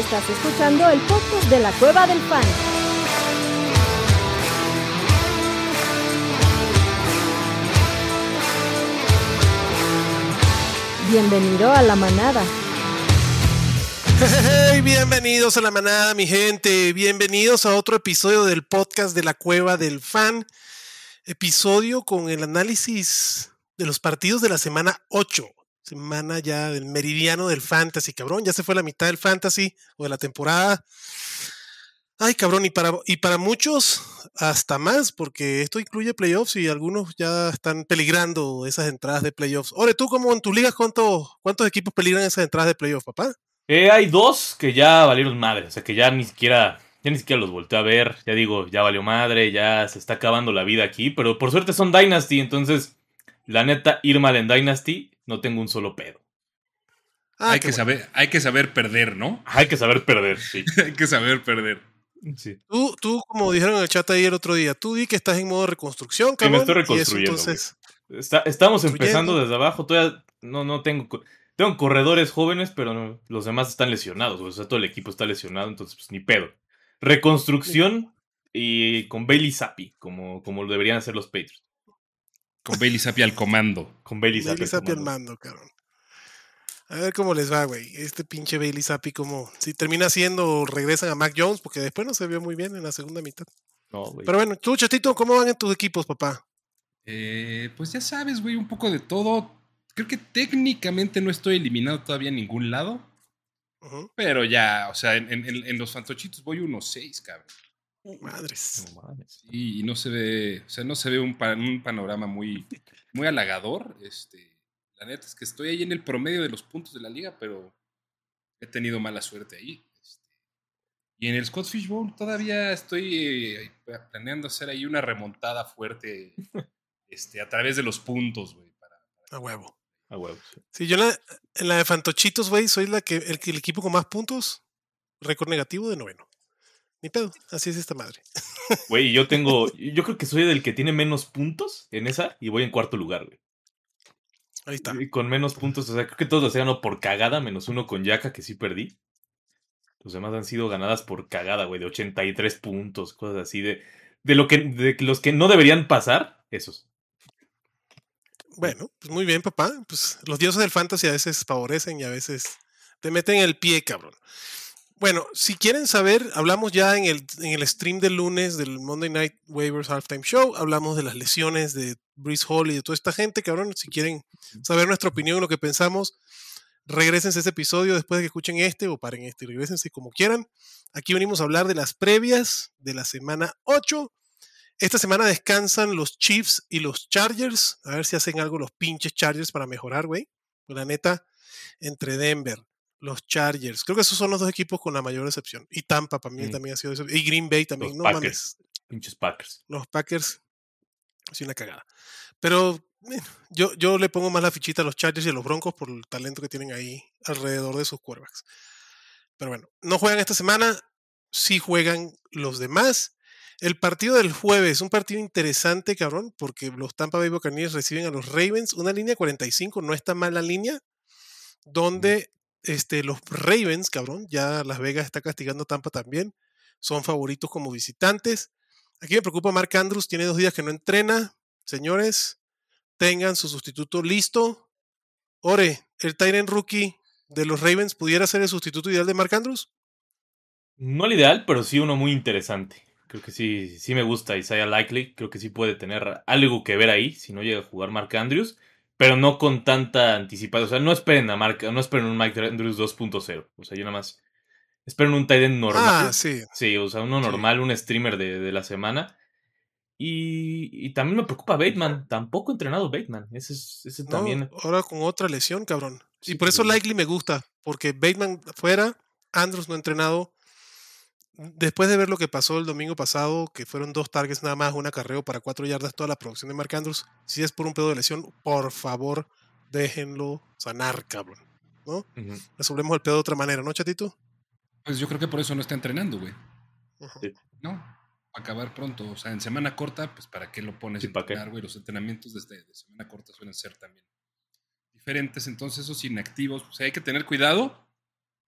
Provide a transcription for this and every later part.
Estás escuchando el podcast de la Cueva del Fan. Bienvenido a la manada. Hey, bienvenidos a la manada, mi gente. Bienvenidos a otro episodio del podcast de la Cueva del Fan. Episodio con el análisis de los partidos de la semana 8 semana ya del meridiano del fantasy, cabrón. Ya se fue la mitad del fantasy o de la temporada. Ay, cabrón, y para, y para muchos hasta más, porque esto incluye playoffs y algunos ya están peligrando esas entradas de playoffs. Ore, tú como en tu liga, ¿cuántos, cuántos equipos peligran esas entradas de playoffs, papá? Eh, hay dos que ya valieron madre, o sea que ya ni siquiera, ya ni siquiera los volteé a ver, ya digo, ya valió madre, ya se está acabando la vida aquí, pero por suerte son Dynasty, entonces, la neta, ir mal en Dynasty no tengo un solo pedo. Ah, hay, que saber, hay que saber perder, ¿no? Hay que saber perder, sí. hay que saber perder. Sí. Tú, tú, como dijeron en el chat ayer otro día, tú di que estás en modo reconstrucción, cabrón. me estoy reconstruyendo. entonces, estamos empezando desde abajo. Todavía no, no tengo. Tengo corredores jóvenes, pero los demás están lesionados. O sea, todo el equipo está lesionado, entonces, pues ni pedo. Reconstrucción y con Bailey Zappi, como, como lo deberían hacer los Patriots. Con Bailey Zappi al comando. Con Bailey Zappi, al mando, cabrón. A ver cómo les va, güey. Este pinche Bailey Zappi, como si termina siendo, regresan a Mac Jones, porque después no se vio muy bien en la segunda mitad. No, Pero bueno, tú, Chatito, ¿cómo van en tus equipos, papá? Eh, pues ya sabes, güey, un poco de todo. Creo que técnicamente no estoy eliminado todavía en ningún lado. Pero ya, o sea, en, los fantochitos voy unos seis, cabrón. Madres. y no se ve, o sea, no se ve un, un, panorama muy, muy halagador. Este, la neta es que estoy ahí en el promedio de los puntos de la liga, pero he tenido mala suerte ahí. Este, y en el Scott Fish Bowl todavía estoy eh, planeando hacer ahí una remontada fuerte este, a través de los puntos, güey. a huevo. A huevo. Sí, yo en la de Fantochitos, güey, soy la que, el, el equipo con más puntos, récord negativo de noveno. Ni pedo, así es esta madre. Güey, yo tengo. Yo creo que soy del que tiene menos puntos en esa y voy en cuarto lugar, güey. Ahí está. Y con menos puntos, o sea, creo que todos los ganado por cagada, menos uno con Yaka, que sí perdí. Los demás han sido ganadas por cagada, güey, de 83 puntos, cosas así, de, de, lo que, de los que no deberían pasar, esos. Bueno, pues muy bien, papá. Pues los dioses del fantasy a veces favorecen y a veces te meten el pie, cabrón. Bueno, si quieren saber, hablamos ya en el, en el stream del lunes del Monday Night Waivers Halftime Show, hablamos de las lesiones de Breeze Hall y de toda esta gente, cabrón. Si quieren saber nuestra opinión, lo que pensamos, regresense a ese episodio después de que escuchen este o paren este, regresense como quieran. Aquí venimos a hablar de las previas de la semana 8. Esta semana descansan los Chiefs y los Chargers. A ver si hacen algo los pinches Chargers para mejorar, güey. La neta, entre Denver, los Chargers. Creo que esos son los dos equipos con la mayor excepción. Y Tampa para mí mm. también ha sido eso. Y Green Bay también. no Packers. Pinches Packers. Los Packers. Sí, una cagada. Pero yo, yo le pongo más la fichita a los Chargers y a los Broncos por el talento que tienen ahí alrededor de sus quarterbacks. Pero bueno, no juegan esta semana. Sí juegan los demás. El partido del jueves, un partido interesante, cabrón, porque los Tampa Bay Buccaneers reciben a los Ravens, una línea 45, no está mal la línea, donde este, los Ravens, cabrón, ya Las Vegas está castigando a Tampa también. Son favoritos como visitantes. Aquí me preocupa Mark Andrews, tiene dos días que no entrena. Señores, tengan su sustituto listo. Ore, el Tyrant rookie de los Ravens pudiera ser el sustituto ideal de Mark Andrews. No el ideal, pero sí uno muy interesante. Creo que sí, sí me gusta Isaiah Likely. Creo que sí puede tener algo que ver ahí si no llega a jugar Mark Andrews pero no con tanta anticipación. O sea, no esperen a marca, no esperen un Mike Andrews 2.0. O sea, yo nada más esperen un tight normal. Ah, sí. Sí, o sea, uno normal, un streamer de, la semana. Y, también me preocupa Bateman. Tampoco entrenado Bateman. Ese, ese también. Ahora con otra lesión, cabrón. y por eso Likely me gusta. Porque Bateman fuera, Andrews no ha entrenado después de ver lo que pasó el domingo pasado, que fueron dos targets nada más, un acarreo para cuatro yardas, toda la producción de Mark Andrews, si es por un pedo de lesión, por favor, déjenlo sanar, cabrón. ¿No? Resolvemos el pedo de otra manera, ¿no, chatito? Pues yo creo que por eso no está entrenando, güey. No, acabar pronto. O sea, en semana corta, pues ¿para qué lo pones en entrenar, güey? Los entrenamientos desde de semana corta suelen ser también diferentes. Entonces, esos inactivos, o sea, hay que tener cuidado.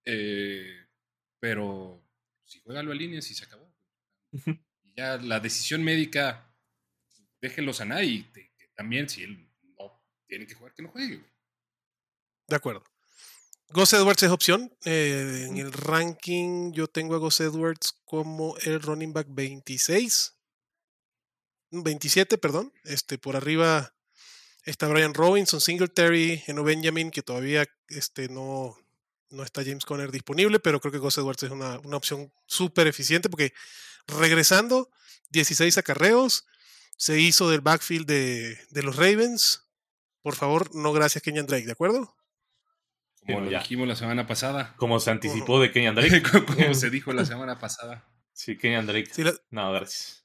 Eh, pero si juega lo líneas y se acabó. y ya la decisión médica, déjenlo sanar y te- que también si él no tiene que jugar, que no juegue. güey. De acuerdo. Gus Edwards es opción. Eh, en el ranking yo tengo a Gus Edwards como el running back 26. 27, perdón. Este, por arriba está Brian Robinson, Singletary, Eno Benjamin, que todavía este, no, no está James Conner disponible, pero creo que Gus Edwards es una, una opción súper eficiente porque regresando, 16 acarreos, se hizo del backfield de, de los Ravens. Por favor, no gracias Kenyan Drake, ¿de acuerdo? Como Bueno, lo ya. dijimos la semana pasada. Como se anticipó de Kenyan Drake. Como se dijo la semana pasada. Sí, Kenyan Drake. Sí, la, No, gracias.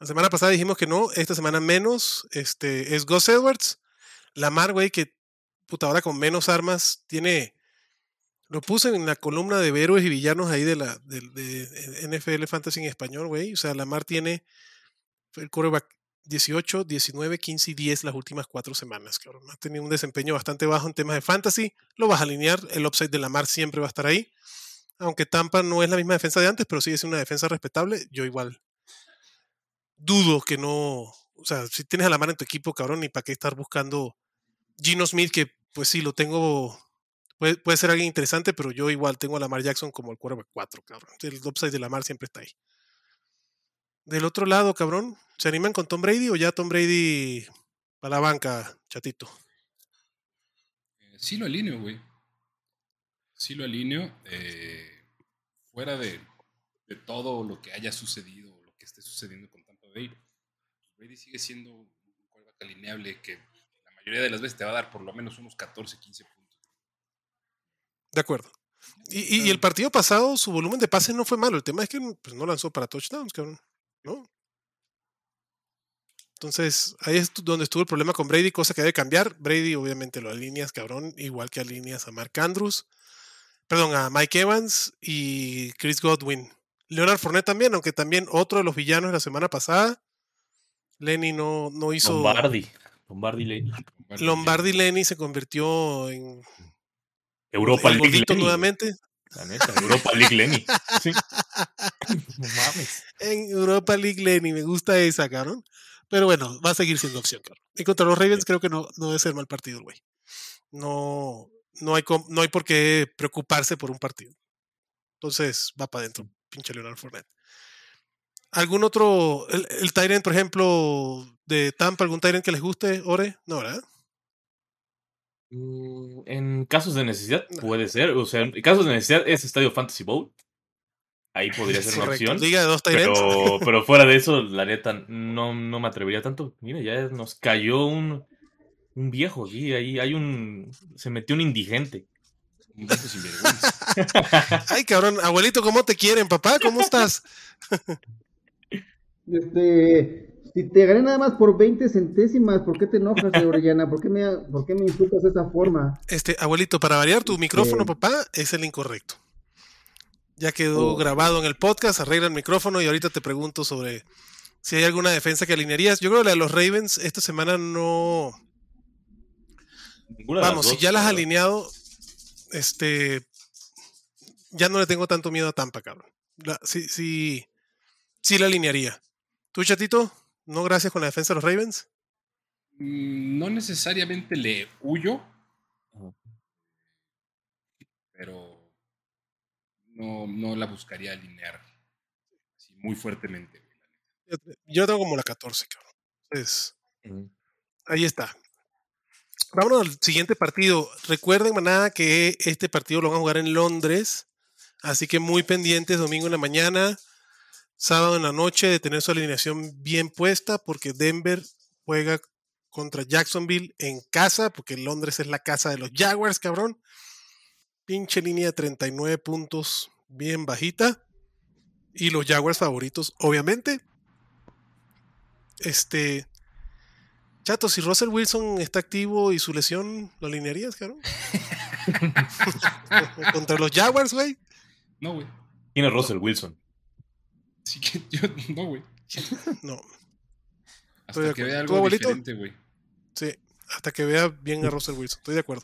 la semana pasada dijimos que no, esta semana menos. Este es Gus Edwards. Lamar, güey, que puta ahora con menos armas tiene. Lo puse en la columna de héroes y villanos ahí de la de, NFL Fantasy en español, güey. O sea, Lamar tiene el quarterback 18, 19, 15 y 10 las últimas cuatro semanas, cabrón. Ha tenido un desempeño bastante bajo en temas de fantasy. Lo vas a alinear. El upside de Lamar siempre va a estar ahí. Aunque Tampa no es la misma defensa de antes, pero sigue siendo una defensa respetable. Yo igual dudo que no. O sea, si tienes a la mano en tu equipo, cabrón, ni para qué estar buscando Gino Smith, que pues sí, lo tengo. Puede, puede ser alguien interesante, pero yo igual tengo a Lamar Jackson como el quarterback 4, cabrón. El upside de Lamar siempre está ahí. Del otro lado, cabrón, ¿se animan con Tom Brady o ya Tom Brady a la banca, chatito? Eh, sí lo alineo, güey. Sí lo alineo. eh, fuera de, de todo lo que haya sucedido, lo que esté sucediendo con Tampa Bay, Brady sigue siendo un quarterback alineable que mayoría de las veces te va a dar por lo menos unos 14, 15 puntos. De acuerdo. Y, y- y el partido pasado, su volumen de pases no fue malo. El tema es que pues, no lanzó para touchdowns, cabrón. ¿No? Entonces, ahí es donde estuvo el problema con Brady, cosa que debe cambiar. Brady, obviamente, lo alineas, cabrón, igual que alineas a Mark Andrews. Perdón, a Mike Evans y Chris Godwin. Leonard Fournette también, aunque también otro de los villanos de la semana pasada. Lenny no, no hizo. Lombardi. Lombardi Lane. Lombardi Lenny se convirtió en Europa el League Lenny. nuevamente. La neta, Europa League Lenny. Sí. No mames. en Europa League Lenny, me gusta esa, cabrón. Pero bueno, va a seguir siendo opción, cabrón. Y contra los Ravens creo que no, no debe ser mal partido, el güey. No, no, hay, com- no hay por qué preocuparse por un partido. Entonces va para adentro, pinche Leonard Fournette. ¿Algún otro, el, el Tyrant, por ejemplo, de Tampa, algún Tyrant que les guste, Ore? No, ¿verdad? Mm, En casos de necesidad No. puede ser. O sea, en casos de necesidad es Estadio Fantasy Bowl. Ahí podría ser una Correcto. opción. Liga de dos Tyrants. Pero, pero fuera de eso, la neta, no, no me atrevería tanto. Mira, ya nos cayó un, un viejo aquí. Ahí hay un. Se metió un indigente. Un viejo sinvergüenza. Ay, cabrón, abuelito, ¿cómo te quieren, papá? ¿Cómo estás? Este, si te gané nada más por 20 centésimas, ¿por qué te enojas, de Orellana? ¿Por qué me, por qué me insultas de esa forma? Este, abuelito, para variar, tu micrófono, Este- papá, es el incorrecto. Ya quedó Oh. grabado en el podcast, arregla el micrófono y ahorita te pregunto sobre si hay alguna defensa que alinearías. Yo creo que la de los Ravens esta semana no. Ninguna Vamos, si ya las has alineado, este. Ya no le tengo tanto miedo a Tampa, cabrón. La- sí, sí, sí la alinearía. ¿Tú, chatito? ¿No gracias con la defensa de los Ravens? Mm, No necesariamente le huyo, pero no, no la buscaría alinear así muy fuertemente. Yo- Yo tengo como la 14, cabrón. Entonces. Ahí está. Vámonos al siguiente partido. Recuerden, manada, que este partido lo van a jugar en Londres. Así que muy pendientes, domingo en la mañana, sábado en la noche, de tener su alineación bien puesta, porque Denver juega contra Jacksonville en casa, porque Londres es la casa de los Jaguars, cabrón. Pinche línea de 39 puntos, bien bajita. Y los Jaguars favoritos, obviamente. Este. Chato, si Russell Wilson está activo y su lesión, ¿lo alinearías, cabrón? Contra los Jaguars, güey. No, güey. ¿Quién es Russell Wilson? Así que yo, no, güey. No, Hasta que vea ¿Tu algo abuelito? diferente, güey. sí. Hasta que vea bien a Russell Wilson. Estoy de acuerdo.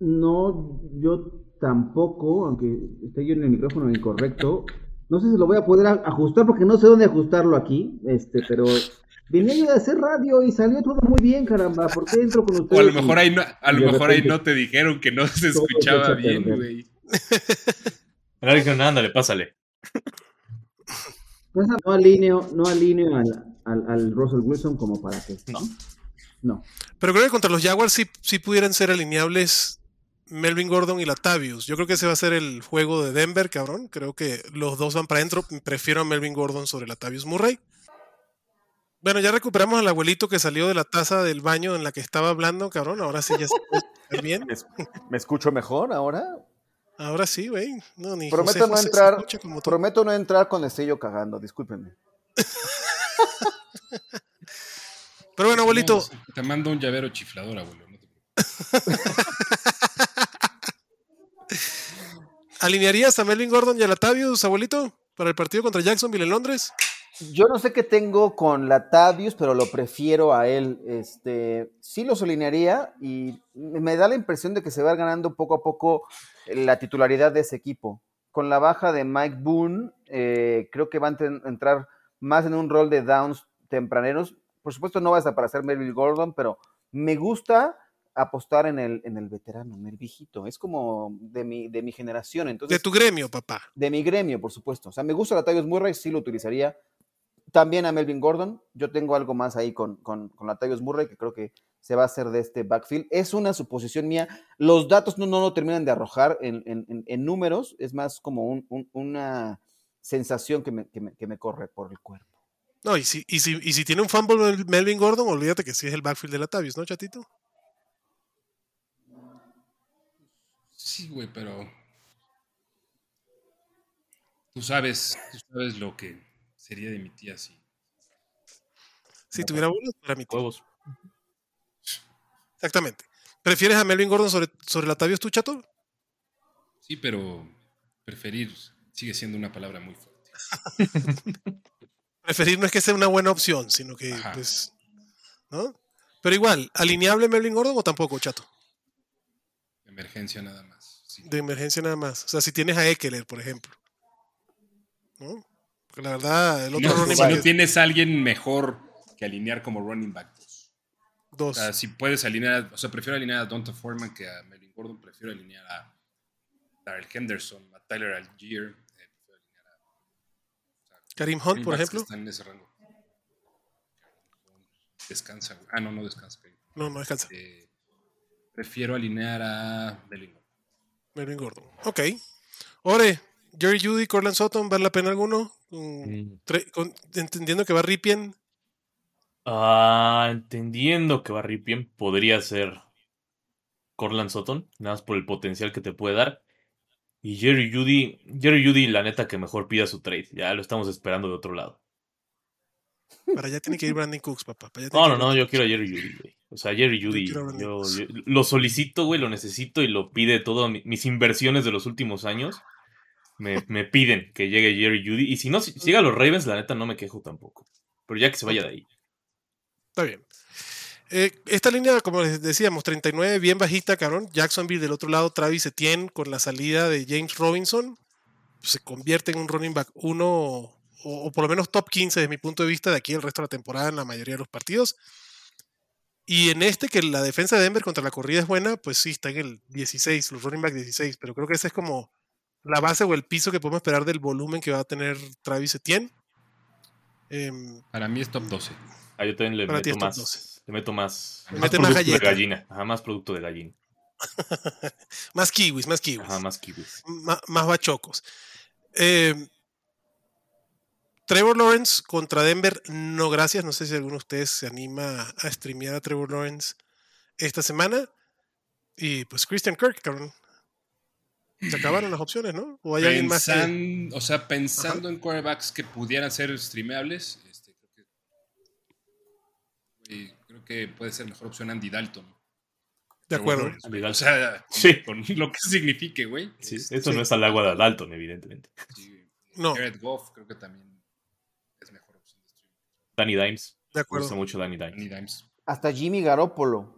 No, yo tampoco, aunque esté yo en el micrófono incorrecto, no sé si lo voy a poder ajustar porque no sé dónde ajustarlo aquí, este, pero venía yo de hacer radio y salió todo muy bien, caramba. ¿Por qué entro con O ustedes? a lo mejor y- ahí no, a lo mejor ahí no te dijeron que no se escuchaba bien, güey. Ahora dijeron, ándale, pásale. Pues, no alineo, no alineo al, al, al Russell Wilson como para que. No. No. Pero creo que contra los Jaguars sí, sí pudieran ser alineables Melvin Gordon y Latavius. Yo creo que ese va a ser el juego de Denver, cabrón. Creo que los dos van para adentro. Prefiero a Melvin Gordon sobre Latavius Murray. Bueno, ya recuperamos al abuelito que salió de la taza del baño en la que estaba hablando, cabrón. Ahora sí ya se puede escuchar bien. ¿Me, es- me escucho mejor ahora? Ahora sí, güey. No, ni Prometo José no José entrar, escucha como tú. prometo no entrar con estoy yo cagando, discúlpenme. Pero bueno, abuelito, te mando un llavero chiflador, abuelo. no te preocupes. ¿alinearías a Melvin Gordon y a Latavius, abuelito, para el partido contra Jacksonville en Londres? Yo no sé qué tengo con Latavius, pero lo prefiero a él. Este, sí los alinearía y me da la impresión de que se va ganando poco a poco la titularidad de ese equipo. Con la baja de Mike Boone, eh, creo que va a entrar más en un rol de downs tempraneros. Por supuesto, no va a desaparecer Melville Gordon, pero me gusta apostar en el, en el veterano, en el viejito. Es como de mi, de mi generación. Entonces, De tu gremio, papá. de mi gremio, por supuesto. O sea, me gusta Latavius Murray, sí lo utilizaría. También a Melvin Gordon. Yo tengo algo más ahí con, con, con Latavius Murray que creo que se va a hacer de este backfield. Es una suposición mía. Los datos no, no lo terminan de arrojar en, en- en- en números. Es más como un- un- una sensación que me, que me- que me corre por el cuerpo. No, y si, y si, y si tiene un fumble Mel- Melvin Gordon, olvídate que sí es el backfield de Latavius, ¿no, chatito? Sí, güey, pero. Tú sabes, tú sabes lo que sería de mi tía si. Si tuviera bolas, para mi tío. Huevos. Exactamente. ¿Prefieres a Melvin Gordon sobre, sobre Latavius tú, chato? Sí, pero preferir sigue siendo una palabra muy fuerte. Preferir no es que sea una buena opción, sino que, Ajá. pues, ¿no? Pero igual, ¿alineable Melvin Gordon o tampoco, chato? Emergencia nada más. sí. De emergencia nada más. O sea, si tienes a Eckler, por ejemplo. ¿No? Porque la verdad, el otro No, running si back no es tienes a alguien mejor que alinear como running back. pues. O dos. sea, si puedes alinear, o sea, prefiero alinear a Donta Foreman que a Melvin Gordon, prefiero alinear a Darrell Henderson, a Tyler Algier, eh, prefiero alinear a Karim Hunt, por ejemplo. Están en ese rango. Descansa. Ah, no, no descansa. Karim. No, no descansa. Eh, prefiero alinear a Melvin Gordon. Melvin Gordon. Ok. Ore, Jerry Judy, Corland Sutton, ¿vale la pena alguno? Con- Mm. con- entendiendo que va Ripien. Ah, entendiendo que Barry bien podría ser Corland Sutton, nada más por el potencial que te puede dar. Y Jerry Judy, Jerry Judy, la neta que mejor pida su trade. Ya lo estamos esperando de otro lado. Para allá tiene que ir Brandon Cooks, papá. para allá tiene No, no, no, yo quiero a Jerry Judy, güey. O sea, Jerry Judy, yo, yo lo solicito, güey, lo necesito y lo pide todo. mi- mis inversiones de los últimos años me, me piden que llegue Jerry Judy. Y si no, si llega los Ravens, la neta no me quejo tampoco. Pero ya que se vaya de ahí. Está bien. Eh, esta línea, como les decíamos, 39, bien bajita, cabrón. Jacksonville del otro lado, Travis Etienne con la salida de James Robinson. pues, se convierte en un running back 1 o, por lo menos top 15 desde mi punto de vista de aquí el resto de la temporada en la mayoría de los partidos. Y en este, que la defensa de Denver contra la corrida es buena, pues sí, está en el 16, los running back 16. Pero creo que esa es como la base o el piso que podemos esperar del volumen que va a tener Travis Etienne. Em, Para mí es top 12. Ah, yo también le Para meto más. 12. Le meto más. Le más mete más producto de gallina. Ajá, más producto de gallina. más kiwis, más kiwis. Ajá, más kiwis. más bachocos. Eh, Trevor Lawrence contra Denver, no gracias. No sé si alguno de ustedes se anima a streamear a Trevor Lawrence esta semana. Y pues Christian Kirk, cabrón. Se acabaron las opciones, ¿no? O hay alguien más que- O sea, pensando en quarterbacks que pudieran ser streameables, este, creo, que, creo que puede ser mejor opción Andy Dalton. De acuerdo. Andy O sea, con, Sí. con lo que signifique, güey. Sí, Este, eso sí. no es al agua de Dalton, evidentemente. sí. No. Jared Goff creo que también es mejor opción de stream. Danny Dimes. De Me gusta acuerdo. mucho Danny Danny Dimes. Dimes. Hasta Jimmy Garoppolo,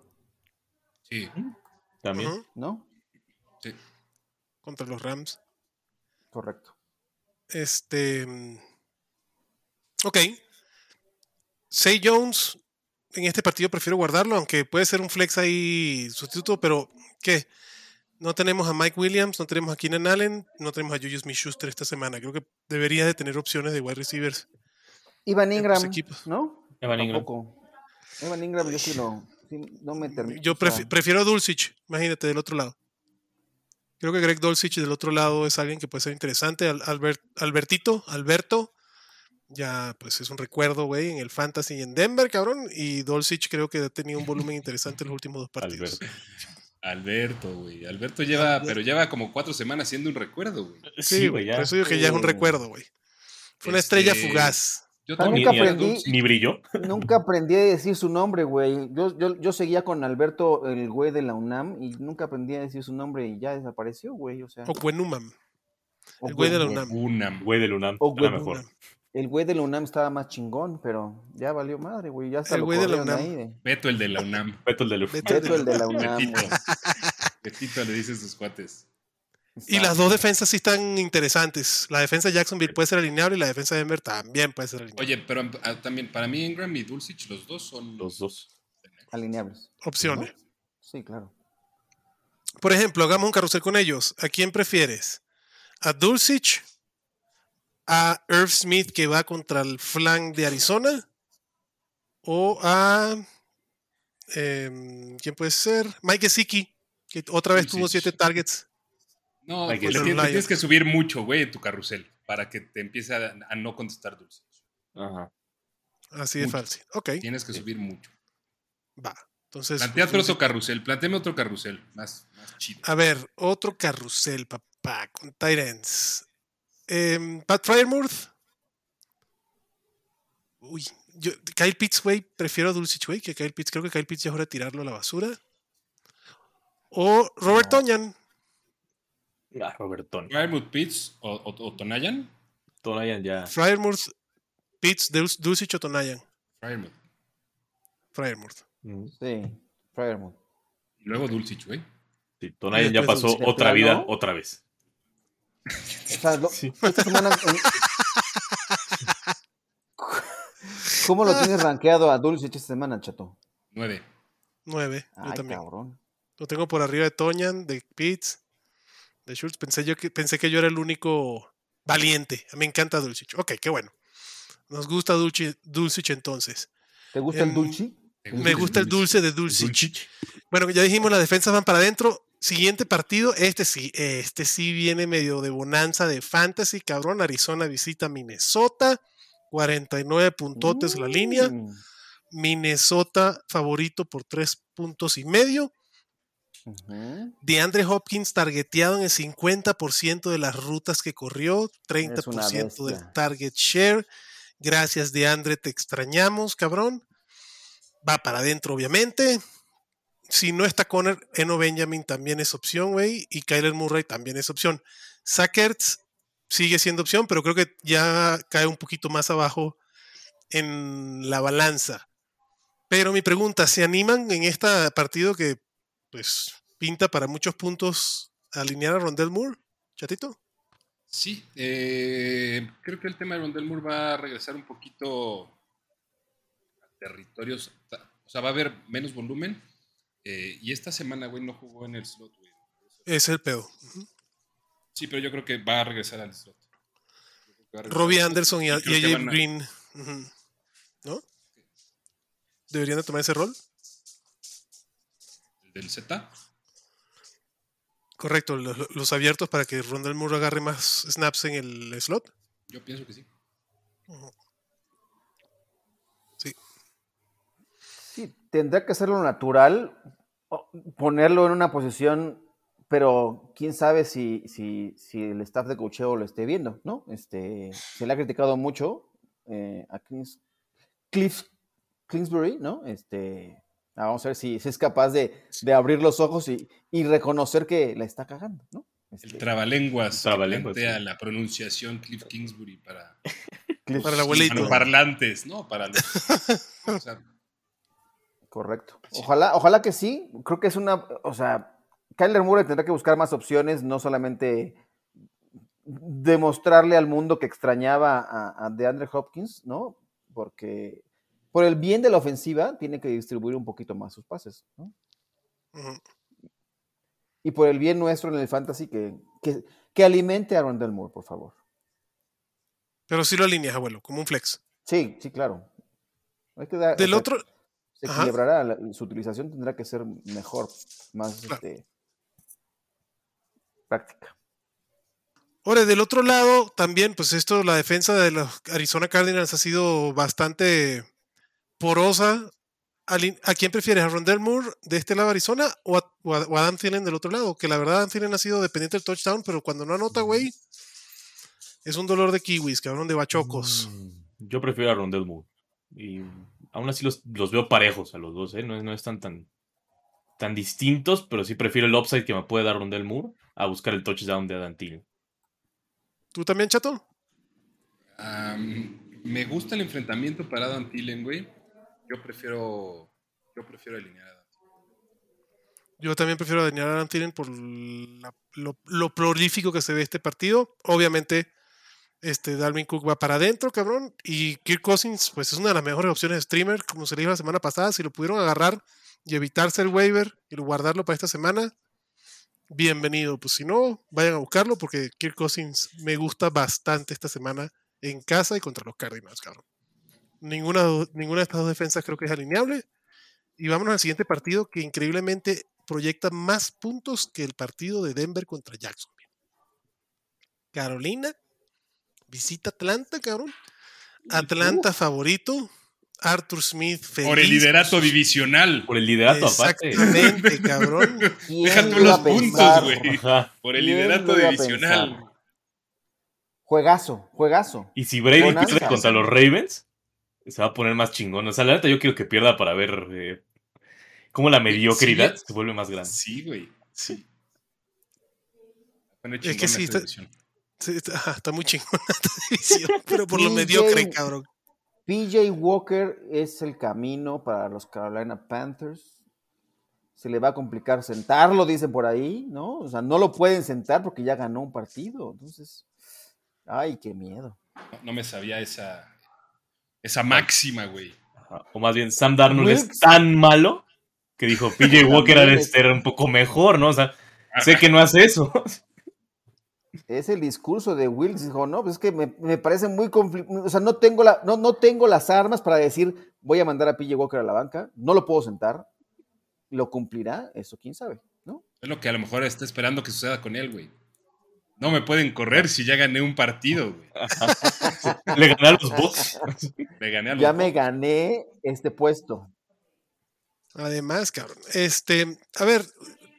Sí, También. ¿no? sí. Contra los Rams. Correcto. Este. Ok. Say Jones, en este partido prefiero guardarlo, aunque puede ser un flex ahí sustituto, pero ¿qué? No tenemos a Mike Williams, no tenemos a Keenan Allen, no tenemos a Julius Smith-Schuster esta semana. Creo que debería de tener opciones de wide receivers. Ivan Ingram. ¿no? Evan Ingram. Evan Ingram, yo sí lo. sí, no me termino. Yo prefi- prefiero a Dulcich, imagínate, del otro lado. Creo que Greg Dulcich del otro lado es alguien que puede ser interesante. Al- Albert- Albertito, Alberto, ya pues es un recuerdo, güey, en el Fantasy y en Denver, cabrón. Y Dulcich creo que ha tenido un volumen interesante en los últimos dos partidos. Alberto. Alberto, güey. Alberto lleva, pero lleva como cuatro semanas siendo un recuerdo, güey. Sí, güey, por eso digo que ya es un Uh. recuerdo, güey. Fue una Este, estrella fugaz. Yo también nunca aprendí. Ni brilló. Nunca aprendí a decir su nombre, güey. Yo, yo, yo seguía con Alberto, el güey de la UNAM, y nunca aprendí a decir su nombre y ya desapareció, güey. O sea, O Cuenumam, o el güey de la UNAM. Unam. Güey del UNAM. O era güey mejor. Unam. El güey de la UNAM estaba más chingón, pero ya valió madre, güey. Ya El güey de la UNAM. ahí. de- Beto, el de la UNAM. Beto el del Beto Beto, el de la UNAM, Betito. Betito le dicen sus cuates. Y las dos defensas sí están interesantes. La defensa de Jacksonville puede ser alineable y la defensa de Denver también puede ser alineable. Oye, pero ah, también para mí Ingram y Dulcich, los dos son Los dos. Alineables. Opciones. Sí, claro. Por ejemplo, hagamos un carrusel con ellos. ¿A quién prefieres? ¿A Dulcich? ¿A Irv Smith que va contra el flank de Arizona? ¿O a... em, ¿Quién puede ser? Mike Gesicki, que otra vez tuvo siete targets. No, Hay que pues tienes, que subir mucho, güey, en tu carrusel para que te empiece a, a no contestar Dulcich. Ajá. Así de fácil. Ok, Tienes que Sí. subir mucho. va. Entonces, Plantea otro carrusel, planteame otro carrusel más, más chido. a ver, otro carrusel, papá, con Tyrants. Em, Pat Fryermuth. Uy, yo, Kyle Pitts, güey, prefiero a Dulcich, güey, que Kyle Pitts. Creo que Kyle Pitts ya es hora de tirarlo a la basura. O Robert No. Tonyan. Ah, Robertón. Firewood Pitts o, o, o Tonayan. Tonayan ya. Fryermuth, Pitts, Dul- Dulcich o Tonayan. Firewood. Fryermuth. Mm, Sí, Fryermuth. Y luego Dulcich, güey. Sí, Tonayan ya pasó otra ¿De vida, otra vez. O sea, lo- Sí. esta semana. en- ¿Cómo lo tienes rankeado a Dulcich esta semana, chato? Nueve. Nueve. Yo Ay, también. cabrón. Lo tengo por arriba de Toñan, de Pitts, de Schultz. Pensé, yo que, pensé que yo era el único valiente. Me encanta Dulcich. Ok, qué bueno. Nos gusta Dulci- Dulcich entonces. ¿Te gusta el Em, Dulci? ¿Te Me gusta el dulce de Dulcich. Dulcich. Bueno, ya dijimos, las defensas van para adentro. Siguiente partido, este sí, este sí viene medio de bonanza de fantasy, cabrón. Arizona visita Minnesota, 49 puntotes la línea. Mm. Minnesota favorito por 3 puntos y medio. Ujú. DeAndre Hopkins targeteado en el 50% de las rutas que corrió, 30% del target share. Gracias, DeAndre, te extrañamos, cabrón. Va para adentro, obviamente. Si no está Conner, Eno Benjamin también es opción, güey. Y Kyler Murray también es opción. Sackerts sigue siendo opción, pero creo que ya cae un poquito más abajo en la balanza. Pero mi pregunta, ¿se animan en este partido que pues pinta para muchos puntos alinear a Rondell Moore, chatito? Sí, eh, creo que el tema de Rondell Moore va a regresar un poquito a territorios, o sea, va a haber menos volumen. eh, y esta semana, güey, no jugó en el slot, güey. Es el pedo. Sí, pero yo creo que va a regresar al slot. Robbie Anderson y, AJ Green. ¿No? ¿Deberían de tomar ese rol? el del Z. Correcto, los, los abiertos para que Rondell Moore agarre más snaps en el slot. Yo pienso que sí. Sí. Sí, tendrá que hacerlo natural, ponerlo en una posición, pero quién sabe si, si, si el staff de cocheo lo esté viendo, ¿no? Este, se le ha criticado mucho eh, a Clins- Cliff Kingsbury, ¿no? Este, vamos a ver si, si es capaz de, de abrir los ojos y, y reconocer que la está cagando, ¿no? El Este, trabalenguas, que Trabalenguas, plantea sí. la pronunciación Cliff Kingsbury para Cliff- Para el para los parlantes, ¿no? Para los, o sea, Correcto. Ojalá, ojalá que sí. Creo que es una, o sea, Kyler Murray tendrá que buscar más opciones, no solamente demostrarle al mundo que extrañaba a, a DeAndre Hopkins, ¿no? Porque por el bien de la ofensiva tiene que distribuir un poquito más sus pases. Y por el bien nuestro en el fantasy, que, que, que alimente a Rondell Moore, por favor. Pero sí lo alineas, abuelo, como un flex. Sí, sí, claro. Hay que dar, o Del sea, otro, se equilibrará, la- su utilización tendrá que ser mejor, más Claro. este, práctica. Ahora, del otro lado, también, pues esto, la defensa de los Arizona Cardinals ha sido bastante porosa. ¿A quién prefieres? ¿A Rondell Moore de este lado de Arizona o a, o a- o a Adam Thielen del otro lado? Que la verdad, Adam Thielen ha sido dependiente del touchdown, pero cuando no anota, güey, es un dolor de kiwis, cabrón, de bachocos. Mm, Yo prefiero a Rondell Moore. Y aún así los, los veo parejos a los dos, ¿eh? No, es- no están tan, tan distintos, pero sí prefiero el upside que me puede dar Rondell Moore a buscar el touchdown de Adam Thielen. ¿Tú también, chato? Me gusta el enfrentamiento para Adam Thielen, güey. Yo prefiero. Yo prefiero alinear a Adam Yo también prefiero alinear a Adam Thielen por lo prolífico que se ve este partido. Obviamente, este Dalvin Cook va para adentro, cabrón. Y Kirk Cousins, pues es una de las mejores opciones de streamer, como se le dijo la semana pasada. Si lo pudieron agarrar y evitarse el waiver y guardarlo para esta semana, bienvenido. Pues si no, vayan a buscarlo porque Kirk Cousins me gusta bastante esta semana en casa y contra los Cardinals, cabrón. Ninguna, ninguna de estas dos defensas creo que es alineable. Y vámonos al siguiente partido que increíblemente proyecta más puntos que el partido de Denver contra Jacksonville. Carolina visita Atlanta, cabrón. Atlanta favorito. Arthur Smith feliz. Por el liderato divisional. Por el liderato aparte. Exactamente, cabrón. ¿Quién Deja tú los puntos, güey. Por el ¿Quién liderato divisional. Juegazo, juegazo. Y si Brady pierde contra los Ravens, se va a poner más chingón. O sea, la neta yo quiero que pierda para ver eh, cómo la mediocridad Sí. se vuelve más grande. Sí, güey. Sí. Es que sí, está-. Sí, está, ajá, está muy chingona esta división, pero por lo mediocre, cabrón. PJ Walker es el camino para los Carolina Panthers. Se le va a complicar sentarlo, dicen por ahí, ¿no? O sea, no lo pueden sentar porque ya ganó un partido. Entonces, ay, qué miedo. No, no me sabía esa, esa máxima, güey. O más bien, Sam Darnold es tan malo que dijo PJ Walker ha de También es- ser un poco mejor, ¿no? O sea, sé que no hace eso. Es el discurso de Wilkes. Dijo, no, pues es que me, me parece muy conflictivo. O sea, no tengo, la, no, no tengo las armas para decir, voy a mandar a PJ Walker a la banca. No lo puedo sentar. ¿Lo cumplirá? Eso quién sabe, ¿no? Es lo que a lo mejor está esperando que suceda con él, güey. No me pueden correr si ya gané un partido, güey. Le gané a los Bucks. Le gané a los Ya me gané este puesto. Además, cabrón. Este, a ver,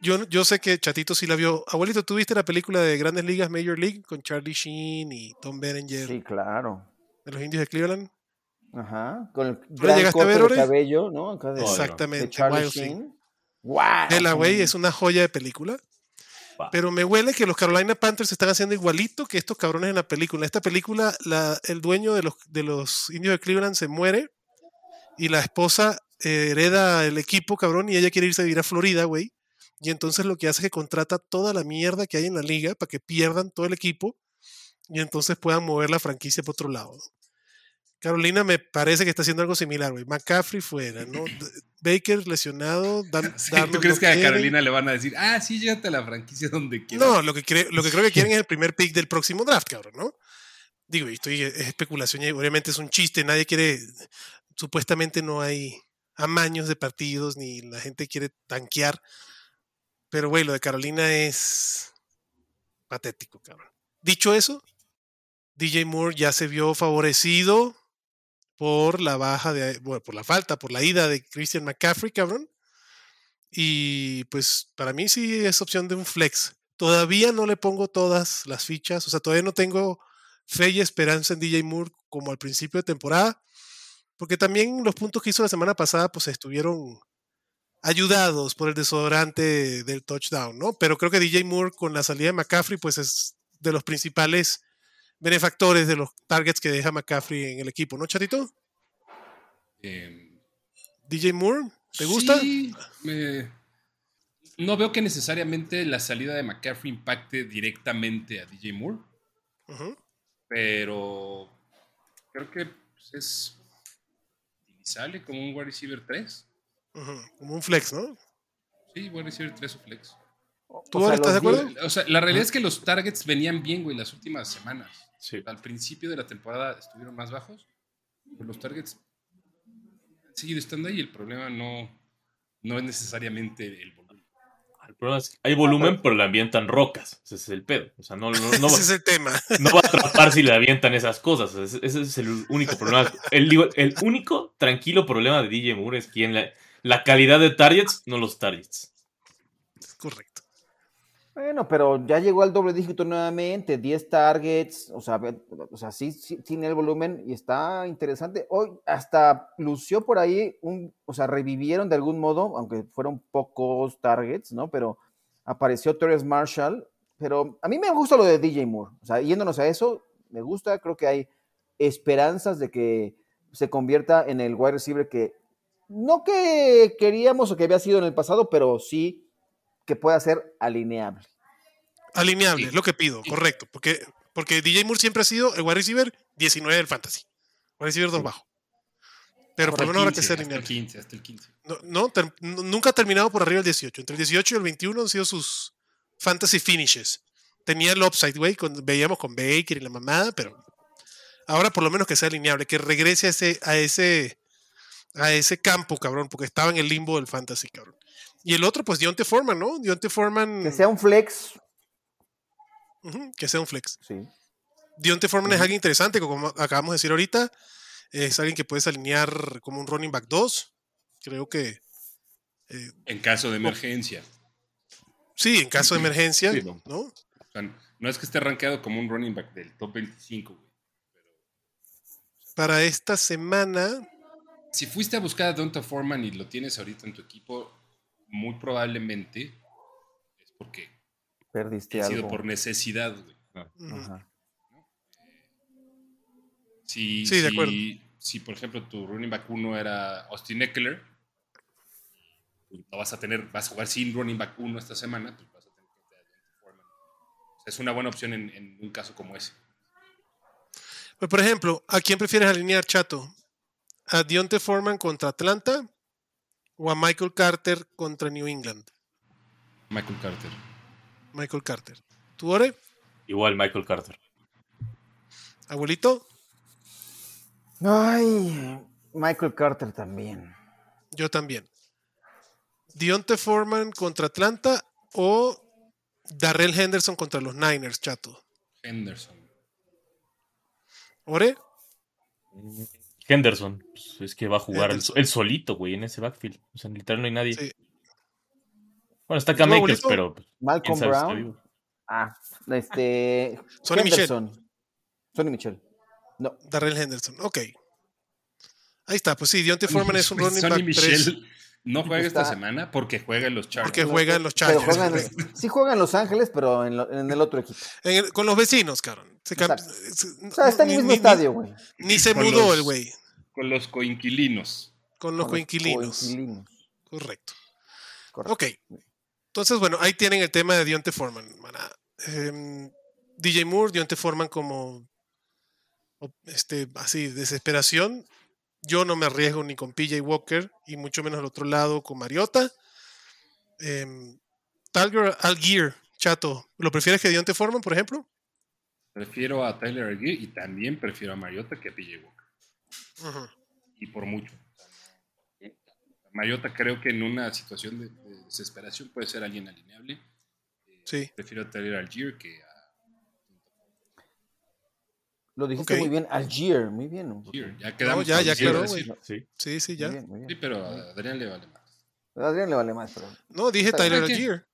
yo, yo sé que Chatito sí la vio. Abuelito, ¿tú viste la película de Grandes Ligas Major League con Charlie Sheen y Tom Berenger Sí, claro. de los indios de Cleveland? Ajá. Con el la gran llegaste a corte ver, de Ore? cabello, ¿no? Acá de, Exactamente. de Charlie Wild. Sheen. ¡Wow! Vela, güey, es una joya de película. Pero me huele que los Carolina Panthers están haciendo igualito que estos cabrones en la película. En esta película, la- el dueño de los, de los indios de Cleveland se muere y la esposa eh, hereda el equipo, cabrón, y ella quiere irse a vivir a Florida, güey. Y entonces lo que hace es que contrata toda la mierda que hay en la liga para que pierdan todo el equipo y entonces puedan mover la franquicia por otro lado. Carolina me parece que está haciendo algo similar, güey. McCaffrey fuera, ¿no? Baker lesionado. Dan- Sí, ¿Tú crees que a. Carolina le van a decir, ah, sí, llévate a la franquicia donde quieras? No, lo que, cre- lo que creo que quieren es el primer pick del próximo draft, cabrón, ¿no? Digo, y estoy, es especulación y obviamente es un chiste, nadie quiere, supuestamente no hay amaños de partidos ni la gente quiere tanquear, pero güey, lo de Carolina es patético, cabrón. Dicho eso, DJ Moore ya se vio favorecido por la baja de, bueno, por la falta, por la ida de Christian McCaffrey, cabrón. Y pues para mí sí es opción de un flex. Todavía no le pongo todas las fichas, o sea, todavía no tengo fe y esperanza en DJ Moore como al principio de temporada, porque también los puntos que hizo la semana pasada pues estuvieron ayudados por el desodorante del touchdown, ¿no? Pero creo que DJ Moore con la salida de McCaffrey pues es de los principales benefactores de los targets que deja McCaffrey en el equipo, ¿no, Chatito? Eh, DJ Moore, ¿te gusta? Sí, me- no veo que necesariamente la salida de McCaffrey impacte directamente a DJ Moore, Ujú. pero creo que pues, es utilizable como un wide receiver 3. Ujú, Como un flex, ¿no? Sí, wide receiver 3 o flex. ¿Tú O sea, estás de acuerdo? O sea, la realidad es que los targets venían bien, güey, las últimas semanas. Sí. Al principio de la temporada estuvieron más bajos, pero los targets han seguido estando ahí. El problema no, no es necesariamente el volumen. El problema es que hay volumen, pero le avientan rocas. Ese es el pedo. O sea, no, no, no, va, Ese es el tema. no va a atrapar si le avientan esas cosas. Ese, ese es el único problema. El, digo, el único tranquilo problema de DJ Moore es quien la, la calidad de targets, no los targets. Correcto. Bueno, pero ya llegó al doble dígito nuevamente, 10 targets, o sea, o sea sí, sí tiene el volumen y está interesante. Hoy hasta lució por ahí, un, o sea, revivieron de algún modo, aunque fueron pocos targets, ¿no? Pero apareció Torres Marshall, pero a mí me gusta lo de DJ Moore, o sea, yéndonos a eso, me gusta, creo que hay esperanzas de que se convierta en el wide receiver que no que queríamos o que había sido en el pasado, pero sí que pueda ser alineable. Alineable, Sí. es lo que pido, Sí. correcto. Porque, porque DJ Moore siempre ha sido el wide receiver 19 del fantasy. Wide receiver 2 bajo. Pero por lo menos ahora que 15, sea hasta el alineable. 15, hasta el 15. No, no, ter- nu- nunca ha terminado por arriba del 18. Entre el 18 y el 21 han sido sus fantasy finishes. Tenía el upside, güey, con- veíamos con Baker y la mamada, pero ahora por lo menos que sea alineable, que regrese a ese, a ese, a ese campo, cabrón, porque estaba en el limbo del fantasy, cabrón. Y el otro, pues Dionte Foreman, ¿no? Dionte Foreman, Que sea un flex, que sea un flex. sí. Dionte Foreman es alguien interesante, como acabamos de decir ahorita. Es alguien que puedes alinear como un running back 2. Creo que eh, En caso de emergencia. sí, en caso de emergencia, Sí, no. ¿no? O sea, no es que esté rankeado como un running back del top 25, güey. Para esta semana, Si fuiste a buscar a Donta Foreman y lo tienes ahorita en tu equipo, muy probablemente es porque Perdiste ha sido algo. por necesidad, güey. Ajá. Si, Sí, de acuerdo. si, por ejemplo, tu running back 1 era Austin Eckler, pues no vas a tener, vas a jugar sin running back 1 esta semana, pues vas a tener que. O sea, es una buena opción en, en un caso como ese. Pues, por ejemplo, ¿a quién prefieres alinear, Chato? ¿A Dionte Foreman contra Atlanta o a Michael Carter contra New England? Michael Carter. Michael Carter. ¿Tú, Ore? Igual Michael Carter. ¿Abuelito? Ay, Michael Carter también. Yo también. ¿Dionte Foreman contra Atlanta o Darrell Henderson contra los Niners, Chato? Henderson. ¿Ore? Henderson. pues, es que va a jugar el, Henderson. el solito, güey, en ese backfield. O sea, en literal no hay nadie. Sí. Bueno, está ¿Tú, Cam Akers, pero pues, Malcolm Brown. Ah, este. Sonny Michel. Sonny Michel. No, Darrell Henderson. Ok. Ahí está. Pues sí, Dionte Foreman es un running Sonny back 3 Michel no juega esta semana porque juega en los Chargers. porque juega en los Chargers. sí juega en Los Ángeles, pero en, lo- en el otro equipo. En el- con los vecinos, cabrón. Se O sea, está en el mismo ni- estadio, güey. Ni, se Con mudó los- el güey. Con los coinquilinos. Con los Con coinquilinos. coinquilinos. Correcto. Correcto. Ok. Entonces, bueno, ahí tienen el tema de Dionte Foreman. manada. Em, DJ Moore, Dionte Foreman como este, así, desesperación. Yo no me arriesgo ni con PJ Walker y mucho menos al otro lado con Mariota. Em, Talger Algier, chato, ¿lo prefieres que Dionte Foreman, por ejemplo? Prefiero a Tyler Algier y también prefiero a Mariota que a PJ Walker. Y por mucho. Mariota creo que en una situación de, de desesperación puede ser alguien alineable. Eh, Sí. Prefiero a Tyler Algier que a Lo dijiste muy bien. Algier, muy bien. Ya quedamos. ya, ya güey. Sí. Sí, sí, Muy ya. bien, muy Sí, pero a Adrián le vale más. A Adrián le vale más, pero. No, dije. Tyler. Algier.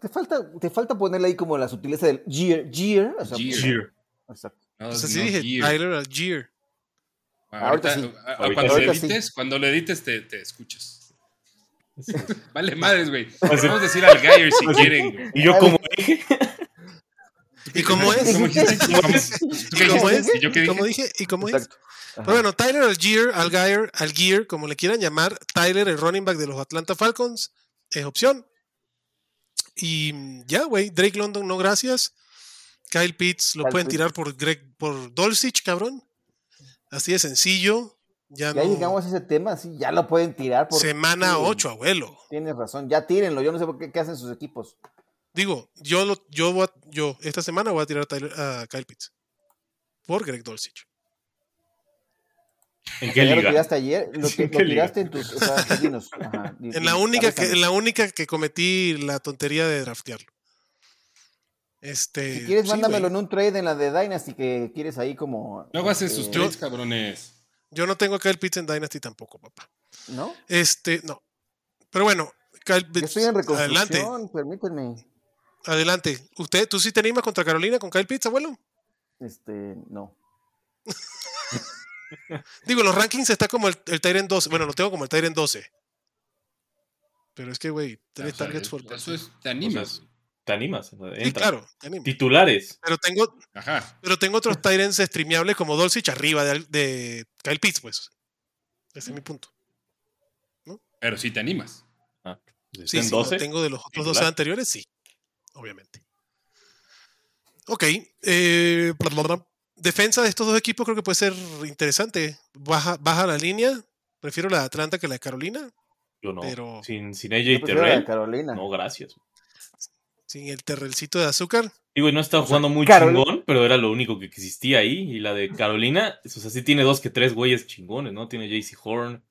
Te falta, te falta ponerle ahí como la sutileza del Gier. Gier. O sea, Gier. Cheer. Exacto. No, Pues así no, dije. Tyler Algier. Ahorita Ahorita, sí. a- a- Ahorita cuando, Ahorita edites, cuando le edites te, te escuchas. Sí. Vale madres, güey. A decir al Geyer si quieren, güey. Y yo como dije, ¿Y cómo es? ¿Cómo dijiste? ¿Cómo- ¿Tú qué ¿Y cómo dijiste? es? ¿Y yo qué ¿Y dije? cómo dije? ¿Y cómo es? Pero bueno, Tyler Algier, Algier, Algier, como le quieran llamar, Tyler, el running back de los Atlanta Falcons, es opción. Y ya, güey. Drake London, no gracias. Kyle Pitts lo Kyle pueden Pitts. tirar por Greg, por Dolcich, cabrón. Así de sencillo. Ya, Ya no. llegamos a ese tema, sí, ya lo pueden tirar. Por... Semana sí, 8, abuelo. Tienes razón, ya tírenlo. Yo no sé por qué, qué hacen sus equipos. Digo, yo, lo, yo, voy a- yo esta semana voy a tirar a, Tyler- a Kyle Pitts. Por Greg Dolcich. ¿En qué ¿Ya lo liga? tiraste ayer? ¿Lo, ¿en lo qué liga? tiraste en tus. o sea, dinos. Ajá, di- En la única que, en la única que cometí la tontería de draftearlo. Este. Si quieres, sí, mándamelo en un trade en la de Dynasty que quieres ahí como. Luego hacen sus este, trades, cabrones. Yo no tengo a Kyle Pitts en Dynasty tampoco, papá. ¿No? Este, no. Pero bueno, Kyle Yo Pitts. estoy en reconstrucción, Adelante, permítanme. adelante. ¿Usted, tú sí te animas contra Carolina con Kyle Pitts, abuelo? Este, no. Digo, los rankings está como el, el Tyrant 12. Bueno, lo tengo como el Tyrant 12. Pero es que, güey, tres O sea, targets por Eso es, te O animas. sea, te animas. Sí, claro, te. Titulares. Pero tengo, Ajá. pero tengo otros Tyrants streameables como Dolcich arriba de, de Kyle Pitts, pues. Ese es mi punto. Pero sí te animas. Ah, Sí, está en sí, lo 12. tengo de los otros 12 titular. anteriores, sí. Obviamente. Ok. eh, bla, bla, bla. defensa de estos dos equipos creo que puede ser interesante. Baja, baja la línea. Prefiero la de Atlanta que la de Carolina. Yo no. pero- Sin, sin Yo AJ prefiero la de Terrell. Carolina. No, gracias. Sin el terrelcito de azúcar. Digo, y no estaba jugando muy Carol- chingón, pero era lo único que existía ahí. Y la de Carolina, o sea, sí tiene dos que tres güeyes chingones, ¿no? Tiene JC Horn.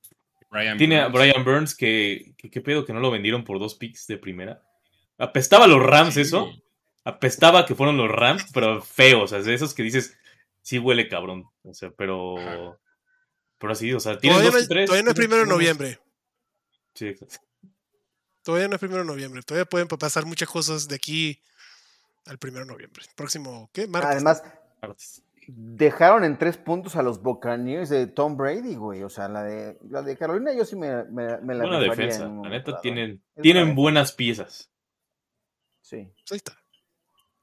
Brian Tiene a Burns. Brian Burns, que, que qué pedo que no lo vendieron por dos picks de primera. Apestaba a los Rams Sí. eso. Apestaba que fueron los Rams, pero feos. O sea, de esos que dices, sí huele cabrón. O sea, pero. Ajá. Pero así, o sea, tienes Todavía dos no, tres. todavía no es tienes primero de noviembre. Sí, exacto. Todavía no es primero de noviembre. Todavía pueden pa- pasar muchas cosas de aquí al primero de noviembre. Próximo, ¿qué? Martes. Además, Martes. dejaron en tres puntos a los Buccaneers de Tom Brady, güey. O sea, la de, la de Carolina yo sí me, me, me la Buena defensa. en La neta, tienen, tienen buena buenas piezas. Sí. Pues ahí está.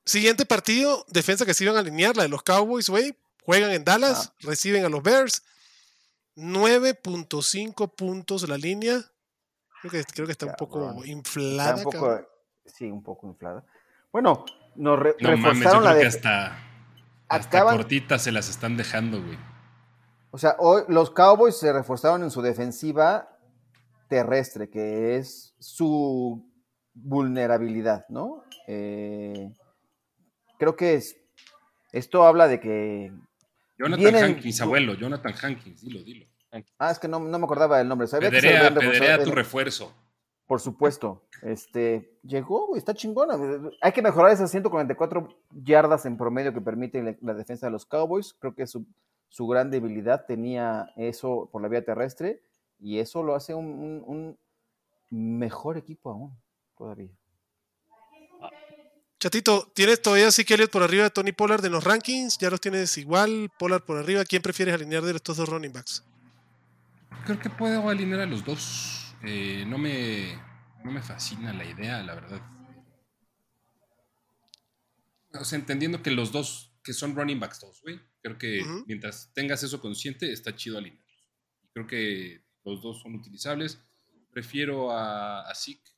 Siguiente partido, defensa que se iban a alinear, la de los Cowboys, güey. Juegan en Dallas, reciben a los Bears. 9.5 puntos la línea. Creo que, creo que está un poco inflada. Está un poco, cabrón. sí, un poco inflada. Bueno, nos re- No mames, yo reforzaron creo la que de. hasta, hasta cortitas se las están dejando, güey. O sea, hoy los Cowboys se reforzaron en su defensiva terrestre, que es su vulnerabilidad, ¿no? Eh, creo que es, esto habla de que... Jonathan Vienen- Hankins, abuelo, Jonathan Hankins, dilo, dilo. Ah, es que no, no me acordaba del nombre. Sabía que se Pederea, pederea tu refuerzo. Por supuesto. Este, llegó, güey, está chingona. Hay que mejorar esas 144 yardas en promedio que permite la, la defensa de los Cowboys. Creo que su, su gran debilidad tenía eso por la vía terrestre y eso lo hace un, un- un mejor equipo aún, todavía. Chatito, ¿tienes todavía a Zeke Elliott por arriba de Tony Pollard en los rankings? ¿Ya los tienes igual? Pollard por arriba. ¿Quién prefieres alinear de estos dos running backs? Creo que puedo alinear a los dos. Eh, no, me, no me fascina la idea, la verdad. O sea, entendiendo que los dos, que son running backs todos, güey. Creo que Ujú. mientras tengas eso consciente, está chido alinearlos. Creo que los dos son utilizables. Prefiero a, a Zeke,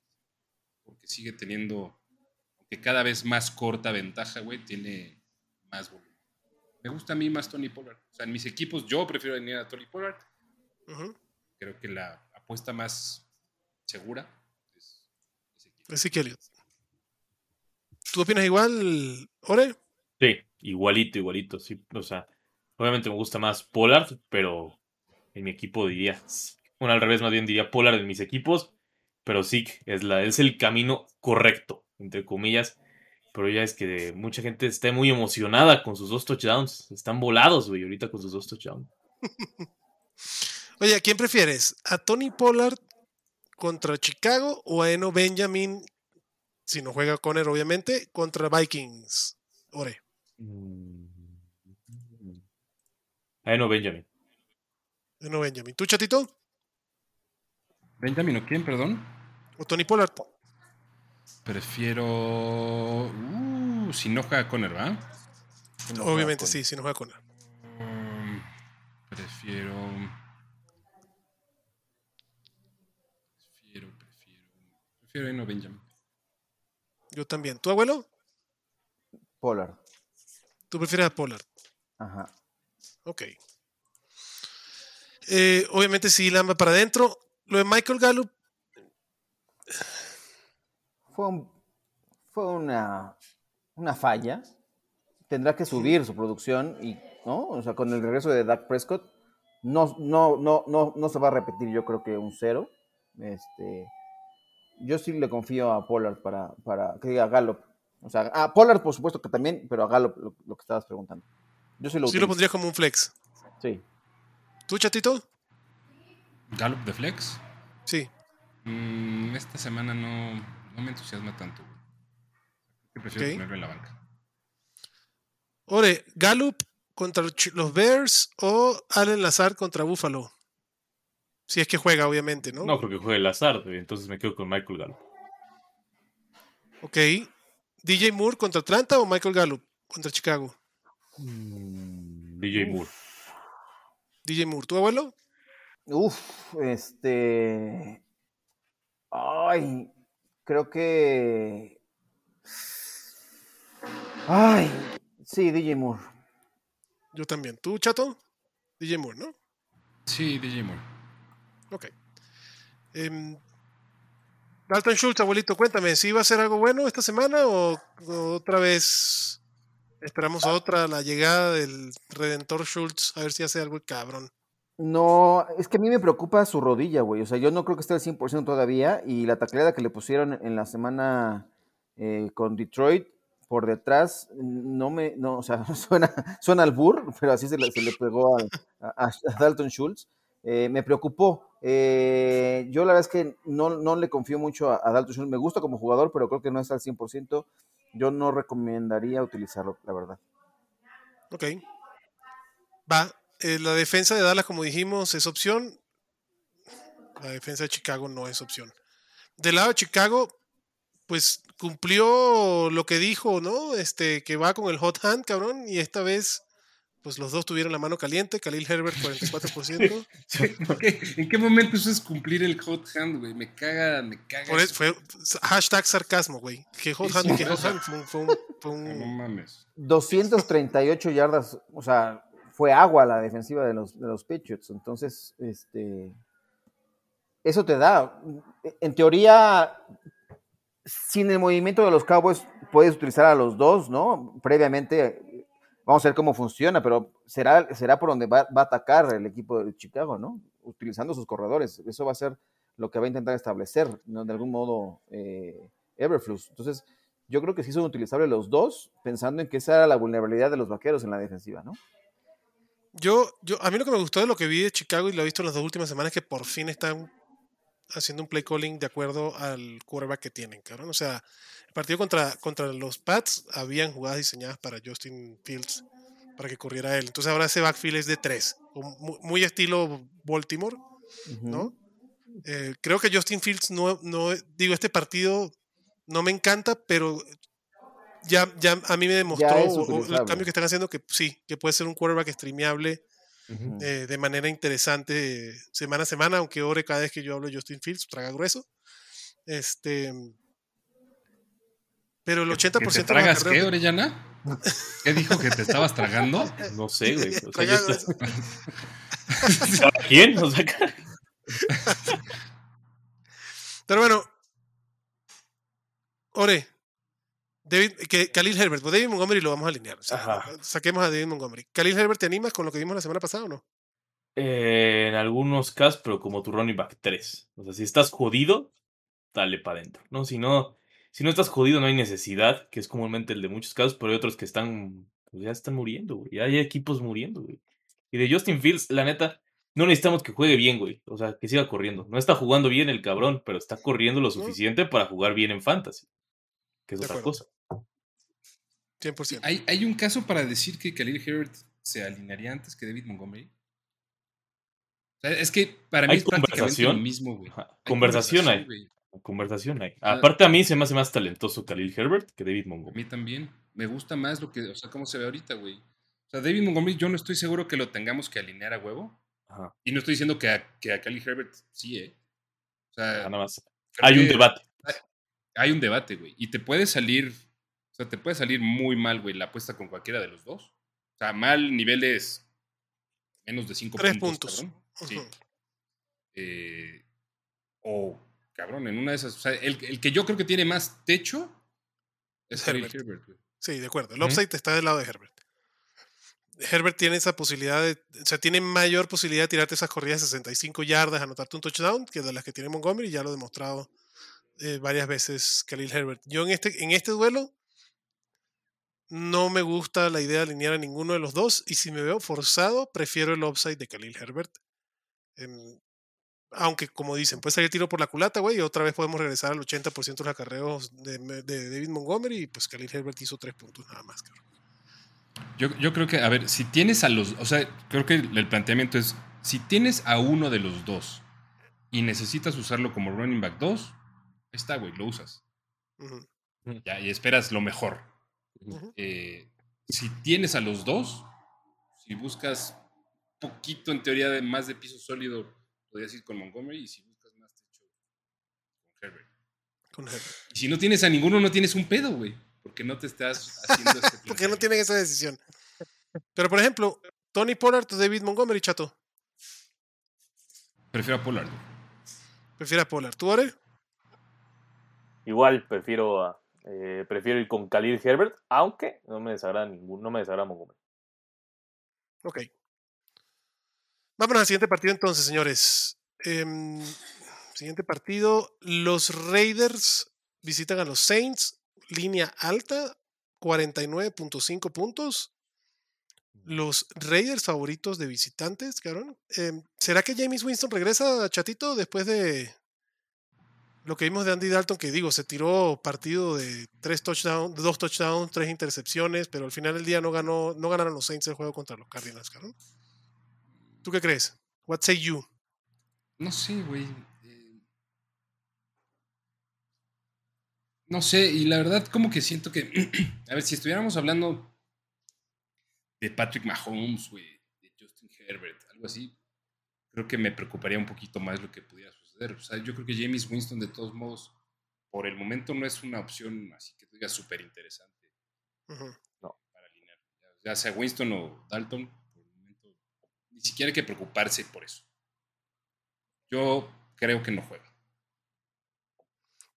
porque sigue teniendo, aunque cada vez más corta ventaja, güey, tiene más volumen. Me gusta a mí más Tony Pollard. O sea, en mis equipos yo prefiero alinear a Tony Pollard Creo que la apuesta más segura es. Zeke Elliott. ¿Tú opinas igual, Ore? Sí, igualito, igualito. Sí, o sea, obviamente me gusta más Pollard, pero en mi equipo diría. Bueno, al revés, más bien diría Pollard en mis equipos, pero sí es, la, es el camino correcto, entre comillas. Pero ya es que mucha gente está muy emocionada con sus dos touchdowns. Están volados, güey, ahorita con sus dos touchdowns. Oye, ¿a quién prefieres? ¿A Tony Pollard contra Chicago o a Eno Benjamin, si no juega Conner obviamente, contra Vikings? Ore. Mm. Ahí no, Benjamin. Eno Benjamin. ¿Tú, chatito? Benjamin, ¿o quién, perdón? ¿O Tony Pollard? Prefiero. Uh, si no juega Conner, ¿va? No obviamente sí, si no juega Conner. Um, prefiero. Prefiero, Eno Benjamin. Yo también. ¿Tu abuelo? Pollard. Tú prefieres a Pollard. Ajá. Ok. Eh, obviamente sí, Lamba para adentro. Lo de Michael Gallup, Fue, un- fue una, una falla. Tendrá que subir su producción y, ¿no? O sea, con el regreso de Dak Prescott, no, no, no, no, no se va a repetir, yo creo que un cero. Este, yo sí le confío a Pollard para, para que diga Gallup. O sea, a Pollard, por supuesto que también, pero a Gallup lo, lo que estabas preguntando. Yo sí lo sí lo pondrías como un flex. Sí. ¿Tú, chatito? Gallup de Flex. Sí. Mm, esta semana no, no me entusiasma tanto. prefiero Ok. ponerlo en la banca. Ore, Gallup contra los Bears o Allen Lazard contra Buffalo. Si es que juega, obviamente, ¿no? No creo que juegue el azar, entonces me quedo con Michael Gallup. Ok. DJ Moore contra Atlanta o Michael Gallup contra Chicago. DJ Moore. DJ Moore, ¿tu abuelo? Uf, este. Ay, creo que. Ay, sí, DJ Moore. Yo también. ¿Tú, chato? DJ Moore, ¿no? Sí, DJ Moore. Ok. Em, Dalton Schultz, abuelito, cuéntame, ¿si va a hacer algo bueno esta semana o, otra vez esperamos a otra, la llegada del Redentor Schultz, a ver si hace algo cabrón? No, es que a mí me preocupa su rodilla, güey. O sea, yo no creo que esté al 100% todavía. Y la tacleada que le pusieron en la semana eh, con Detroit por detrás, no me, no, o sea, suena, suena al burr, pero así se le, se le pegó a- a Dalton Schultz. Eh, me preocupó. Eh, yo la verdad es que no, no le confío mucho a, a Dalton. Me gusta como jugador, pero creo que no está al 100%. Yo no recomendaría utilizarlo, la verdad. Ok. Va. eh, la defensa de Dallas, como dijimos, es opción. La defensa de Chicago no es opción. Del lado de Chicago, pues cumplió lo que dijo, ¿no? Este, que va con el hot hand, cabrón, y esta vez, pues los dos tuvieron la mano caliente. Khalil Herbert, 44%. ¿Qué- ¿En qué momento eso es cumplir el hot hand, güey? Me caga, me caga. Por eso. eso fue hashtag sarcasmo, güey. Que hot hand, que hot hand fue un, fue un- fue un- No mames. 238 yardas, o sea, fue agua la defensiva de los, de los Patriots. Entonces, este, eso te da. En teoría, sin el movimiento de los Cowboys, puedes utilizar a los dos, ¿no? Previamente, vamos a ver cómo funciona, pero será, será por donde va, va a atacar el equipo de Chicago, ¿no? Utilizando sus corredores. Eso va a ser lo que va a intentar establecer, ¿no? De algún modo, eh, Everflux. Entonces, yo creo que sí son utilizables los dos, pensando en que esa era la vulnerabilidad de los vaqueros en la defensiva, ¿no? Yo, yo, a mí lo que me gustó de lo que vi de Chicago y lo he visto en las dos últimas semanas es que por fin están haciendo un play calling de acuerdo al quarterback que tienen, cabrón. O sea, el partido contra, contra los Pats habían jugadas diseñadas para Justin Fields para que corriera él. Entonces ahora ese backfield es de tres, muy, muy estilo Baltimore, ¿no? Eh, creo que Justin Fields no, no, digo, este partido no me encanta, pero ya, ya a mí me demostró el cambio que están haciendo que sí, que puede ser un quarterback streameable Ujú. eh, de manera interesante semana a semana, aunque ore cada vez que yo hablo de Justin Fields, traga grueso. Este, pero el 80% ¿Que de te tragas qué, acarreos- Orellana? ¿Qué dijo que te estabas tragando? No sé, güey. O sea, Traga ya está- grueso. ¿Cada quién? O sea, Pero bueno, Ore, David, que Khalil Herbert, pues David Montgomery lo vamos a alinear. o sea, Ajá. saquemos a David Montgomery. ¿Khalil Herbert te animas con lo que vimos la semana pasada o no? Eh, en algunos casos, pero como tu running back 3. O sea, si estás jodido, dale para adentro. ¿no? Si no, si no estás jodido, no hay necesidad, que es comúnmente el de muchos casos, pero hay otros que están, pues ya están muriendo, güey. Ya hay equipos muriendo, güey. Y de Justin Fields, la neta, no necesitamos que juegue bien, güey. O sea, que siga corriendo. No está jugando bien el cabrón, pero está corriendo lo suficiente para jugar bien en fantasy. Que es De otra acuerdo. cosa. 100%. ¿Hay, hay un caso para decir que Khalil Herbert se alinearía antes que David Montgomery. O sea, es que para mí ¿Hay es prácticamente lo mismo, güey. Hay Conversación hay. güey. Conversación hay. Ah. Aparte, a mí se me hace más talentoso Khalil Herbert que David A Montgomery. mí también. Me gusta más lo que, o sea, cómo se ve ahorita, güey. O sea, David Montgomery, yo no estoy seguro que lo tengamos que alinear a huevo. Ajá. Y no estoy diciendo que a, que a Khalil Herbert sí, ¿eh? O sea, Nada más. Hay un debate. hay- hay un debate, güey. Y te puede salir, sea, te puede salir muy mal, güey, la apuesta con cualquiera de los dos. O sea, mal niveles menos de 5 Tres puntos. puntos. cabrón. Sí. Ujú. Eh, o, cabrón, en una de esas. O sea, el, el que yo creo que tiene más techo es Khalil Herbert. Herbert, güey. Sí, de acuerdo. El upside está del lado de Herbert. Herbert tiene esa posibilidad de, o sea, tiene mayor posibilidad de tirarte esas corridas de 65 yardas, anotarte un touchdown, que de las que tiene Montgomery, ya lo ha demostrado eh, varias veces Khalil Herbert. Yo en este, en este duelo no me gusta la idea de alinear a ninguno de los dos, y si me veo forzado, prefiero el upside de Khalil Herbert. Aunque, como dicen, puede salir tiro por la culata, güey, y otra vez podemos regresar al 80% de los acarreos de, de David Montgomery, y pues Khalil Herbert hizo tres puntos nada más, cabrón. Yo, yo creo que, a ver, si tienes a los. O sea, creo que el planteamiento es: si tienes a uno de los dos y necesitas usarlo como running back 2, ahí está, güey, lo usas. Ujú. Ya, y esperas lo mejor. Eh, si tienes a los dos, si buscas poquito en teoría de más de piso sólido, podrías ir con Montgomery. Y si buscas más techo, con Herbert. Con Herbert. Y si no tienes a ninguno, no tienes un pedo, güey. Porque no te estás haciendo este ¿Por qué no tienen esa decisión? Pero, por ejemplo, Tony Pollard o David Montgomery, chato. Prefiero a Pollard. güey. Prefiere a Pollard. ¿Tú, Ore? Igual prefiero, a- eh, prefiero ir con Khalil Herbert, aunque no me desagrada ningún, no me desagrada Montgomery. Ok. Vámonos al siguiente partido entonces, señores. Em, siguiente partido. Los Raiders visitan a los Saints. Línea alta, 49.5 puntos. Los Raiders favoritos de visitantes, cabrón. Em, ¿Será que James Winston regresa, chatito, después de lo que vimos de Andy Dalton? Que digo, se tiró partido de tres touchdowns, dos touchdowns, tres intercepciones, pero al final del día no ganó, no ganaron los Saints el juego contra los Cardinals, cabrón. ¿Tú qué crees? What say you? No sé, güey. Eh, No sé, y la verdad como que siento que... a ver, si estuviéramos hablando de Patrick Mahomes, güey, de Justin Herbert, algo así, creo que me preocuparía un poquito más lo que pudiera suceder. O sea, yo creo que James Winston, de todos modos, por el momento no es una opción así que te diga súper interesante para alinear. Ya- Ya sea Winston o Dalton, por el momento ni siquiera hay que preocuparse por eso. Yo creo que no juega.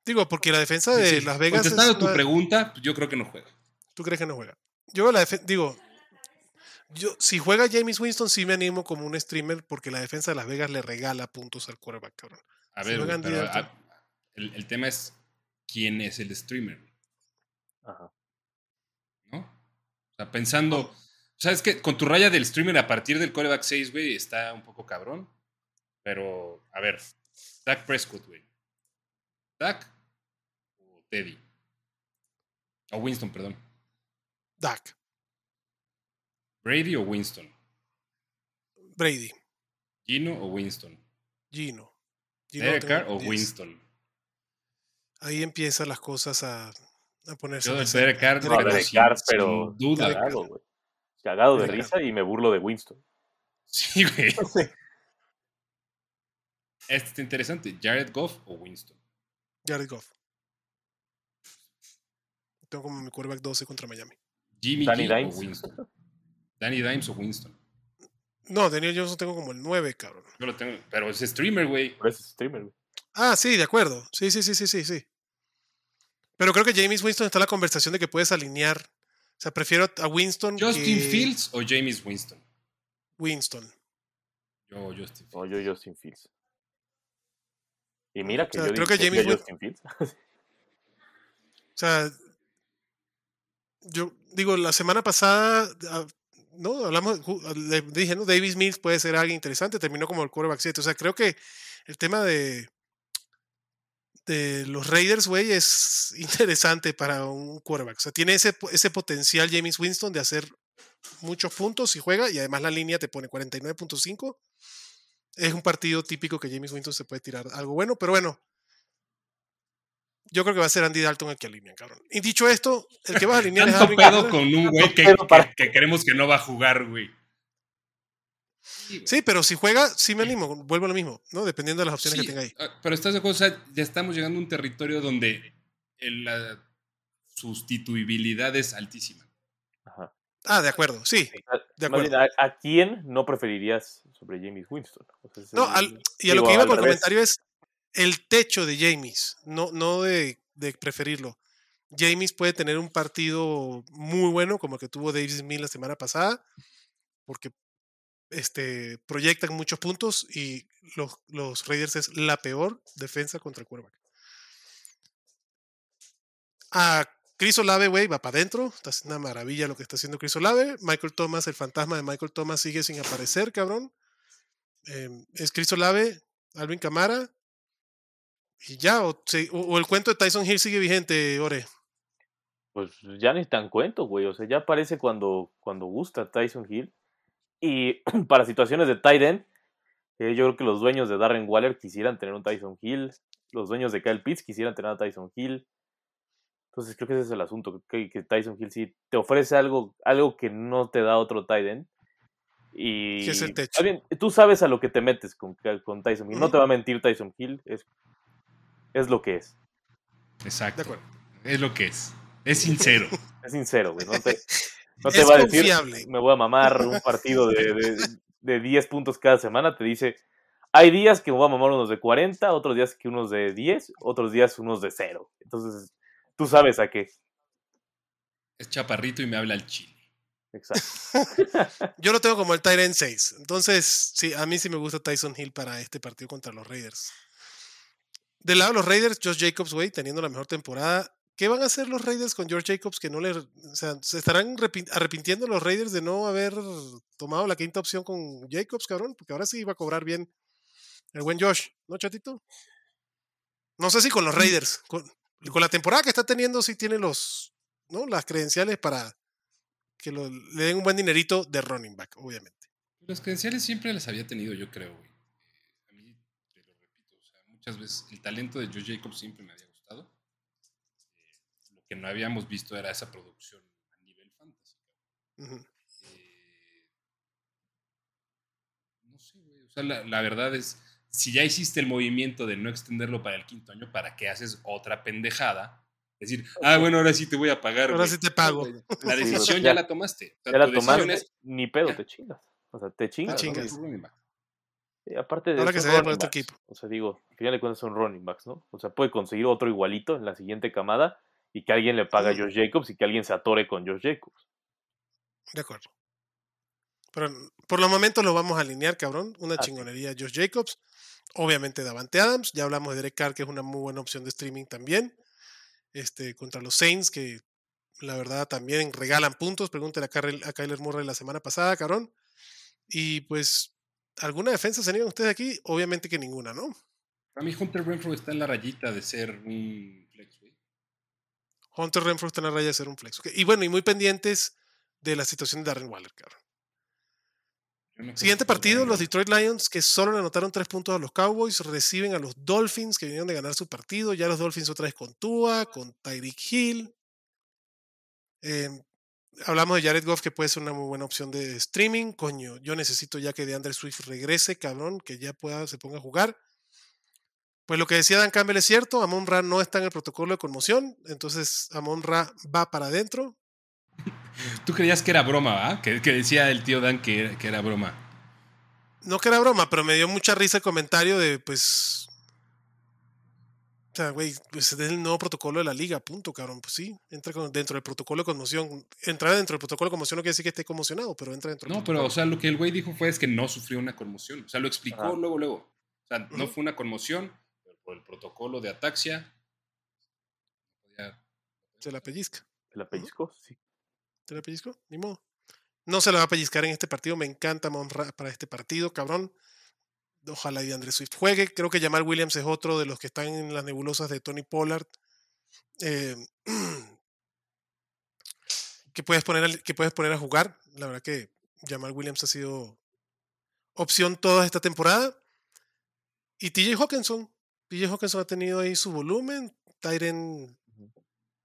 Digo, porque la defensa de Sí, Las Vegas. es Contestando tu una- pregunta, pues, yo creo que no juega. ¿Tú crees que no juega? Yo la digo, yo si juega James Winston sí me animo como un streamer porque la defensa de Las Vegas le regala puntos al quarterback, cabrón. A ver, güey, pero ah, el, el tema es quién es el streamer, Ajá. ¿no? O sea, pensando, o sea, es que con tu raya del streamer a partir del coreback 6, güey, está un poco cabrón. Pero, a ver, Dak Prescott, güey. Dak o Teddy. O Winston, perdón. Dak, Brady o Winston. Brady, Gino o Winston. Gino. Derek Carr o 10. Winston. Ahí empiezan las cosas a, a ponerse. Yo de. Derek Carr, No, Derek Carr, sin pero duda. cagado, güey. Cagado de risa y me burlo de Winston. Sí, güey. Este está interesante. Jared Goff o Winston. Jared Goff. Tengo como mi quarterback 12 contra Miami. Jimmy Danny G Dimes. o Winston. Danny Dimes o Winston. No, Daniel Johnson tengo como el 9, cabrón. Yo lo tengo, pero es streamer, güey. Por ese streamer, güey. Ah, sí, de acuerdo. Sí, sí, sí, sí, sí, sí. Pero creo que James Winston está en la conversación de que puedes alinear. O sea, prefiero a Winston Justin que Fields o James Winston. Winston. Yo, Justin No, Fields. yo Justin Fields. Y mira que O sea, yo creo que James Justin Fields. O sea, yo digo, la semana pasada, ah, ¿no? Hablamos, le dije, ¿no? Davis Mills puede ser alguien interesante, terminó como el quarterback 7. O sea, creo que el tema de, de los Raiders, güey, es interesante para un quarterback. O sea, tiene ese, ese potencial James Winston de hacer muchos puntos si juega y además la línea te pone 49.5. Es un partido típico que James Winston se puede tirar algo bueno, pero bueno. Yo creo que va a ser Andy Dalton el que alinea, cabrón. Y dicho esto, el que va a alinear es Tanto Alvin pedo con un güey que, que- que creemos que no va a jugar, güey. Sí, pero si juega, sí me animo. Vuelvo a lo mismo, ¿no? Dependiendo de las opciones Sí, que tenga ahí. ah, Pero estás de acuerdo, o sea, ya estamos llegando a un territorio donde el- la sustituibilidad es altísima. Ajá. Ah, de acuerdo, sí, de acuerdo. bien, ¿a, a quién no preferirías sobre James Winston? O sea, ese No, al- y a lo que iba con el comentario es el techo de James, no, no de, preferirlo. James puede tener un partido muy bueno, como el que tuvo Davis Mills la semana pasada, porque este, proyectan muchos puntos y los, los Raiders es la peor defensa contra el quarterback. A Chris Olave, güey, va para adentro. Está haciendo una maravilla lo que está haciendo Chris Olave. Michael Thomas, el fantasma de Michael Thomas, sigue sin aparecer, cabrón. Eh, es Chris Olave, Alvin Camara. Y ya, o, el cuento de Tyson Hill sigue vigente, Ore. Pues ya ni tan cuento, güey. O sea, ya aparece cuando, cuando gusta Tyson Hill. Y para situaciones de tight end, eh, yo creo que los dueños de Darren Waller quisieran tener un Tyson Hill. Los dueños de Kyle Pitts quisieran tener a Tyson Hill. Entonces creo que ese es el asunto. Que, que Tyson Hill sí te ofrece algo, algo que no te da otro tight end. Y Que es el techo. bien, tú sabes a lo que te metes con, con Tyson Hill. No te va a mentir Tyson Hill. Es, es lo que es. Exacto. De acuerdo. Es lo que es. Es sincero. Es sincero, güey. No te, no te va a decir, me voy a mamar un partido de, de, de 10 puntos cada semana. Te dice, hay días que me voy a mamar unos de 40, otros días que unos de 10, otros días unos de 0. Entonces, tú sabes a qué. Es chaparrito y me habla al chile. Exacto. Yo lo tengo como el Tyrant 6. Entonces, sí, a mí sí me gusta Tyson Hill para este partido contra los Raiders. Del lado de los Raiders, Josh Jacobs, güey, teniendo la mejor temporada. ¿Qué van a hacer los Raiders con George Jacobs que no le... O sea, ¿se estarán arrepi- arrepintiendo los Raiders de no haber tomado la quinta opción con Jacobs, cabrón? Porque ahora sí va a cobrar bien el buen Josh, ¿no, chatito? No sé si con los Raiders. Con, con la temporada que está teniendo, sí tiene los... ¿no? Las credenciales para que lo- le den un buen dinerito de running back, obviamente. Los credenciales siempre las había tenido, yo creo, güey. Eh, a mí, te lo repito, o sea, muchas veces el talento de Joe Jacobs siempre me había gustado. Eh, lo que no habíamos visto era esa producción a nivel fantasy. Ujú. Eh, no sé, güey. O sea, la, la verdad es, si ya hiciste el movimiento de no extenderlo para el quinto año, ¿para qué haces otra pendejada? Decir, ah, bueno, ahora sí te voy a pagar. Ahora güey". sí te pago. La Sí, decisión ya- ya, la tomaste. O sea, Ya la tu decisión tomaste, es, ni pedo, ya. te chingas. O sea, te chingas. Te chingas. Aparte de Ahora que se vaya por backs. equipo. O sea, digo, al final de cuentas son running backs, ¿no? O sea, puede conseguir otro igualito en la siguiente camada y que alguien le paga a. Josh Jacobs y que alguien se atore con Josh Jacobs. De acuerdo. Pero n- por los momentos lo vamos a alinear, cabrón. Una Ah, sí. chingonería Josh Jacobs. Obviamente Davante Adams. Ya hablamos de Derek Carr, que es una muy buena opción de streaming también. Este, contra los Saints, que la verdad también regalan puntos. Pregúntale a Kyler Murray la semana pasada, cabrón. Y pues, ¿alguna defensa se niegan ustedes aquí? Obviamente que ninguna, ¿no? Para mí, Hunter Renfro está en la rayita de ser un flex, güey. Hunter Renfro está en la raya de ser un flex. ok. Y bueno, y muy pendientes de la situación de Darren Waller, cabrón. No Siguiente partido, los Detroit Lions, que solo le anotaron tres puntos a los Cowboys, reciben a los Dolphins, que vinieron de ganar su partido. Ya los Dolphins otra vez con Tua, con Tyreek Hill. Eh, hablamos de Jared Goff, que puede ser una muy buena opción de streaming. Coño, yo necesito ya que DeAndre Swift regrese, cabrón, que ya pueda, se ponga a jugar. Pues lo que decía Dan Campbell es cierto, Amon Ra no está en el protocolo de conmoción, entonces Amon Ra va para adentro. Tú creías que era broma, ¿va? Que, que decía el tío Dan que, que era broma. No que era broma, pero me dio mucha risa el comentario de, pues. O sea, güey, pues es el nuevo protocolo de la liga, punto, cabrón. Pues sí, entra con- dentro del protocolo de conmoción. Entrar dentro del protocolo de conmoción no quiere decir que esté conmocionado, pero entra dentro del No, pero, protocolo. o sea, lo que el güey dijo fue es que no sufrió una conmoción. O sea, lo explicó Ajá. luego, luego. O sea, no fue una conmoción, pero por el protocolo de ataxia. Se la pellizca. ¿Se la pellizcó? Sí. ¿Se la pellizcó? Ni modo. No se la va a pellizcar en este partido. Me encanta Monra para este partido, cabrón. Ojalá y Andrés Swift juegue. Creo que Jamal Williams es otro de los que están en las nebulosas de Tony Pollard. Eh, que, puedes poner, al- que puedes poner a jugar. La verdad que Jamal Williams ha sido opción toda esta temporada. Y TJ Hawkinson. TJ Hawkinson ha tenido ahí su volumen. Tyren,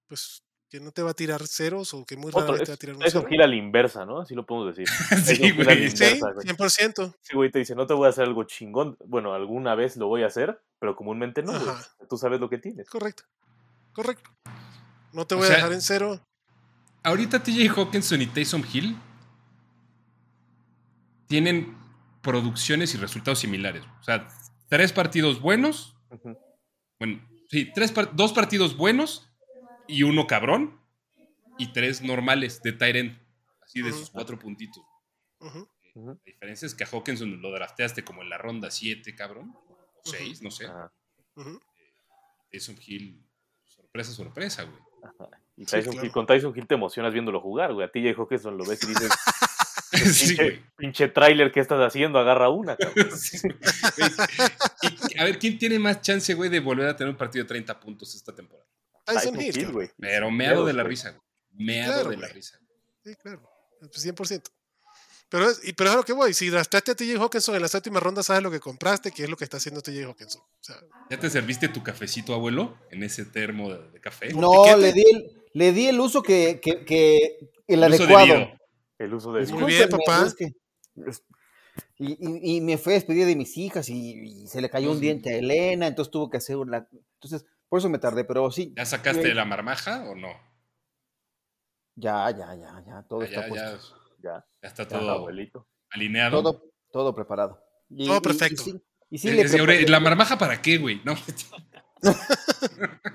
pues, que no te va a tirar ceros o que muy rara Otro, vez es, te va a tirar un es un cero. gil a la inversa, ¿no? Así lo podemos decir. Sí, güey. Sí, inversa, güey. 100%. Sí, güey, te dice, no te voy a hacer algo chingón. Bueno, alguna vez lo voy a hacer, pero comúnmente no, güey. Tú sabes lo que tienes. Correcto. correcto. No te O voy sea- a dejar en cero. Ahorita TJ Hawkinson y Taysom Hill tienen producciones y resultados similares. O sea, tres partidos buenos. Bueno, sí, tres par- dos partidos buenos y uno cabrón. Y tres normales de Tyrant. Así de sus cuatro puntitos. La diferencia es que a Hawkinson lo drafteaste como en la ronda 7, cabrón. O 6, no sé. Ujú. Taysom Hill, sorpresa, sorpresa, güey. Y Sí, Tyson claro. Hill- con Tyson Hill te emocionas viéndolo jugar, güey. A ti ya Hawkinson lo ves y dices, sí, pinche, pinche tráiler, ¿qué estás haciendo? Agarra una, cabrón. Sí, güey. Y, a ver, ¿quién tiene más chance, güey, de volver a tener un partido de 30 puntos esta temporada? Tyson Hill, cabrón. güey. Pero meado de la risa, güey. Meado Claro, de la risa. Sí, claro. Pues 100%. Pero es, y, pero es a lo que voy. Si drafteaste a TJ Hawkinson en la séptima ronda, sabes lo que compraste, que es lo que está haciendo TJ Hawkinson. O sea, ¿Ya te serviste tu cafecito, abuelo, en ese termo de, de café? No, le di, el, le di el uso que, que, que el adecuado. El uso de... Muy bien, papá. es que- es- y, y- y me fue a despedir de mis hijas y, y se le cayó un diente a Elena, entonces tuvo que hacer una... Entonces, por eso me tardé, pero sí. ¿Ya sacaste la marmaja o no? Ya, ya, ya, ya, todo Ah, está ya, puesto. ya, Ya, ya está ya, todo abuelito. alineado. Todo, todo preparado. Y- Todo y- y perfecto. sí- Y sí, Eh, le preparé- ¿La marmaja para qué, güey? No.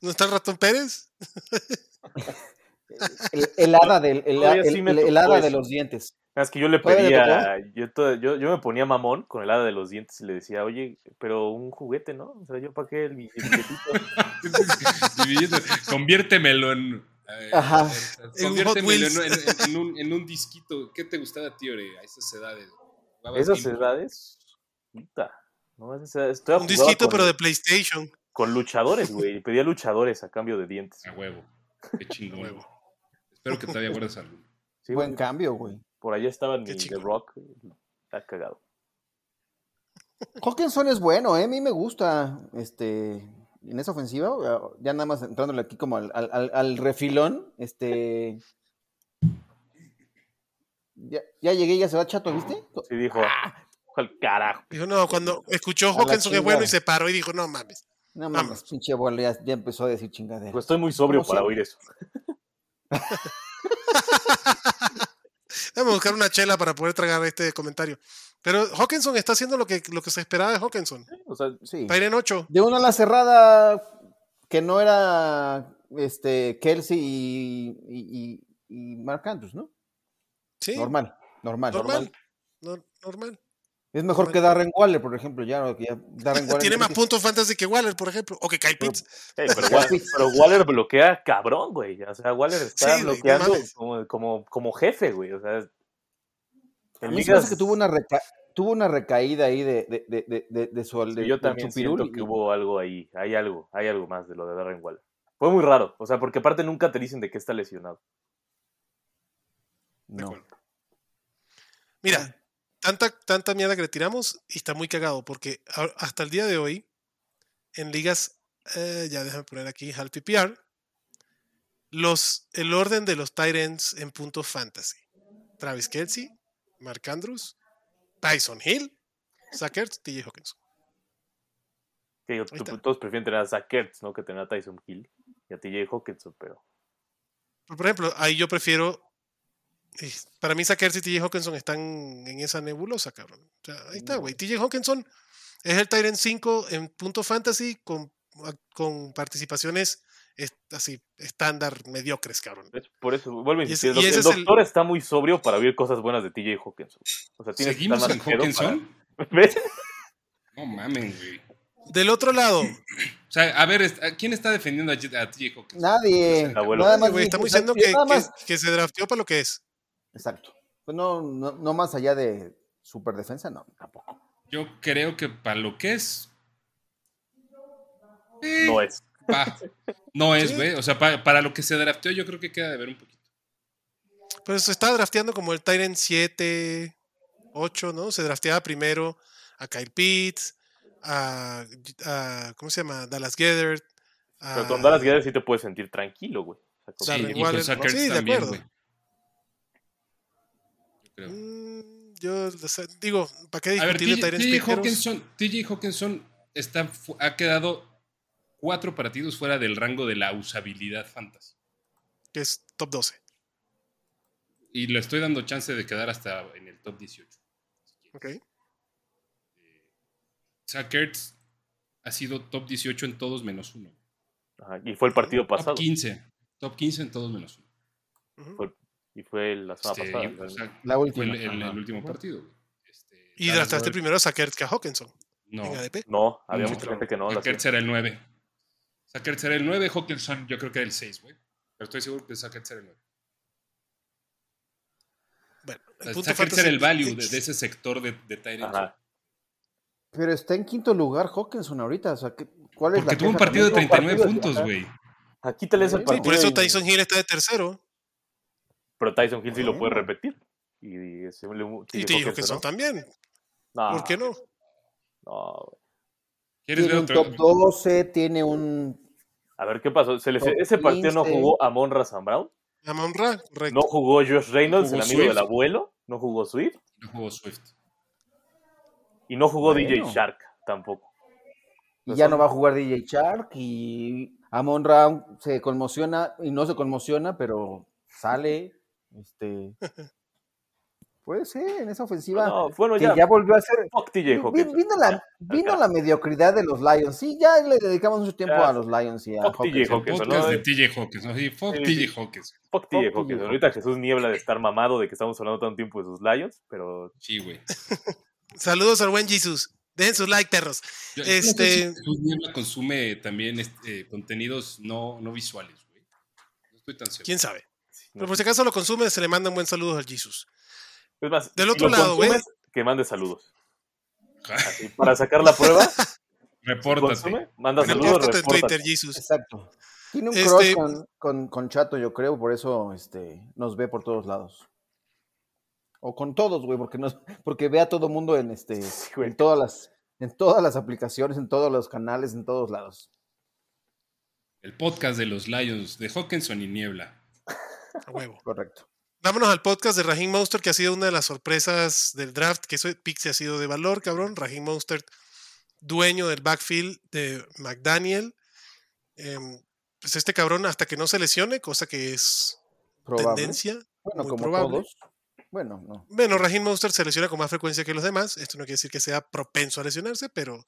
¿no está el ratón Pérez? el, el hada, del, el, sí me el- el tocó hada de los dientes. Es que yo le ¿Todavía le pedía, yo, yo, yo me ponía mamón con el hada de los dientes y le decía, oye, pero un juguete, ¿no? O sea, yo para qué el billetito. Dividiendo- Conviértemelo en. eh, Ajá. a En Conviértemelo en, en- en un, en un disquito. ¿Qué te gustaba a ti, Ore, a esas edades? ¿Jugabas Esas edades, puta, no, esas edades, Un disquito, con, pero de PlayStation. con luchadores, güey. Pedía luchadores a cambio de dientes. A huevo. Qué chingón. Huevo. Espero que todavía guardes alguno. Sí, Buen güey. cambio, güey. Por allá estaba Qué mi The. Rock. Está cagado. Hawkinson es bueno, ¿eh? a mí me gusta. Este, en esa ofensiva, ya nada más entrándole aquí como al, al- refilón. Este. Ya, ya llegué, ya se va chato, ¿viste? Sí, dijo, al carajo. Dijo, no, cuando escuchó Hawkinson es bueno y se paró y dijo, no mames. No mames, Vamos. pinche bola, ya, ya empezó a decir chingadera. Pues estoy muy sobrio para oír eso. Déjame buscar una chela para poder tragar este comentario. Pero Hawkinson está haciendo lo que, lo que se esperaba de Hawkinson. O sea, Sí. Tyren 8. De una a la cerrada que no era este Kelsey y, y, Mark Andrews, ¿no? Sí, Normal, normal. normal. No- normal. Es mejor que Darren Waller, por ejemplo, ya, Darren Waller Tiene más puntos fantasy que Waller, por ejemplo. O que Kyle Pero- Pitts. hey, pero, Waller, pero Waller bloquea cabrón, güey. O sea, Waller está Sí, bloqueando como, como, como jefe, güey. O sea, A mí se que tuvo una, reca- tuvo una recaída ahí de, de, de, de, de, de su Sí, de- yo también siento que hubo algo ahí. Hay algo, hay algo más de lo de Darren Waller. Fue muy raro. O sea, porque aparte nunca te dicen de qué está lesionado. No. Mira, tanta, tanta mierda que le tiramos y está muy cagado porque hasta el día de hoy, en ligas, eh, ya déjame poner aquí Half PPR, los, el orden de los ends en puntos fantasy. Travis Kelsey, Mark Andrews, Tyson Hill, Zach Ertz, TJ Hawkinson. Está. todos prefieren tener a Zach Ertz, ¿no? Que tener a Tyson Hill y a TJ Hawkinson, pero... Por ejemplo, ahí yo prefiero. Para mí, Zach Ertz y TJ Hawkinson están en esa nebulosa, cabrón. O sea, ahí está, güey. TJ Hawkinson es el Tyrant 5 en punto fantasy con, con participaciones est- así, estándar, mediocres, cabrón. Por eso, vuelvo a Y insistir, ese- el, es doctor está muy sobrio para oír cosas buenas de TJ Hawkinson. O sea, tienes ¿Seguimos que en Hawkinson? para- ¿Ves? No mamen, güey. Del otro lado, O sea, a ver, est- ¿a ¿quién está defendiendo a, TJ Hawkins? Nadie. Nada más estamos diciendo que, que- que se drafteó para lo que es. Exacto. Pues no, no, no más allá de super defensa, no, tampoco. Yo creo que para lo que es. eh, No es. pa- no es, Sí. güey. O sea, pa- para lo que se drafteó, yo creo que queda de ver un poquito. Pero se está drafteando como el Tyrant 7, 8, ¿no? Se drafteaba primero a Kyle Pitts, a, a- ¿cómo se llama? Dallas Gethert. Pero con Dallas Guedes sí te puedes sentir tranquilo, güey. O sea, con- Sí, de acuerdo. güey. Creo. Mm, yo o sea, digo, ¿para qué A ver, discutir de TJ, TJ? Hawkinson, TJ Hawkinson está, ha quedado cuatro partidos fuera del rango de la usabilidad fantasy. Que es top 12. Y le estoy dando chance de quedar hasta en el top 18. Ok. Zach Ertz ha sido top 18 en todos menos uno. Ajá, Y fue el partido pasado. Top 15. Top 15 en todos menos uno. Ujú. Fue- y fue la semana Este, pasada. y, o sea, La fue última. el, el- el último partido. güey. Este, Y draftaste primero a Sackert que a Hawkinson No, en ADP. No, había mucha gente que no. Ertz era el 9. Zach Ertz era el 9, Hawkinson yo creo que era el 6, güey. Pero estoy seguro que Zach Ertz era el 9. Bueno, el punto fantasy- era el value de, de ese sector de, de. Pero está en quinto lugar Hawkinson ahorita. O sea, ¿qué- ¿cuál es Porque la tuvo un partido de también? 39 Tuvo partidos, puntos, güey. Aquí te lees el Sí, Sí, partido. por eso Tyson Hill está de tercero. Pero Tyson Hill sí lo puede Ah. repetir. Y, ese te dijo que son ¿no? también. No, ¿Por qué no? no, güey. ¿Quieres Tiene ver un otro? top 12, tiene un... A ver, ¿qué pasó? Se les- Top ese partido no 15. jugó Amon Razan Brown. Amon Ra, correcto. No jugó Josh Reynolds, Jugó el amigo Swift. del abuelo. No jugó Swift. No jugó Swift. Y no jugó DJ. Shark tampoco. Y ya no va a jugar DJ Shark y Amon Ra se conmociona y no se conmociona, pero sale. Este... Puede ser, en esa ofensiva. No, bueno, que ya. ya, volvió a ser... Fuck TJ vi- Hawkinson. Vino la, vino la mediocridad de los Lions. Sí, ya le dedicamos mucho tiempo Ya. a los Lions y a Fuck TJ Hawkinson. Hawkinson, Podcast ¿no? de TJ Hawkins. Sí, fuck Sí, TJ. Hawkins. Fuck TJ. TJ Ahorita Jesús niebla de estar mamado de que estamos hablando tanto tiempo de sus Lions, pero Sí, güey. Saludos al buen Jesus. Dejen su like, perros. Yo- Este- Jesús Niebla consume también este, contenidos no, no visuales, güey. No estoy tan seguro. ¿Quién sabe? Pero por si acaso lo consume, se le manda un buen saludo al Jesus. Es más, Del otro lado, güey. consumes, Que mande saludos. Así, para sacar la prueba, Repórtate. consume, manda saludos, Repórtate en repórtate. Twitter, Jesus. Exacto. Tiene un Este- crush con, con, con Chato, yo creo, por eso este, nos ve por todos lados. O con todos, güey, porque, nos, porque ve a todo mundo en, este, Sí, en, todas las, en todas las aplicaciones, en todos los canales, en todos lados. El podcast de los Lions de Hawkinson y Niebla. A huevo. Correcto. Vámonos al podcast de Raheem Monster, que ha sido una de las sorpresas del draft, que eso Pixie ha sido de valor, cabrón. Raheem Monster, dueño del backfield de McDaniel. Em, pues este cabrón, hasta que no se lesione, cosa que es Probable. tendencia. Bueno, muy como probable. todos. Bueno, no. Bueno, Raheem Monster se lesiona con más frecuencia que los demás. Esto no quiere decir que sea propenso a lesionarse, pero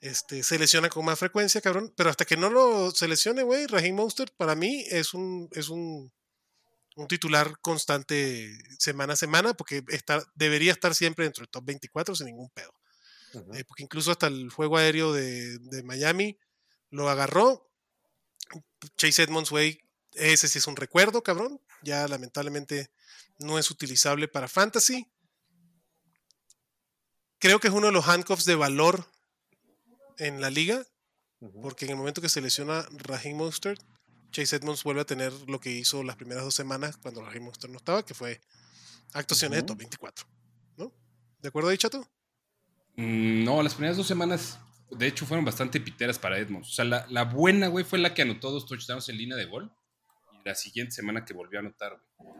este, se lesiona con más frecuencia, cabrón. Pero hasta que no lo se lesione, güey, Raheem Monster para mí es un, es un, un titular constante semana a semana, porque está, debería estar siempre dentro del top 24 sin ningún pedo. Eh, porque incluso hasta el juego aéreo de, de Miami lo agarró. Chase Edmonds, güey, ese sí es un recuerdo, cabrón. Ya lamentablemente no es utilizable para fantasy. Creo que es uno de los handcuffs de valor en la liga, porque en el momento que se lesiona Raheem Mostert, Chase Edmonds vuelve a tener lo que hizo las primeras dos semanas cuando Raheem Mostert no estaba, que fue actuaciones de Ujú. top 24. ¿no? ¿De acuerdo ahí, chato? Mm, No, las primeras dos semanas, de hecho, fueron bastante piteras para Edmonds. O sea, la, la buena, güey, fue la que anotó dos touchdowns en línea de gol. Y la siguiente semana que volvió a anotar, güey.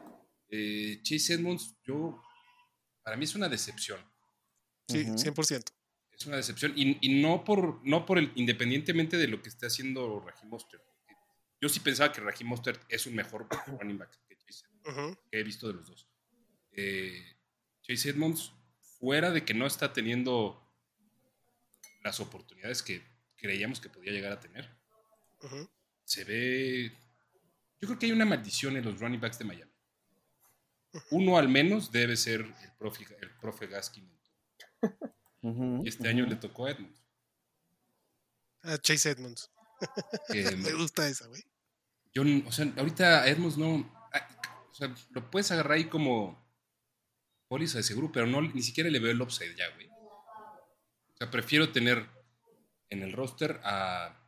Eh, Chase Edmonds, yo, para mí es una decepción. Sí, Ujú. 100%. Es una decepción. Y, y no por, no por el, independientemente de lo que esté haciendo Raheem Mostert. Yo sí pensaba que Raheem Mostert es un mejor running back que Chase Edmonds, Ujú. que he visto de los dos. Eh, Chase Edmonds, fuera de que no está teniendo las oportunidades que creíamos que podía llegar a tener, se ve. Yo creo que hay una maldición en los running backs de Miami. Uno al menos debe ser el profe, el profe Gaskin. Y este año le tocó a Edmonds. A Chase Edmonds. Eh, Me gusta esa, güey. yo, o sea, ahorita a Edmonds no. O sea, lo puedes agarrar ahí como póliza de seguro, pero no, ni siquiera le veo el upside ya, güey. O sea, prefiero tener en el roster a.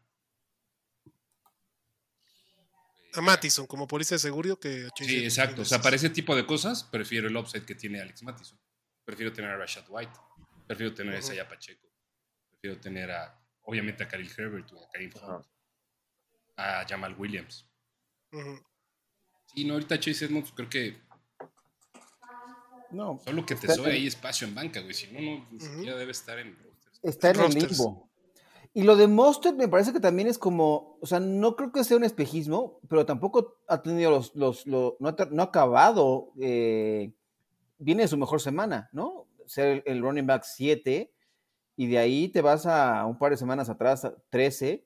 A Mattison como policía de seguro que a Sí, exacto. O sea, para ese tipo de cosas, prefiero el upside que tiene Alex Mattison. Prefiero tener a Rashad White. Prefiero tener a Ujú. Isaiah Pacheco. Prefiero tener a, obviamente, a Khalil Herbert o a Karim Hunt. A Jamal Williams. Ujú. Sí, no, ahorita Chase Edmonds creo que No, solo que te sobre ahí espacio en banca, güey. Si no, no, ni siquiera debe estar en rosters. está en el Rosters. limbo. Y lo de Mostert me parece que también es como, o sea, no creo que sea un espejismo, pero tampoco ha tenido los, los, los- no, ha, no ha acabado, eh, viene de su mejor semana, ¿no? Ser el, el running back 7 y de ahí te vas a un par de semanas atrás, a 13.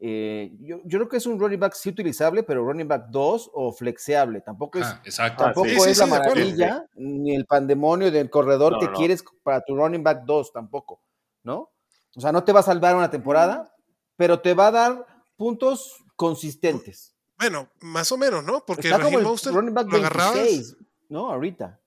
eh, yo, yo creo que es un running back sí utilizable, pero running back 2 o flexeable, tampoco es Ah, exacto. Ah, Tampoco sí, sí, es sí, la acuerdo. maravilla, ni el pandemonio del corredor No, que no, quieres para tu running back 2 tampoco, ¿no? O sea, no te va a salvar una temporada, pero te va a dar puntos consistentes. Bueno, más o menos, ¿no? Porque Está como el running back lo agarrabas, 26, ¿no? Ahorita.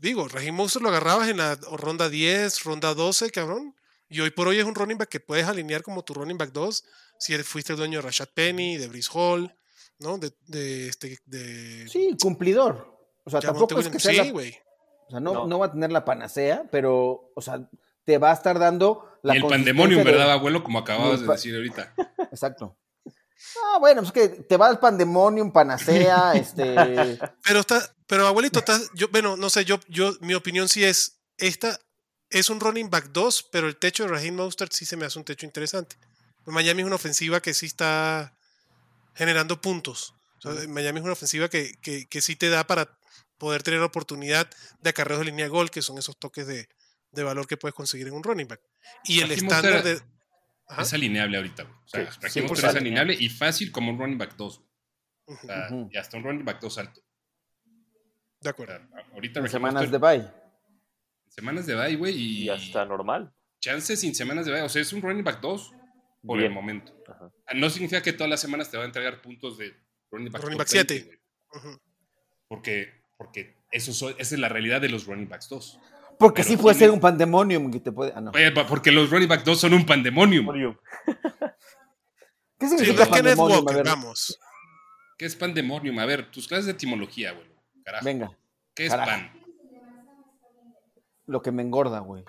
Digo, Raheem Mostert lo agarrabas en la ronda 10, ronda 12, cabrón. Y hoy por hoy es un running back que puedes alinear como tu running back 2 si fuiste el dueño de Rashad Penny, de Brice Hall, ¿no? De, de este de Sí, cumplidor. O sea, Javonte tampoco es que sea Sí, la- güey. o sea, no, No. no va a tener la panacea, pero, o sea, te va a estar dando la y el pandemonium, de- ¿verdad, abuelo? Como acababas de decir ahorita. Exacto. Ah, bueno, pues que te va el pandemonium, panacea, este... Pero está, pero abuelito, está, yo, bueno, no sé, yo, yo, mi opinión sí es, esta es un running back 2, pero el techo de Raheem Mostert sí se me hace un techo interesante. Miami es una ofensiva que sí está generando puntos. O sea, Miami es una ofensiva que, que, que sí te da para poder tener oportunidad de acarreos de línea de gol, que son esos toques de, de valor que puedes conseguir en un running back. Y el estándar de... Ajá, Es alineable ahorita, güey. O sea, Sí, Raheem 100% Mostert es alineable y fácil como un running back 2. O ujú, sea, Ujú. y hasta un running back 2 alto. de O acuerdo. sea, ahorita en semanas Mostert- de bye. semanas de bye, güey, y, Y hasta normal. chances sin semanas de bye. O sea, es un running back 2 por Bien. el momento. Ajá. Ah, No significa que todas las semanas te va a entregar puntos de running back, Running back siete. 20, güey. Ujú. Porque, porque eso so- esa es la realidad de los running backs 2. Porque sí puede ser un pandemonium que te puede... Ah, no. Porque los running back 2 son un pandemonium. ¿Qué Sí, significa no es Kenneth pandemonium? Ver, vamos. ¿Qué es pandemonium? A ver, tus clases de etimología, güey. Carajo. venga, ¿Qué es carajo. pan? lo que me engorda, güey.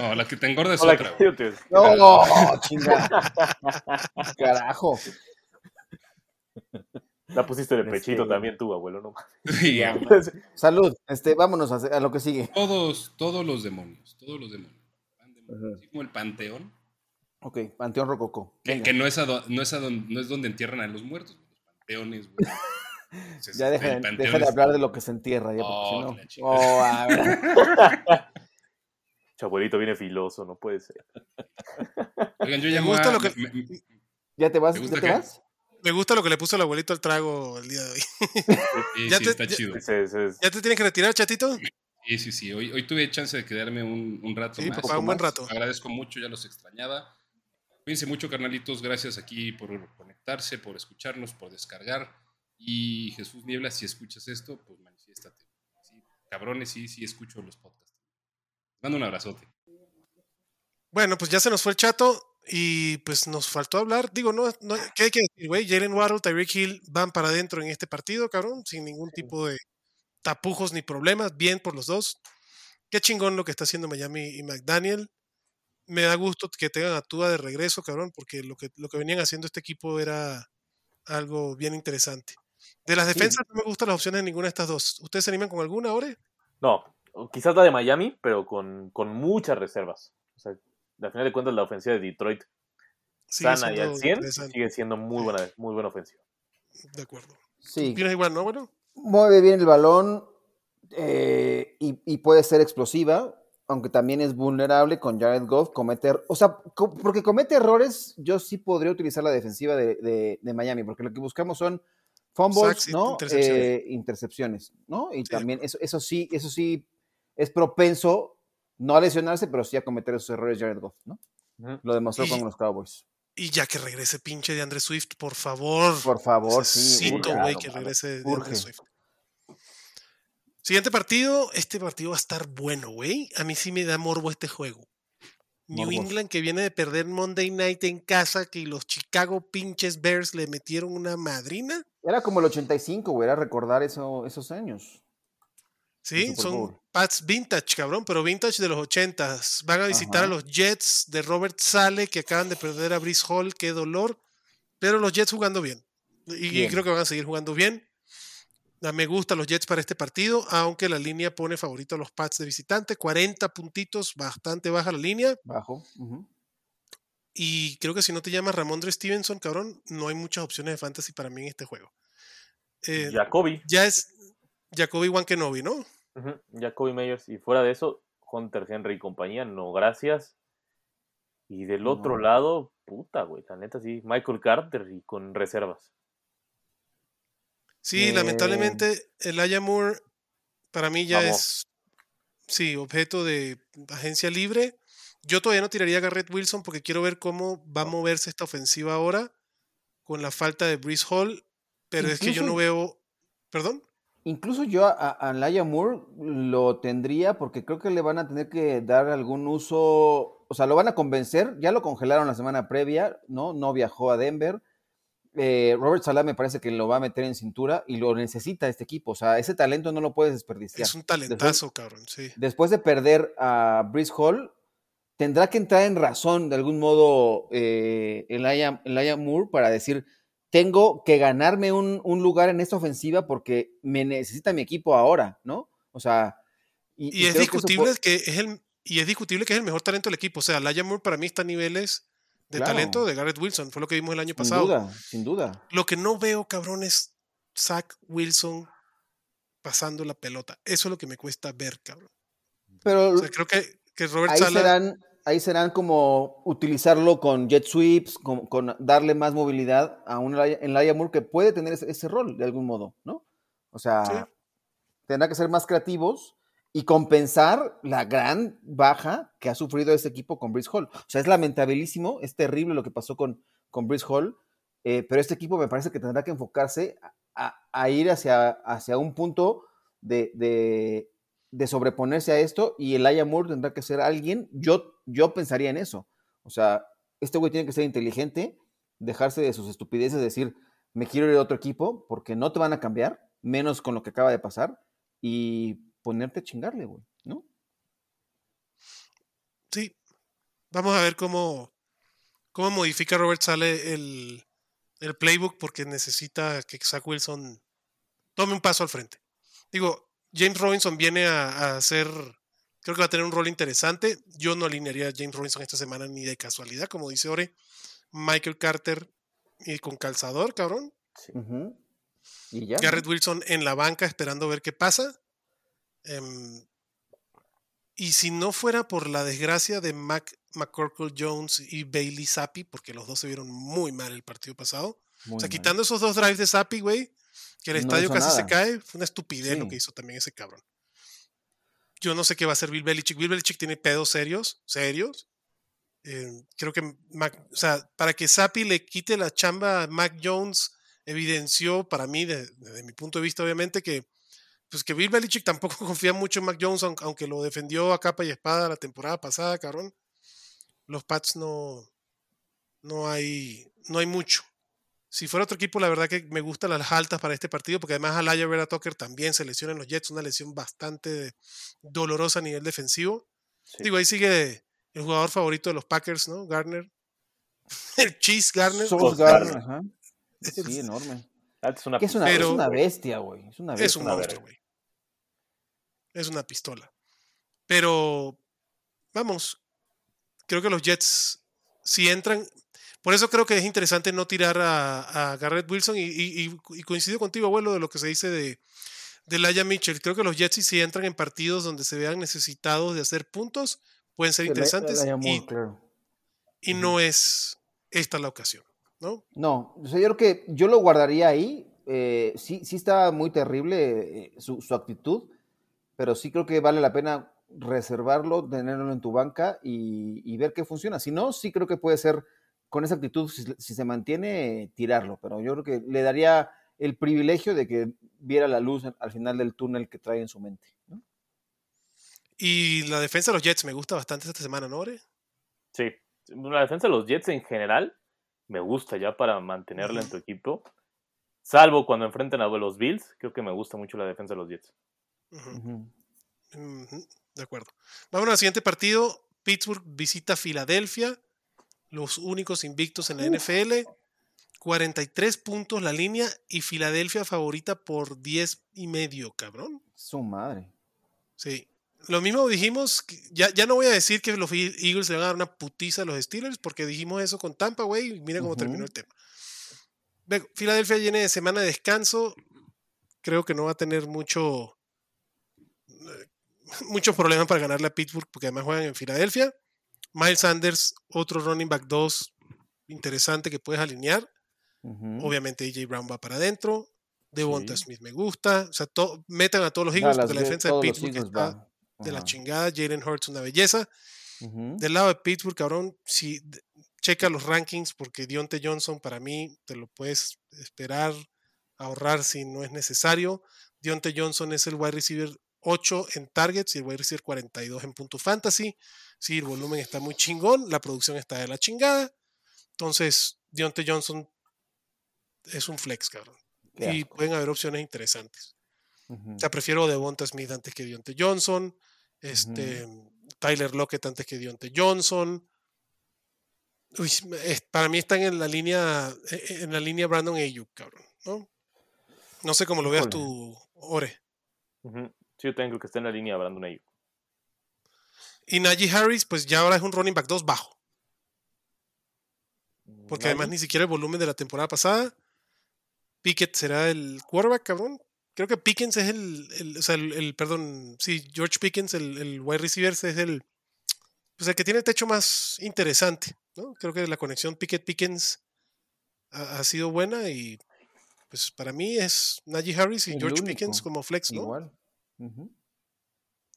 No, la que te engorda es otra, güey. ¿qué te- No, chinga. Carajo. La pusiste de pechito Este- también tú, abuelo, ¿no? Sí, Ya. Salud. Este, vámonos a, a lo que sigue. Todos, todos los demonios, todos los demonios. Así como el panteón, Ok, Panteón Rococó. que, no, es a do- no, es a don- no es donde entierran a los muertos, los panteones, güey. Entonces, Ya deja, el de- panteón deja de hablar de lo que se entierra. Ya, Oh, porque si no. Oh, a ver. Chabuelito viene filoso, no puede ser. Oigan, yo Me llamo gusta a- lo que- me- me- ¿Ya te vas? ¿Te ¿Ya te qué? vas? Me gusta lo que le puso el abuelito al trago el día de hoy. sí, Ya sí, te- está ya- chido. ¿Ya te tienes que retirar, chatito? Sí, sí, sí. Hoy, hoy tuve chance de quedarme un, un rato Sí, más. papá, un buen más. rato. Agradezco mucho, ya los extrañaba. Cuídense mucho, carnalitos. Gracias aquí por conectarse, por escucharnos, por descargar. Y Jesús Niebla, si escuchas esto, pues manifiéstate. Sí, cabrones, sí, sí escucho los podcasts. Mando un abrazote. Bueno, pues ya se nos fue el chato y pues nos faltó hablar. Digo, no, no ¿qué hay que decir, güey? Jalen Waddle, Tyreek Hill van para adentro en este partido, cabrón, sin ningún tipo de tapujos ni problemas. Bien por los dos. Qué chingón lo que está haciendo Miami y McDaniel. Me da gusto que tengan a Tua de regreso, cabrón, porque lo que, lo que venían haciendo este equipo era algo bien interesante. De las Sí. defensas no me gustan las opciones de ninguna de estas dos. ¿Ustedes se animan con alguna ahora? No, quizás la de Miami, pero con, con muchas reservas. O sea, al final de cuentas, la ofensiva de Detroit Sigue sana y al 100 interesante. sigue siendo muy buena, muy buena ofensiva. De acuerdo. Sí. ¿Opinas igual, no? Bueno, Mueve bien el balón eh, y, y puede ser explosiva, aunque también es vulnerable con Jared Goff. Cometer, o sea, co- porque comete errores, yo sí podría utilizar la defensiva de, de- de Miami, porque lo que buscamos son fumbles, Sacks y ¿no? intercepciones. Eh, intercepciones, ¿no? Y también eso, eso sí, eso sí es propenso no a lesionarse, pero sí a cometer esos errores Jared Goff, ¿no? Lo demostró Y- con los Cowboys. Y ya que regrese pinche de Andre Swift, por favor. Por favor, sí. Necesito, urge. güey, que regrese de. Andre Swift. Siguiente partido. Este partido va a estar bueno, güey. A mí sí me da morbo este juego. New. England que viene de perder Monday Night en casa, que los Chicago pinches Bears le metieron una madrina. Era como el 85, güey, era recordar eso, esos años. Sí, son. Pats vintage, cabrón, pero vintage de los 80s. Van a visitar Ajá. a los Jets de Robert Sale, que acaban de perder a Brice Hall, qué dolor. Pero los Jets jugando bien. Y, Bien. creo que van a seguir jugando bien. Ah, Me gustan los Jets para este partido, aunque la línea pone favorito a los Pats de visitante. 40 puntitos, bastante baja la línea. Bajo. Y creo que si no te llamas Ramondre Stevenson, cabrón, no hay muchas opciones de fantasy para mí en este juego. Eh, Jacoby. ya es Jacoby Wankenobi, ¿no? Ujú, Jacoby Meyers. Y fuera de eso, Hunter Henry y compañía, no gracias. Y del otro No. lado, puta, güey, la neta sí, Michael Carter y con reservas. Sí, Eh, lamentablemente el Moore para mí ya Vamos. es, sí, objeto de agencia libre. Yo todavía no tiraría a Garrett Wilson porque quiero ver cómo va a moverse esta ofensiva ahora con la falta de Breeze Hall, pero es que yo no veo, perdón. Incluso yo a, a, Laia Moore lo tendría porque creo que le van a tener que dar algún uso, o sea, lo van a convencer, ya lo congelaron la semana previa, ¿no? No viajó a Denver. Eh, Robert Salah me parece que lo va a meter en cintura y lo necesita este equipo, o sea, ese talento no lo puedes desperdiciar. Es un talentazo, cabrón, sí. Después de perder a Brice Hall, tendrá que entrar en razón de algún modo eh, Elijah, Elijah Moore para decir, tengo que ganarme un, un lugar en esta ofensiva porque me necesita mi equipo ahora, ¿no? O sea, y, Y, es que discutible que es el y es discutible que es el mejor talento del equipo. O sea, Laia Moore para mí está a niveles de Claro. talento de Garrett Wilson. Fue lo que vimos el año sin pasado. duda, sin duda. Lo que no veo, cabrón, es Zach Wilson pasando la pelota. Eso es lo que me cuesta ver, cabrón. Pero O sea, creo que, que Robert ahí Sala. serán, ahí serán como utilizarlo con jet sweeps, con, con darle más movilidad a un Elijah Moore que puede tener ese, ese rol de algún modo, ¿no? O sea, Sí. tendrá que ser más creativos y compensar la gran baja que ha sufrido este equipo con Brice Hall. O sea, es lamentabilísimo, es terrible lo que pasó con, con Brice Hall, eh, pero este equipo me parece que tendrá que enfocarse a, a- ir hacia, hacia un punto de, de- de sobreponerse a esto y el Aya Moore tendrá que ser alguien, yo, yo pensaría en eso. O sea, este güey tiene que ser inteligente, dejarse de sus estupideces, decir, me quiero ir a otro equipo porque no te van a cambiar, menos con lo que acaba de pasar, y ponerte a chingarle, güey, ¿no? Sí. Vamos a ver cómo, cómo modifica Robert Sale el, el playbook porque necesita que Zach Wilson tome un paso al frente. Digo, James Robinson viene a, a hacer, creo que va a tener un rol interesante. Yo no alinearía a James Robinson esta semana ni de casualidad, como dice Ore. Michael Carter y con calzador, cabrón. Sí. Y ya. Garrett Wilson en la banca esperando ver qué pasa. Em, y si no fuera por la desgracia de Mac, McCorkle Jones y Bailey Zappi, porque los dos se vieron muy mal el partido pasado. Muy o sea, mal. quitando esos dos drives de Zappi, güey, que el No estadio casi se cae, fue una estupidez lo que hizo también ese cabrón. Yo no sé qué va a hacer Bill Belichick. Bill Belichick tiene pedos serios, serios. Eh, creo que, Mac- o sea, para que Zappi le quite la chamba a Mac Jones, evidenció para mí, de- desde mi punto de vista, obviamente, que pues que Bill Belichick tampoco confía mucho en Mac Jones, aunque, aunque lo defendió a capa y espada la temporada pasada, cabrón. Los Pats no, no hay, no hay mucho. Si fuera otro equipo, la verdad que me gustan las altas para este partido, porque además Alaya Vera Tucker también se lesiona en los Jets, una lesión bastante dolorosa a nivel defensivo. Sí. Digo, ahí sigue el jugador favorito de los Packers, ¿no? Garner. El Cheese Garner. Ajá. Sí, enorme. Es una es una, Pero- es una bestia, güey. Es una bestia. Es un una monstruo, güey. Es una pistola. Pero, vamos, creo que los Jets, si entran, por eso creo que es interesante no tirar a, a Garrett Wilson y, y- y- y coincido contigo, abuelo, de lo que se dice de, de Laia Mitchell. Creo que los Jets, si entran en partidos donde se vean necesitados de hacer puntos, pueden ser interesantes y, claro. y no es esta la ocasión, ¿no? No, o sea, yo creo que yo lo guardaría ahí. eh, sí, sí está muy terrible eh, su, su actitud, pero sí creo que vale la pena reservarlo, tenerlo en tu banca y, y ver qué funciona. Si no, sí creo que puede ser con esa actitud, si, si se mantiene, tirarlo, pero yo creo que le daría el privilegio de que viera la luz al final del túnel que trae en su mente. ¿no? Y la defensa de los Jets me gusta bastante esta semana, ¿no, Ore? Sí. La defensa de los Jets en general me gusta ya para mantenerla en tu equipo. Salvo cuando enfrenten a los Bills, creo que me gusta mucho la defensa de los Jets. De acuerdo. Vamos al siguiente partido. Pittsburgh visita Filadelfia, los únicos invictos en la NFL. 43 puntos la línea y Filadelfia favorita por 10 y medio, cabrón. Su madre. Sí. Lo mismo dijimos, ya, ya no voy a decir que los Eagles le van a dar una putiza a los Steelers, porque dijimos eso con Tampa, güey, y mira cómo terminó el tema. Filadelfia viene de semana de descanso, creo que no va a tener mucho eh, muchos problemas para ganarle a Pittsburgh, porque además juegan en Filadelfia. Miles Sanders, otro running back 2 interesante que puedes alinear. Obviamente AJ Brown va para adentro. Devonta Sí. Smith me gusta. O sea, metan a todos los Eagles Dallas, porque la de- defensa de Pittsburgh está de la chingada. Jalen Hurts una belleza. Del lado de Pittsburgh, cabrón, si checa los rankings porque Dionte Johnson para mí te lo puedes esperar, ahorrar si no es necesario. Dionte Johnson es el wide receiver 8 en targets y el wide receiver 42 en punto fantasy. Sí, el volumen está muy chingón, la producción está de la chingada. Entonces, Dionte Johnson es un flex, cabrón. Y pueden haber opciones interesantes. Ujú. O sea, prefiero Devonta Smith antes que Dionte Johnson. Este, Tyler Lockett antes que Dionte Johnson. Uy, me- es- para mí están en la línea, eh, eh, en la línea Brandon Ayuk, cabrón, ¿no? No sé cómo lo veas tú, Ore. Sí, yo también creo que está en la línea Brandon Ayuk. Y Najee Harris, pues ya ahora es un running back 2 bajo. Porque además ni siquiera el volumen de la temporada pasada. Pickett será el quarterback, cabrón. Creo que Pickens es el, el- o sea, el, el- perdón, sí, George Pickens, el, el wide receiver, es el, pues el que tiene el techo más interesante, ¿no? Creo que la conexión Pickett-Pickens ha, ha sido buena y pues para mí es Najee Harris y George único, Pickens como flex, ¿no? Igual.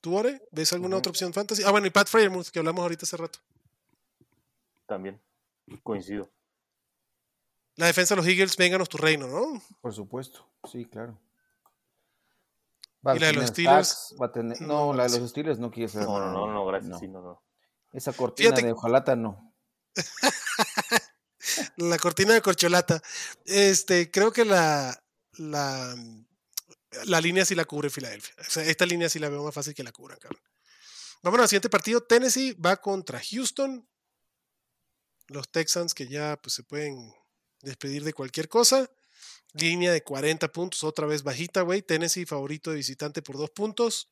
¿Tú, Ore? ¿Ves alguna otra opción fantasy? Ah, bueno, y Pat Freyermuth, que hablamos ahorita hace rato. También. Coincido. La defensa de los Eagles, vénganos tu reino, ¿no? Por supuesto, sí, claro. Va ¿Y la de los Steelers? sacks, va a tener- No, No, la de los Steelers no quiere saber No, no, no, no, gracias. Sí, no, no. Esa cortina Fíjate de hojalata no. la cortina de corcholata. Este, creo que la, la, la línea sí la cubre Filadelfia. O sea, esta línea sí la veo más fácil que la cubran, cabrón. Vámonos al siguiente partido. Tennessee va contra Houston. Los Texans que ya pues, se pueden despedir de cualquier cosa. Línea de 40 puntos, otra vez bajita, güey. Tennessee favorito de visitante por dos puntos.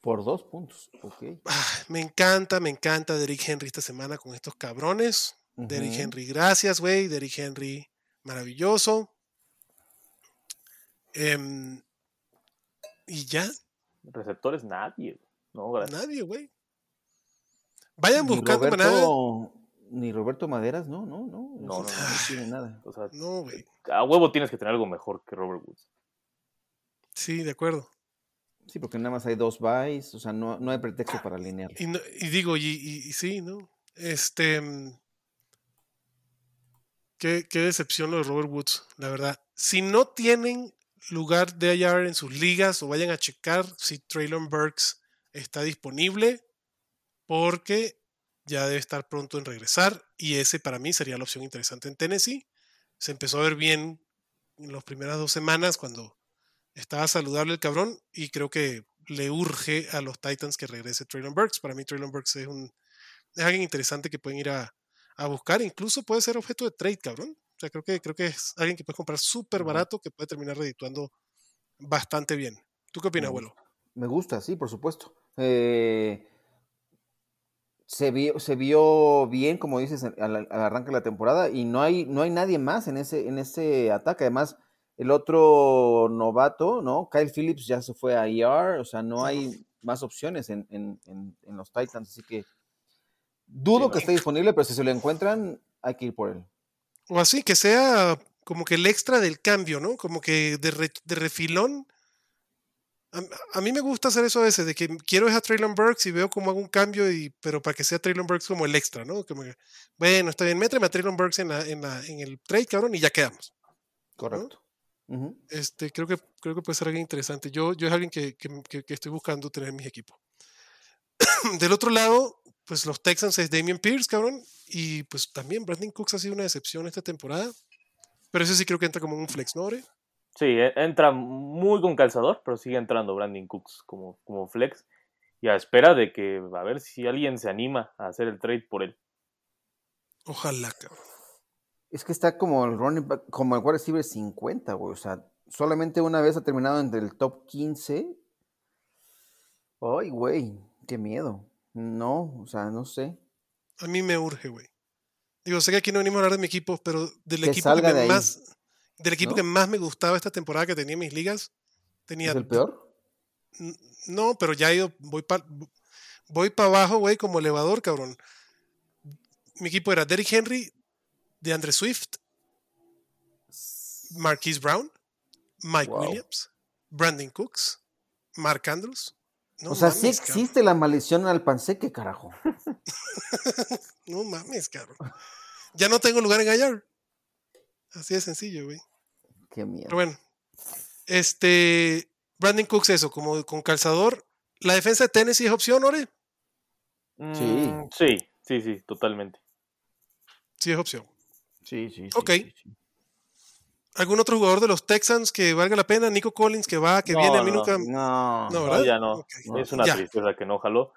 Por dos puntos, ok. Ah, me encanta, me encanta Derrick Henry esta semana con estos cabrones. Derrick Ujú. Henry, gracias, güey. Derrick Henry, maravilloso. Em, y ya, Receptores, nadie. No, gracias. nadie, güey. Vayan Ni buscando manada. Roberto, ni Roberto Maderas, no, no, no. No, no, no. tiene nada. O sea, No, güey. a huevo tienes que tener algo mejor que Robert Woods. Sí, de acuerdo. Sí, porque nada más hay dos buys, o sea, no, no hay pretexto para alinearlo. Y, no- y digo, y, y- y sí, ¿no? Este. mm, Qué, qué decepción lo de Robert Woods, la verdad. Si no tienen lugar de IR en sus ligas o vayan a checar si Traylon Burks está disponible, porque ya debe estar pronto en regresar y ese para mí sería la opción interesante en Tennessee. Se empezó a ver bien en las primeras dos semanas cuando estaba saludable el cabrón y creo que le urge a los Titans que regrese Traylon Burks. Para mí Traylon Burks es un es alguien interesante que pueden ir a, a buscar, incluso puede ser objeto de trade, cabrón. O sea, creo que creo que es alguien que puedes comprar súper barato que puede terminar redituando bastante bien. ¿Tú qué opinas, abuelo? Me gusta, sí, por supuesto. Eh, se, vio, se vio bien, como dices, al, al arranque de la temporada y no hay, no hay nadie más en ese, en ese ataque. Además, el otro novato, ¿no? Kyle Phillips ya se fue a ER, o sea, no hay más opciones en, en- en- en los Titans, así que dudo Sí, que esté disponible, pero si se lo encuentran, hay que ir por él. O así, que sea como que el extra del cambio, ¿no? Como que de, re- de refilón. A, a mí me gusta hacer eso a veces, de que quiero es a Traylon Burks y veo cómo hago un cambio, y, pero para que sea Traylon Burks como el extra, ¿no? Como que, bueno, está bien, métreme a Traylon Burks en, la- en, la- en el trade, cabrón, y ya quedamos. Correcto. Este, creo que, creo que puede ser alguien interesante. Yo, yo es alguien que, que- que- que estoy buscando tener en mis equipos. Del otro lado, pues los Texans es Damian Pierce, cabrón. Y pues también Brandon Cooks ha sido una decepción esta temporada. Pero ese sí creo que entra como un flex, ¿no, Ore? Sí, e- entra muy con calzador, pero sigue entrando Brandon Cooks como, como flex. Y a espera de que a ver si alguien se anima a hacer el trade por él. Ojalá, cabrón. Es que está como el running back, como el wide receiver 50, güey. O sea, solamente una vez ha terminado entre el top 15. Ay, güey, qué miedo. No, o sea, no sé. A mí me urge, güey. Digo, sé que aquí no venimos a hablar de mi equipo, pero del Que equipo que de ahí, más, del equipo ¿no? que más me gustaba esta temporada que tenía en mis ligas, tenía ¿Es el peor? No, pero ya he ido, voy para voy pa abajo, güey, como elevador, cabrón. Mi equipo era Derrick Henry, DeAndre Swift, Marquise Brown, Mike Wow. Williams, Brandon Cooks, Mark Andrews. No o sea, sí cabrón. existe la maldición al panseque, carajo. No mames, cabrón. Ya no tengo lugar en IR. Así de sencillo, güey. Qué miedo. Pero bueno. Este. Brandon Cooks, eso, como con calzador. ¿La defensa de Tennessee es opción, Ore? Sí. Mm, sí, sí, sí, totalmente. Sí, es opción. Sí, sí, sí. Ok. sí, sí. ¿Algún otro jugador de los Texans que valga la pena? Nico Collins, que va, que No, viene, a mí no. nunca. No. No, ya no. Es una Ya. tristeza que no jaló.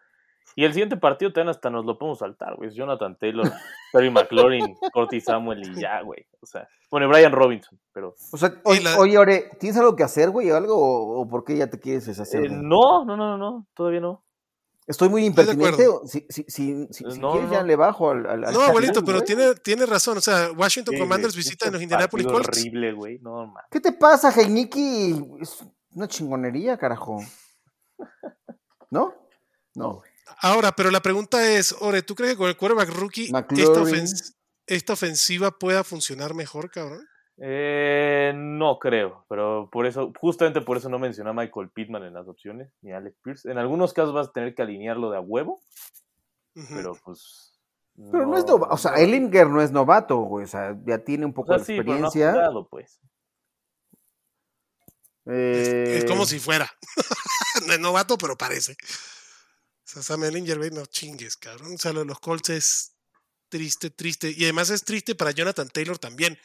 Y el siguiente partido también hasta nos lo podemos saltar, güey. Es Jonathan Taylor, Terry McLaurin, Corty Samuel y ya, güey. O sea, bueno, Brian Robinson, pero... O sea, oye, la- oye, Ore, ¿tienes algo que hacer, güey, o algo? ¿O, por qué ya te quieres deshacer? eh, no, no, no, no, todavía no. Estoy muy impertinente. Si, si, si, si- si No, quieres, no, ya le bajo al. al- al No, abuelito, pero güey. tiene, tiene razón. O sea, Washington Sí, Commanders güey, visitan los Indianapolis Colts. horrible, güey. No, man. ¿Qué te pasa, Heiniki? Es una chingonería, carajo. ¿No? No. Ahora, pero la pregunta es, Ore, ¿tú crees que con el quarterback rookie esta, McLaurin. ofens- esta ofensiva pueda funcionar mejor, cabrón? Eh, no creo, pero por eso, justamente por eso no mencioné a Michael Pittman en las opciones, ni a Alex Pierce. En algunos casos vas a tener que alinearlo de a huevo, pero pues... Pero no, es novato. O sea, Ellinger no es novato, güey. O sea, ya tiene un O poco sea, de sí, pero no ha experiencia. jugado, pues. Es, es Eh, como si fuera. no es novato, pero parece. O sea, Sam Ellinger, güey, no chingues, cabrón. O sea, lo de los Colts es triste, triste. Y además es triste para Jonathan Taylor también.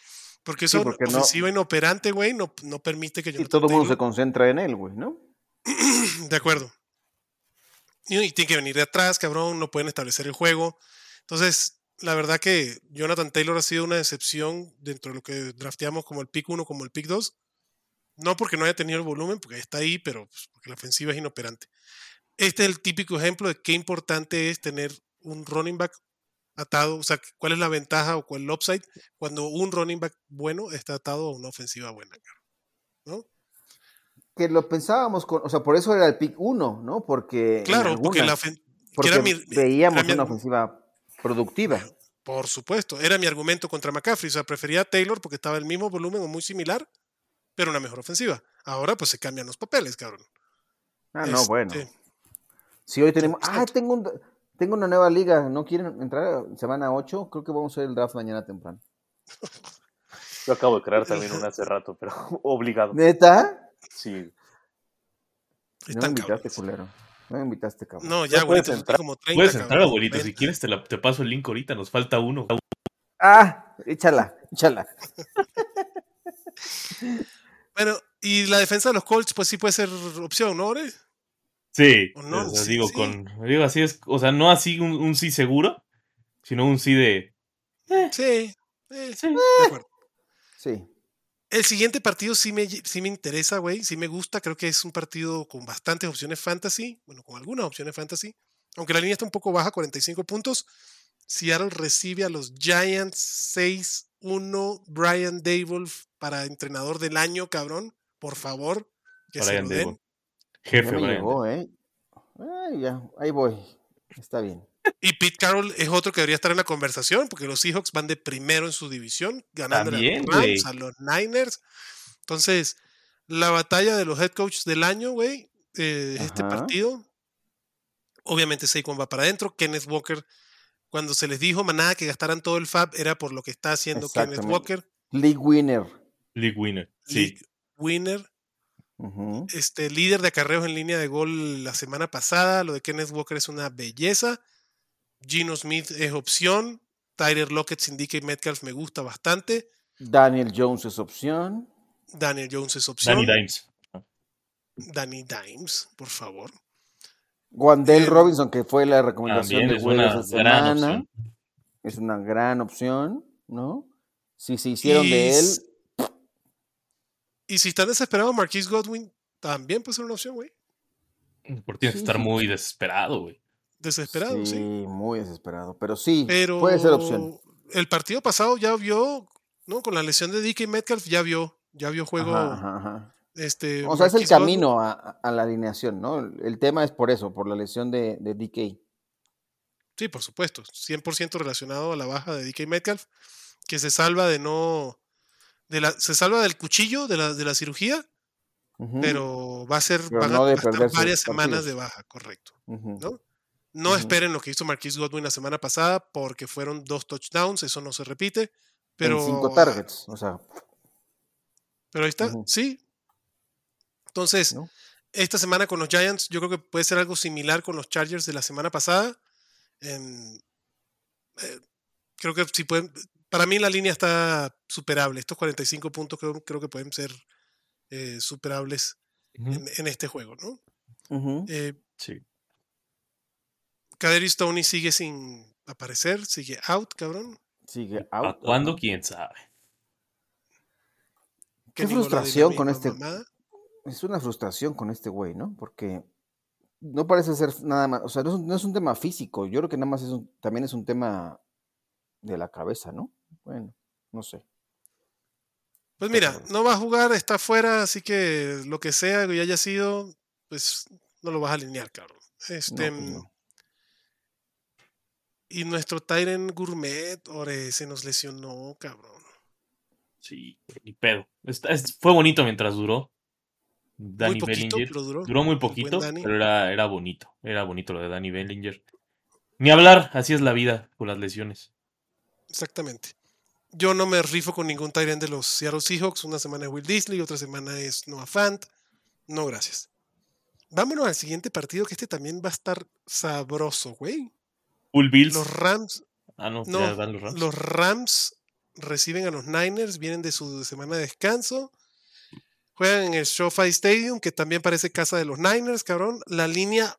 Porque Sí, eso no- ofensiva inoperante, güey, no, no permite que Y Jonathan todo el mundo se concentra en él, güey, ¿no? De acuerdo. Y, y tiene que venir de atrás, cabrón, no pueden establecer el juego. Entonces, la verdad que Jonathan Taylor ha sido una decepción dentro de lo que drafteamos como el pick 1, como el pick 2. No porque no haya tenido el volumen, porque está ahí, pero pues, porque la ofensiva es inoperante. Este es el típico ejemplo de qué importante es tener un running back atado, o sea, cuál es la ventaja o cuál el upside cuando un running back bueno está atado a una ofensiva buena. ¿no? Que lo pensábamos con. O sea, por eso era el pick 1, ¿no? Porque. Claro, porque la porque era mi- mi- veíamos era mi una ofensiva productiva. Por supuesto, era mi argumento contra McCaffrey. O sea, prefería a Taylor porque estaba el mismo volumen o muy similar, pero una mejor ofensiva. Ahora pues se cambian los papeles, cabrón. Ah, no, bueno. Este, Si hoy tenemos. Ah, tengo, un, tengo una nueva liga. ¿No quieren entrar a semana 8? Creo que vamos a hacer el draft mañana temprano. Yo acabo de crear también una hace rato, pero obligado. ¿Neta? Sí. No me invitaste, culero. No me invitaste, cabrón. No, ya, No puedes entrar. como 30. Puedes entrar, cabrón, abuelito, si 40. quieres te, la- te paso el link ahorita, nos falta uno. Ah, échala, échala. Bueno, y la defensa de los Colts, pues sí puede ser opción, ¿no, Ore? Sí, O no, o sea, sí, digo, sí. con, digo así es, o sea, no así un, un sí seguro, sino un sí de... Sí, eh, Sí. de acuerdo. Sí. El siguiente partido sí me, sí me interesa, güey. Sí me gusta. Creo que es un partido con bastantes opciones fantasy. Bueno, con algunas opciones fantasy. Aunque la línea está un poco baja, 45 puntos. Seattle recibe a los Giants 6-1. Brian Dable para entrenador del año, cabrón. Por favor, que se lo den. Jefe, Ya me Brian. llegó, ¿eh? Ay, ya, ahí voy. Está bien. Y Pete Carroll es otro que debería estar en la conversación, porque los Seahawks van de primero en su división, ganando a los güey. Rams, a los Niners. Entonces, la batalla de los head coaches del año, güey, eh, este partido. Obviamente Saquon va para adentro. Kenneth Walker, cuando se les dijo, manada, que gastaran todo el FAB, era por lo que está haciendo Kenneth. Walker. League winner. League winner. Sí. League winner, Este líder de acarreos en línea de gol la semana pasada. Lo de Kenneth Walker es una belleza. Gino Smith es opción. Tyler Lockett, Syndica y Metcalf me gusta bastante. Daniel Jones es opción. Daniel Jones es opción. Danny Dimes. Danny Dimes, por favor. Wandell Eh, Robinson, que fue la recomendación de es una gran semana. opción. Es una gran opción, ¿no? Si se hicieron Y de él, Y si están desesperados, Marquise Godwin también puede ser una opción, güey. Por tienes que Sí, estar sí. muy desesperado, güey. Desesperado, sí. muy desesperado. Pero sí, Pero puede ser opción. el partido pasado ya vio, ¿no? Con la lesión de DK Metcalf ya vio, ya vio juego. Ajá, ajá, ajá. Este, O sea, es el camino a, a la alineación, ¿no? El tema es por eso, por la lesión de, de DK. Sí, por supuesto. 100% relacionado a la baja de DK Metcalf, que se salva de no. De la, se salva del cuchillo de la, de la cirugía, pero va a ser. No va a estar perderse varias semanas de baja, correcto. ¿no? No esperen lo que hizo Marquise Godwin la semana pasada, porque fueron dos touchdowns, eso no se repite. Pero, En cinco targets, o sea, Pero ahí está, sí. Entonces, ¿no? esta semana con los Giants, yo creo que puede ser algo similar con los Chargers de la semana pasada. Em, eh, creo que si pueden. Para mí la línea está superable. Estos 45 puntos creo, creo que pueden ser eh, superables en, en este juego, ¿no? Ujú. Eh, Sí. Kaderi Stoney sigue sin aparecer, sigue out, cabrón. Sigue ¿A out. cuándo? ajá. ¿Quién sabe? Qué frustración con este- mamada. Es una frustración con este güey, ¿no? Porque no parece ser nada más, o sea, no es un, no es un tema físico, yo creo que nada más es un, también es un tema de la cabeza, ¿no? Bueno, no sé. Pues mira, no va a jugar, está fuera, así que lo que sea que haya sido, pues no lo vas a alinear, cabrón. Este, pues no. Y nuestro Tyren Gourmet, ore, se nos lesionó, cabrón. Sí, ni pedo. Está- es- fue bonito mientras duró. Danny muy poquito, Bellinger. pero duró. Duró muy poquito, pero era, era bonito. Era bonito lo de Danny Bellinger. Ni hablar, así es la vida con las lesiones. Exactamente. Yo no me rifo con ningún Tyren de los Seattle Seahawks. Una semana es Will Disley, otra semana es Noah Fant. No, gracias. Vámonos al siguiente partido, que este también va a estar sabroso, güey. Full Bills. Los Rams ah, no, No, ya van los Rams. los Rams reciben a los Niners, vienen de su semana de descanso. Juegan en el SoFi Stadium, que también parece casa de los Niners, cabrón. La línea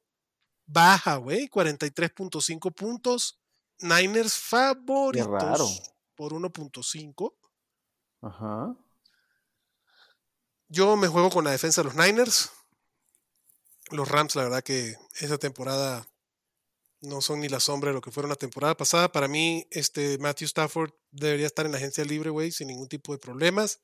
baja, güey, 43.5 puntos. Niners favoritos raro. Por 1.5. Ajá. Yo me juego con la defensa de los Niners. Los Rams, la verdad que esta temporada no son ni la sombra de lo que fueron la temporada pasada. Para mí, este Matthew Stafford debería estar en la agencia libre, güey, sin ningún tipo de problemas.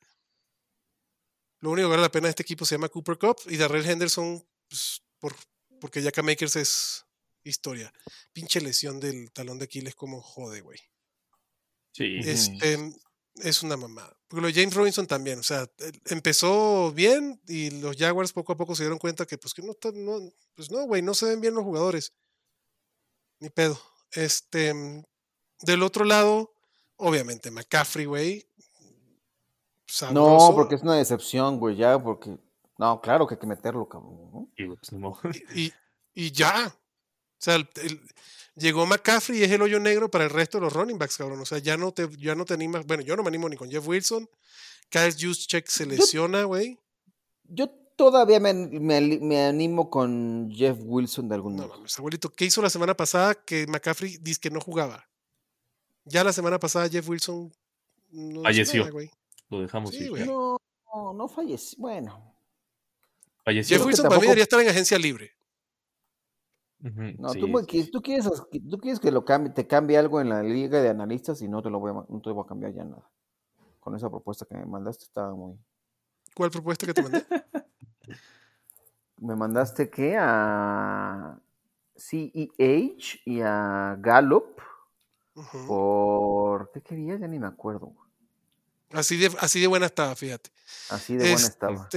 Lo único que vale la pena de este equipo se llama Cooper Cup y Darrell Henderson, pues, por, porque Yaka Makers es historia. Pinche lesión del talón de Aquiles, como jode, güey. Sí. Este, es una mamada. Porque lo de James Robinson también, o sea, empezó bien y los Jaguars poco a poco se dieron cuenta que, pues, que no, no pues no, güey, no se ven bien los jugadores. Ni pedo. Este, del otro lado, obviamente, McCaffrey, güey. No, porque es una decepción, güey, ya, porque. No, claro que hay que meterlo, cabrón. pues, y ya. O sea, el- el- llegó McCaffrey y es el hoyo negro para el resto de los running backs, cabrón. O sea, ya no te, ya no te animas. Bueno, yo no me animo ni con Jeff Wilson. Kyle Juszczyk se lesiona, güey. Yo todavía me, me me animo con Jeff Wilson de algún No modo. mames, abuelito. ¿Qué hizo la semana pasada que McCaffrey dice que no jugaba? Ya la semana pasada Jeff Wilson no Falleció. nada, güey. Lo dejamos Sí, ir. güey. No, no, no falleció. Bueno, Falleció. Jeff Wilson para mí debería estar en agencia libre. No, sí, tú, sí, sí. tú quieres, tú quieres que lo cambie, te cambie algo en la liga de analistas y no te lo voy a, no te voy a cambiar ya nada. Con esa propuesta que me mandaste estaba muy. ¿Cuál propuesta que te mandé? Me mandaste que a CEH y a Gallup por. ¿Qué quería? Ya ni me acuerdo. Así de, así de buena estaba, fíjate. Así de buena estaba.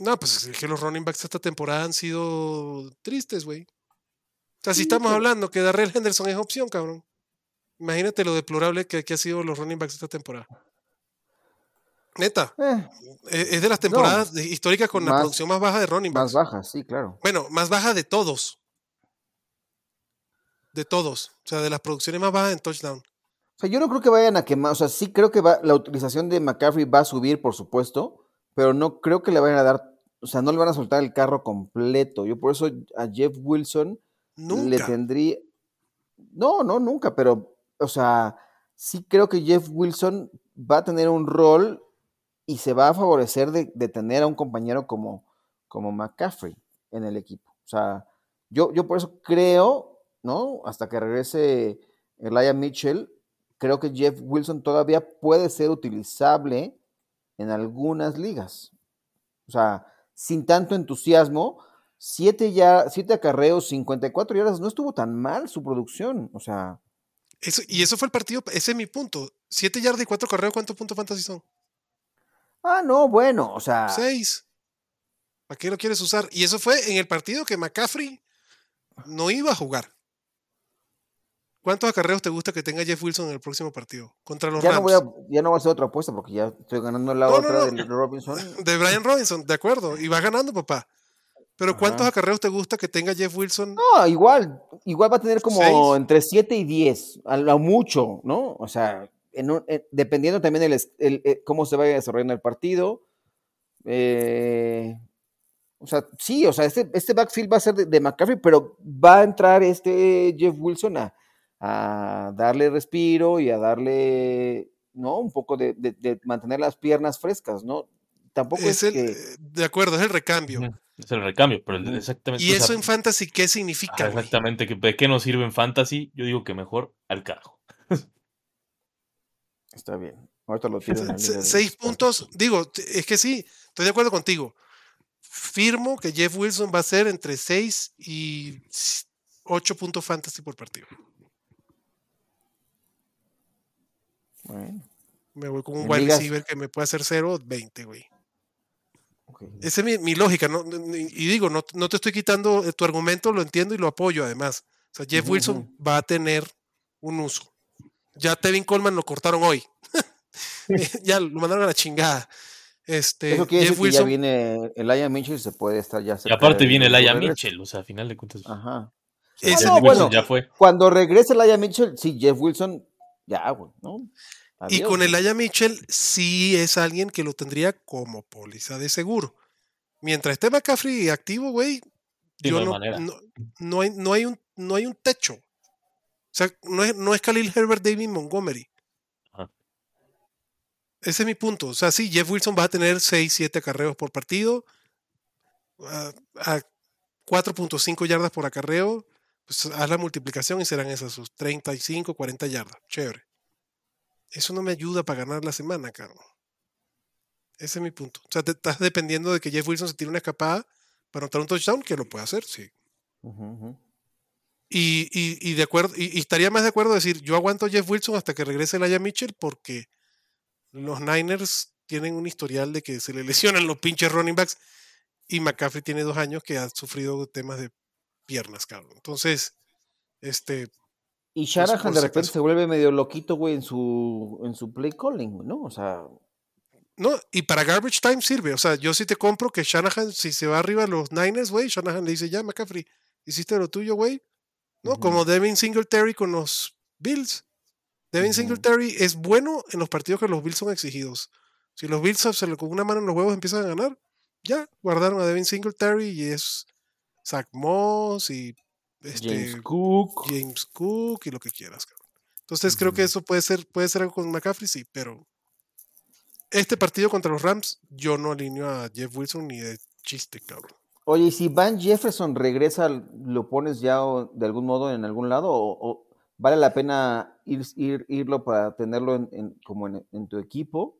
No, pues es que los running backs esta temporada han sido tristes, güey. O sea, si estamos hablando que Darrell Henderson es opción, cabrón. Imagínate lo deplorable que, que ha sido los running backs esta temporada. Neta, Eh, e- es de las temporadas históricas con la más- producción más baja de running más backs. baja, sí, claro. Bueno, más baja de todos. De todos. O sea, de las producciones más bajas en touchdown. O sea, yo no creo que vayan a quemar, o sea, sí creo que va, la utilización de McCaffrey va a subir, por supuesto, pero no creo que le vayan a dar, o sea, no le van a soltar el carro completo. Yo por eso a Jeff Wilson le Nunca. tendría, no, no, nunca, pero, o sea, sí creo que Jeff Wilson va a tener un rol y se va a favorecer de, de tener a un compañero como, como McCaffrey. en el equipo. O sea, yo, yo por eso creo, ¿no? Hasta que regrese Elijah Mitchell, creo que Jeff Wilson todavía puede ser utilizable en algunas ligas. O sea, sin tanto entusiasmo, siete, ya, siete acarreos, 54 yardas, no estuvo tan mal su producción. O sea, Eso, y eso fue el partido, ese es mi punto. 7 yardas y 4 carreras, ¿cuántos puntos fantasy son? ah, no, bueno, o sea, 6. ¿Para qué lo quieres usar? Y eso fue en el partido que McCaffrey no iba a jugar. ¿Cuántos acarreos te gusta que tenga Jeff Wilson en el próximo partido? Contra los ya no, Rams. voy a, ya no voy a hacer otra apuesta porque ya estoy ganando la No, no, otra no. de Robinson. De Brian Robinson, de acuerdo. Y va ganando, papá. Pero ¿cuántos acarreos te gusta que tenga Jeff Wilson? No, igual, igual va a tener como Seis. entre 7 y 10, a lo mucho, ¿no? O sea, en un- eh, dependiendo también el, eh, cómo se vaya desarrollando el partido. eh, o sea, sí, o sea, este, este backfield va a ser de, de McCaffrey, pero va a entrar este Jeff Wilson a, a darle respiro y a darle, ¿no? Un poco de, de- de mantener las piernas frescas, ¿no? Tampoco Es es, el, que... eh, de acuerdo, es el recambio. Es el recambio, pero exactamente. Y o sea, eso en fantasy, ¿qué significa, güey? exactamente. que- ¿De qué nos sirve en fantasy? Yo digo que mejor al carajo. Está bien. Ahorita lo tiro en Se- Seis puntos, digo, es que sí, estoy de acuerdo contigo. Firmo que Jeff Wilson va a ser entre 6 y 8 puntos fantasy por partido. Bueno, Me voy con un wide receiver que me puede hacer 0 20, güey. Esa es mi, mi lógica. ¿no? Y digo, no, no te estoy quitando eh, tu argumento, lo entiendo y lo apoyo además. O sea, Jeff Wilson va a tener un uso. Ya Tevin Coleman lo cortaron hoy. ya lo mandaron a la chingada. Este, Eso quiere Jeff decir que ya viene Elijah Mitchell, se puede estar ya Y aparte de- viene Laia regreso. Mitchell, o sea, a final de cuentas. Ajá. Es- Jeff no, Wilson bueno. ya fue. Cuando regrese Elijah Mitchell, sí, Jeff Wilson, ya, güey, ¿no? y con güey. Elijah Mitchell sí es alguien que lo tendría como póliza de seguro. Mientras esté McCaffrey activo, güey, Sí, yo no hay no, no, no hay, no, hay un, no hay un techo. O sea, no es, no es Khalil Herbert, David Montgomery. Ajá. Ese es mi punto. O sea, sí, Jeff Wilson va a tener 6, 7 acarreos por partido, a, a 4.5 yardas por acarreo. Pues haz la multiplicación y serán esas sus 35, 40 yardas. Chévere. Eso no me ayuda para ganar la semana, Carlos. Ese es mi punto. O sea, te estás dependiendo de que Jeff Wilson se tire una escapada para anotar un touchdown, que lo puede hacer, sí. Y, y, y de acuerdo, y, y estaría más de acuerdo decir, yo aguanto a Jeff Wilson hasta que regrese Laia Mitchell porque los Niners tienen un historial de que se le lesionan los pinches running backs y McCaffrey tiene dos años que ha sufrido temas de piernas, cabrón. Entonces, este, Y por Shanahan de repente se vuelve medio loquito, güey, en su, en su play calling, ¿no? O sea, no, y para garbage time sirve. O sea, yo sí te compro que Shanahan, si se va arriba a los Niners, güey, Shanahan le dice, ya, McCaffrey, hiciste lo tuyo, güey. ¿No? Como Devin Singletary con los Bills. Devin. Singletary es bueno en los partidos que los Bills son exigidos. Si los Bills con una mano en los huevos empiezan a ganar, ya guardaron a Devin Singletary y es Zach Moss y este, James Cook. James Cook y lo que quieras. cabrón. Entonces creo que eso puede ser, puede ser algo con McCaffrey, sí, pero este partido contra los Rams, yo no alineo a Jeff Wilson ni de chiste, cabrón. Oye, y si Van Jefferson regresa, ¿lo pones ya o- de algún modo en algún lado? ¿O, o vale la pena ir, ir- irlo para tenerlo en, en- como en, en tu equipo?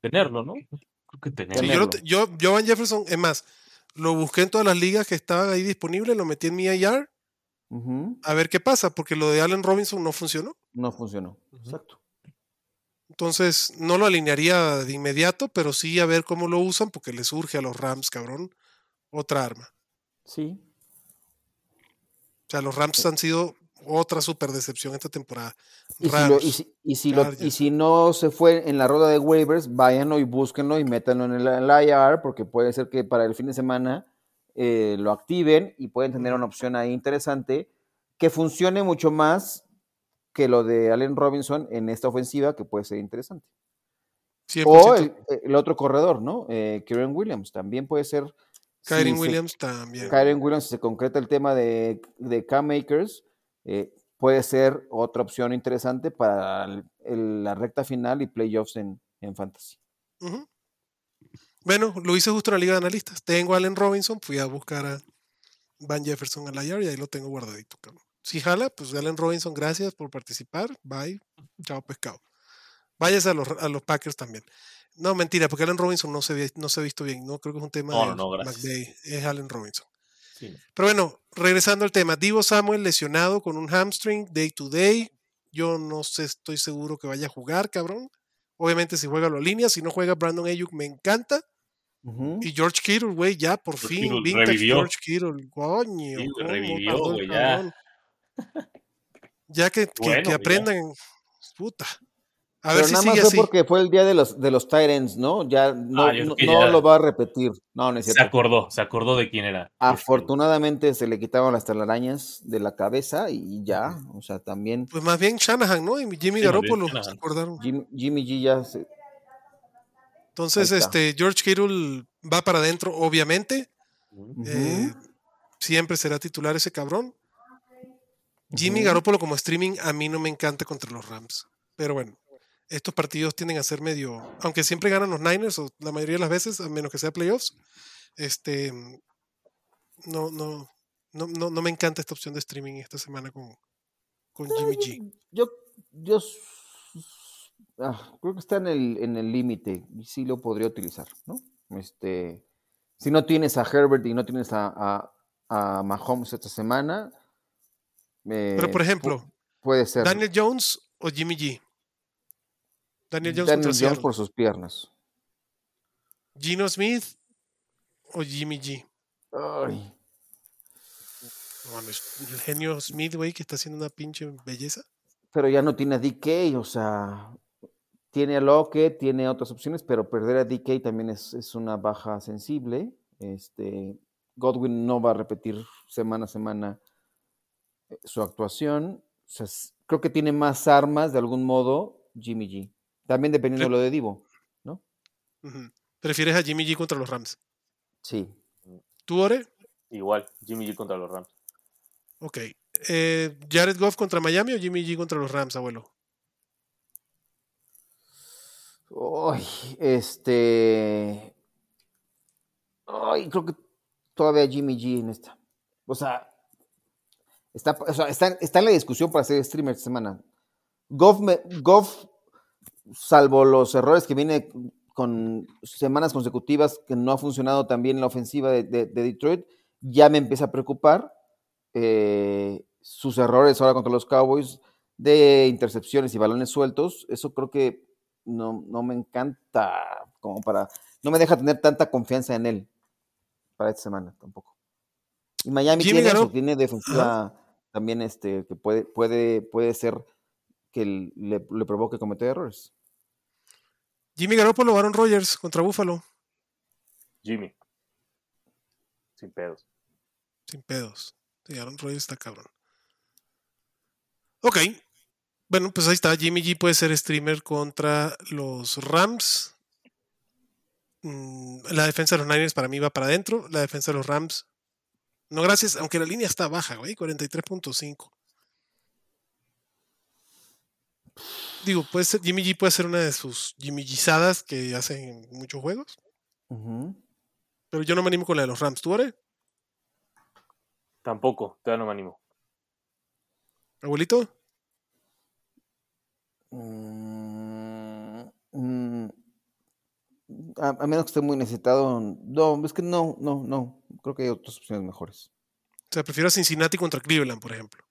Tenerlo, ¿no? Creo que Sí, tenerlo. yo, lo Tenerlo. te- yo, yo Van Jefferson, es más, lo busqué en todas las ligas que estaban ahí disponibles, lo metí en mi IR a ver qué pasa, porque lo de Allen Robinson no funcionó. No funcionó. Exacto. Entonces, no lo alinearía de inmediato, pero sí a ver cómo lo usan, porque le surge a los Rams, cabrón, otra arma. Sí. O sea, los Rams han sido otra super decepción esta temporada. Y si, Rams, lo- y si- y si lo- y Chargers. si no se fue en la rueda de waivers, váyanlo y búsquenlo y métanlo en el, en el IR, porque puede ser que para el fin de semana eh, lo activen y pueden tener una opción ahí interesante que funcione mucho más que lo de Allen Robinson en esta ofensiva, que puede ser interesante. 100%. O el, el otro corredor, ¿no? Eh, Kieran Williams, también puede ser. si Kyren se- Williams también. Kyren Williams, si se concreta el tema de, de Cam Makers, eh, puede ser otra opción interesante para el- el- la recta final y playoffs en, en Fantasy. Bueno, lo hice justo en la liga de analistas. Tengo a Allen Robinson, fui a buscar a Van Jefferson al IR y ahí lo tengo guardadito, cabrón. Si jala, pues Allen Robinson, gracias por participar. Bye. Chao, pescado. Váyase a los, a los Packers también. No, mentira, porque Allen Robinson no se, no se ha visto bien. No creo que es un tema No, de no, no, gracias. McVay. Es Allen Robinson. Sí. Pero bueno, regresando al tema. Divo Samuel lesionado con un hamstring day to day. Yo no sé, estoy seguro que vaya a jugar, cabrón. Obviamente si juega la línea, si no juega Brandon Ayuk me encanta. Y George Kittle, güey, ya por George fin, Kittle vintage revivió. George Kittle, coño. Sí, güey, cómo revivió, ya. Ya que, que- Bueno, que ya. aprendan, puta. A Pero ver si nada más sigue fue así. porque fue el día de los, de los Tyrants, ¿no? Ya no, Ah, no, que no ya- lo va a repetir. No, no es Se acordó, se acordó de quién era. Afortunadamente se le quitaban las telarañas de la cabeza y ya, o sea, también Pues más bien Shanahan, ¿no? Y Jimmy Sí, más Garoppolo, ¿se acordaron? Jim- Jimmy G ya se- Entonces, este, George Kittle va para adentro, obviamente. Eh, siempre será titular ese cabrón. Jimmy. Garoppolo como streaming a mí no me encanta contra los Rams. Pero bueno, estos partidos tienden a ser medio, aunque siempre ganan los Niners o la mayoría de las veces, a menos que sea playoffs, este no, no, no, no, no me encanta esta opción de streaming esta semana con, con Jimmy G. Yo, yo s- ah, creo que está en el en el límite y sí lo podría utilizar, ¿no? Este, si no tienes a Herbert y no tienes a, a, a Mahomes esta semana, Pero por eh, ejemplo, puede ser Daniel Jones o Jimmy G. Daniel Jones Daniel por sus piernas. Gino Smith o Jimmy G. Ay, No mames, el genio Smith, güey, que está haciendo una pinche belleza. pero ya no tiene a DK, o sea, tiene a Lockett, tiene otras opciones, pero perder a DK también es, es una baja sensible. Este, Godwin no va a repetir semana a semana eh, su actuación. O sea, s- creo que tiene más armas de algún modo Jimmy G. También dependiendo de lo de Divo, ¿no? ¿Prefieres a Jimmy G contra los Rams? Sí. ¿Tú, Ore? Igual, Jimmy G contra los Rams. Ok. Eh, ¿Jared Goff contra Miami o Jimmy G contra los Rams, abuelo? Ay, este. Ay, creo que todavía Jimmy G en esta. O sea, está, o sea, está, está en la discusión para ser streamer esta semana. Goff, me- Goff, salvo los errores que viene con semanas consecutivas que no ha funcionado tan bien la ofensiva de, de- de Detroit, ya me empieza a preocupar eh, sus errores ahora contra los Cowboys de intercepciones y balones sueltos. Eso creo que no, no me encanta como para... No me deja tener tanta confianza en él para esta semana tampoco. Y Miami Jimmy tiene eso, Garop- tiene defensiva también este, que puede, puede, puede ser que le, le provoque cometer errores. Jimmy Garoppolo o Aaron Rodgers contra Buffalo. Jimmy. Sin pedos. Sin pedos. Sí, Aaron Rodgers está cabrón. Ok. Bueno, pues ahí está. Jimmy G puede ser streamer contra los Rams. Mm, La defensa de los Niners para mí va para adentro. La defensa de los Rams. No, gracias. Aunque la línea está baja, güey. 43.5. Digo, puede ser, Jimmy G puede ser una de sus Jimmy Gizadas que hacen en muchos juegos. Pero yo no me animo con la de los Rams. ¿Tú, Ore? Tampoco, todavía no me animo. ¿Abuelito? Mm, mm, a, a menos que esté muy necesitado. No, es que no, no, no. Creo que hay otras opciones mejores. O sea, prefiero a Cincinnati contra Cleveland, por ejemplo.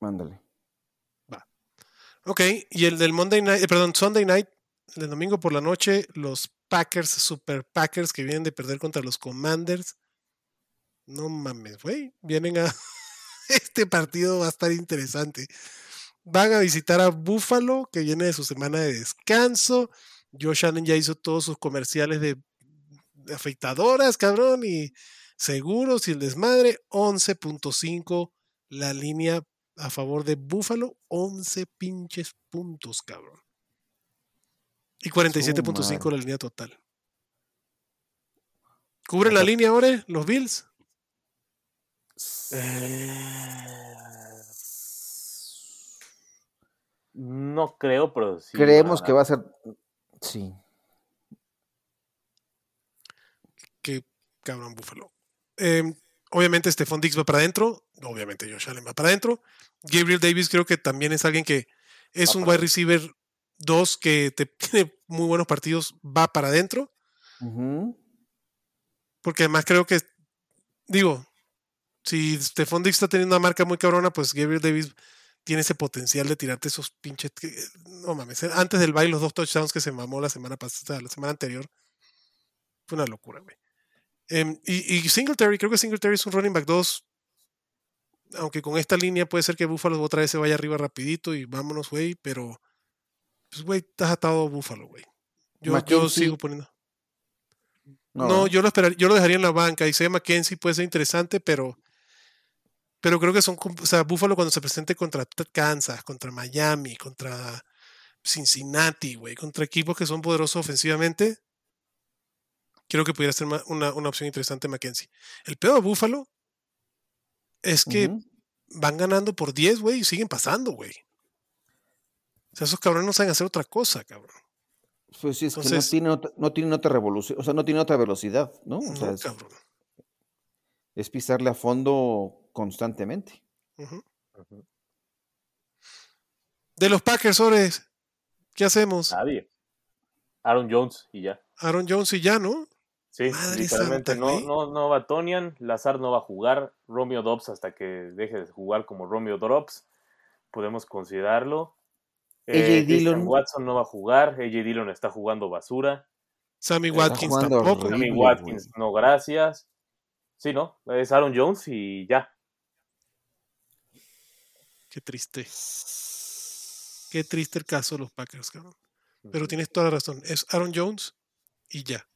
Mándale. Ok, y el del Monday Night, eh, perdón, Sunday Night, el domingo por la noche, los Packers, Super Packers que vienen de perder contra los Commanders. No mames, güey, vienen a... este partido va a estar interesante. Van a visitar a Buffalo, que viene de su semana de descanso. Josh Allen ya hizo todos sus comerciales de, de afeitadoras, cabrón, y seguros y el desmadre. 11.5 la línea a favor de Buffalo, 11 pinches puntos, cabrón. Y 47.5 madre. la línea total. ¿Cubren la línea ahora los Bills? No creo, pero sí. Creemos que va a ser. Sí. que cabrón Buffalo. Em, obviamente Stephon Diggs va para adentro, obviamente Josh Allen va para adentro. Gabriel Davis creo que también es alguien que es Va un wide receiver 2 que te, tiene muy buenos partidos, va para adentro, porque además creo que, digo, si Stephon Diggs está teniendo una marca muy cabrona, pues Gabriel Davis tiene ese potencial de tirarte esos pinches. que- No mames, antes del baile, los dos touchdowns que se mamó la semana pasada, la semana anterior, fue una locura, güey. Em, y, y Singletary, creo que Singletary es un running back 2. Aunque con esta línea puede ser que Buffalo otra vez se vaya arriba rapidito y vámonos, güey. Pero, pues, güey, estás atado a Buffalo, güey. Yo, sigo poniendo. No, yo lo esperaría, yo lo dejaría en la banca. Isaiah McKenzie puede ser interesante, pero. Pero creo que son. O sea, Buffalo cuando se presente contra Kansas, contra Miami, contra Cincinnati, güey, contra equipos que son poderosos ofensivamente, creo que pudiera ser una, una opción interesante McKenzie. El peor de Buffalo es que van ganando por 10, güey, y siguen pasando, güey. O sea, esos cabrones no saben hacer otra cosa, cabrón. Pues sí, es que Entonces- no tiene, otra, no tiene otra revolución, o sea, no tiene otra velocidad, ¿no? O sea, No, es, cabrón. es pisarle a fondo constantemente. De los Packers, Ores, ¿qué hacemos? Nadie. Aaron Jones y ya. Aaron Jones y ya, ¿no? Sí, Madre literalmente santa, no, no, no va Tonian, Lazar no va a jugar, Romeo Dobbs hasta que deje de jugar como Romeo Dobbs, podemos considerarlo. Eh, AJ Christian Dillon. Watson no va a jugar, AJ Dillon está jugando basura, Sammy Watkins tampoco. horrible. Sammy. Watkins no gracias. Sí, ¿no? Es Aaron Jones y ya. Qué triste. Qué triste el caso de los Packers, cabrón. Pero tienes toda la razón. Es Aaron Jones y ya.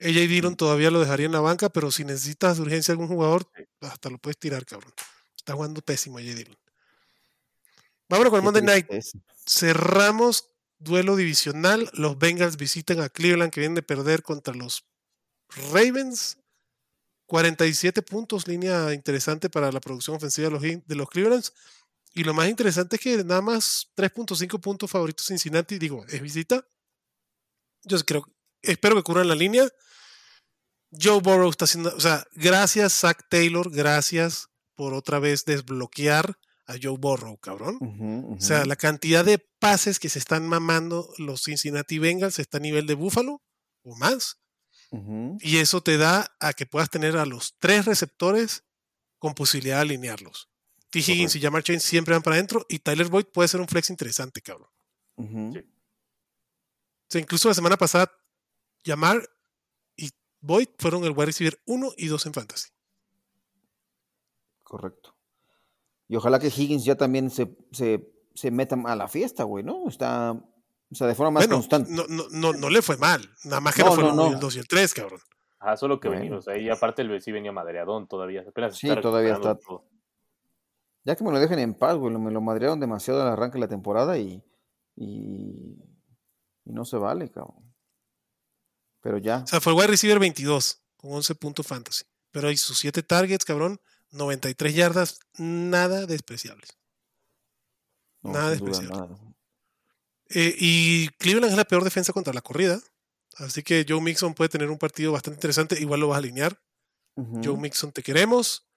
AJ Dillon todavía lo dejaría en la banca, pero si necesitas de urgencia algún jugador, hasta lo puedes tirar, cabrón. Está jugando pésimo AJ Dillon. Vámonos con el Monday Night. Cerramos duelo divisional. Los Bengals visitan a Cleveland que vienen de perder contra los Ravens. 47 puntos, línea interesante para la producción ofensiva de los, de los Clevelands. Y lo más interesante es que nada más 3.5 puntos favoritos Cincinnati. Digo, es visita. Yo creo, espero que cubran la línea. Joe Burrow está haciendo, o sea, gracias Zach Taylor, gracias por otra vez desbloquear a Joe Burrow, cabrón. O sea, la cantidad de pases que se están mamando los Cincinnati Bengals está a nivel de Búfalo o más. Y eso te da a que puedas tener a los tres receptores con posibilidad de alinearlos. T. Higgins y Jamar Chase siempre van para adentro y Tyler Boyd puede ser un flex interesante, cabrón. Sí. O sea, incluso la semana pasada, Jamar Boyd fueron el wide receiver 1 y 2 en fantasy. Correcto. Y ojalá que Higgins ya también se, se, se meta a la fiesta, güey, ¿no? Está, o sea, de forma más bueno, constante. no, no, no, no le fue mal. Nada más que no, No, fue no, el uno y no. el 2 y el 3, cabrón. Ah, solo que Bueno. venimos ahí. Y aparte el sí venía madreadón todavía. Apenas Sí, está todavía está- todo. Ya que me lo dejen en paz, güey, me lo madrearon demasiado al arranque de la temporada y, y, y no se vale, cabrón. Pero ya. O sea, fue el wide receiver 22 con 11 puntos fantasy. Pero hay sus 7 targets, cabrón, 93 yardas, nada despreciables. no, nada despreciable. nada. Eh, y Cleveland es la peor defensa contra la corrida. Así que Joe Mixon puede tener un partido bastante interesante. Igual lo vas a alinear. Joe Mixon, te queremos.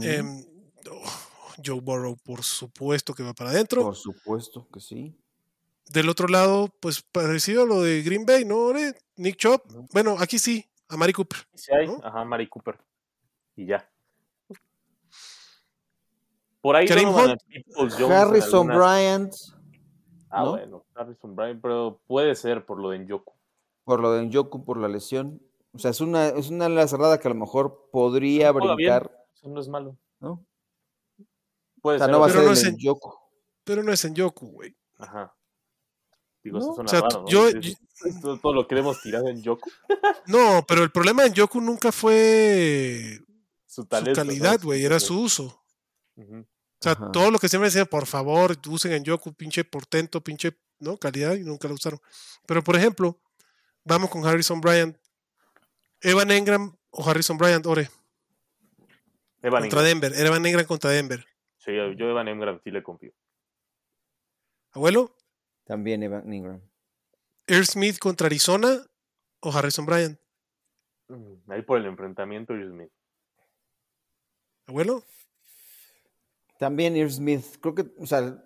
Em, oh, Joe Burrow, por supuesto que va para adentro. Por supuesto que sí. Del otro lado, pues parecido a lo de Green Bay, ¿no? Ore? Nick Chop. Ujú. Bueno, aquí sí, a Mari Cooper. Sí hay, ¿no? ajá, Mari Cooper. Y ya. Por ahí Donovan en Harrison Bryant, Ah, ¿no? bueno, Harrison Bryant, pero puede ser por lo de Njoku. por lo de Njoku, por la lesión. O sea, es una, es una ala cerrada que a lo mejor podría bien. brincar, Eso no es malo. ¿no? Puede O sea, ser. no va a ser no en- Njoku. Pero no es en Yoku, güey. Ajá. Digo, No, eso o sea, raro, ¿no? yo- Dices, ¿esto- todo lo que hemos tirado en Njoku. No, pero el problema en Yoku nunca fue Su calidad, güey, era su- su uso. O sea, Ajá. todo lo que siempre decían, por favor, usen en Yoku, pinche portento, pinche, ¿no? Calidad, y nunca lo usaron. Pero, por ejemplo, vamos con Harrison Bryant. Evan Engram o Harrison Bryant, ore, Evan contra Ingram. Denver. Evan Engram contra Denver. Sí, yo Evan Ingram sí le confío. Abuelo, También Evan Ingram. Air Smith contra Arizona o Harrison Bryant. Mm, Ahí por el enfrentamiento, Irv Smith. Abuelo, También Irv Smith, creo que, o sea,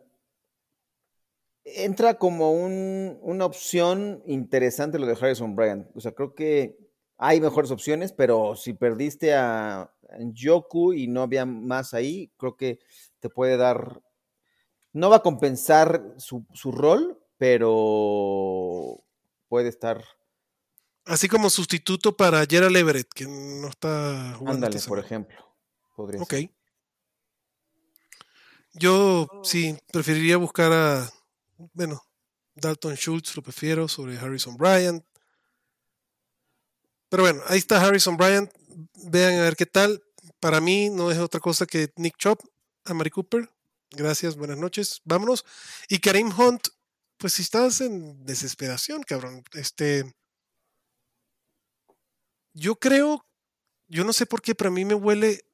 entra como un- una opción interesante lo de Harrison Bryant. O sea, creo que hay mejores opciones, pero si perdiste a Yoku y no había más ahí, creo que te puede dar. No va a compensar su, su rol, pero puede estar. así como sustituto para Gerald Everett, que no está jugando. Ándale, por ejemplo. Podría Ok. ser. Yo sí, preferiría buscar a, bueno, Dalton Schultz, lo prefiero, sobre Harrison Bryant. Pero bueno, ahí está Harrison Bryant. Vean a ver qué tal. Para mí no es otra cosa que Nick Chop, a Mari Cooper. Gracias, buenas noches. Vámonos. Y Karim Hunt, pues si estás en desesperación, cabrón. Este. Yo creo, yo no sé por qué, pero a mí me huele.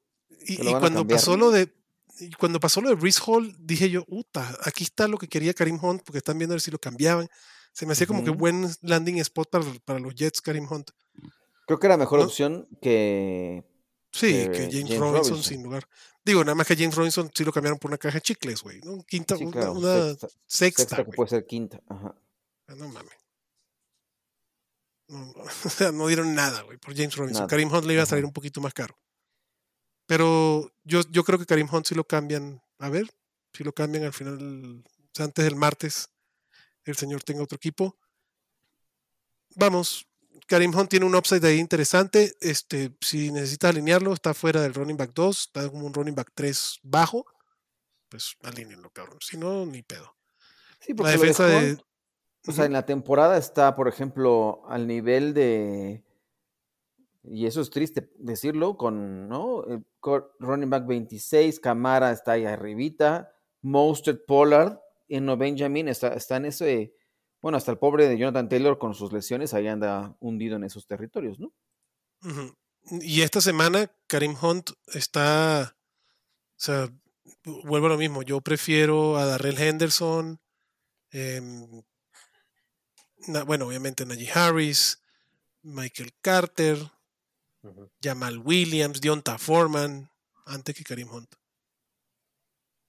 Y, ¿Que lo y van a cuando pasó lo de. y cuando pasó lo de Brees Hall, dije yo, puta, aquí está lo que quería Karim Hunt, porque están viendo a ver si lo cambiaban. Se me hacía como que buen landing spot para, para los Jets, Karim Hunt. Creo que era mejor ¿No? opción que. Sí, que que James, James Robinson, Robinson. sin lugar. Digo, nada más que James Robinson sí lo cambiaron por una caja de chicles, güey. ¿no? Quinta, Sí, una, claro, una sexta, sexta, sexta que puede ser quinta. Ajá. Ah, No mames. No, no, o sea, no dieron nada, güey, por James Robinson. Nada. Karim Hunt le iba a salir un poquito más caro. Pero yo, yo creo que Karim Hunt sí lo cambian. A ver, si lo cambian al final, o sea, antes del martes, el señor tenga otro equipo. Vamos, Karim Hunt tiene un upside ahí interesante. Este, si necesitas alinearlo, está fuera del running back 2, está como un running back 3 bajo. Pues alínenlo, cabrón. Si no, ni pedo. Sí, La porque de defensa de. Hunt, O sea, en la temporada está, por ejemplo, al nivel de. Y eso es triste decirlo, con ¿no? El co- running back 26, Camara está ahí arribita, Mostert Pollard, Eno Benjamin está, está en ese. Bueno, hasta el pobre de Jonathan Taylor con sus lesiones ahí anda hundido en esos territorios, ¿no? Y esta semana Karim Hunt está, o sea, vuelvo a lo mismo, yo prefiero a Darrell Henderson, em, na- bueno, obviamente Najee Harris, Michael Carter. Jamal Williams, Dionta Foreman, antes que Karim Hunt.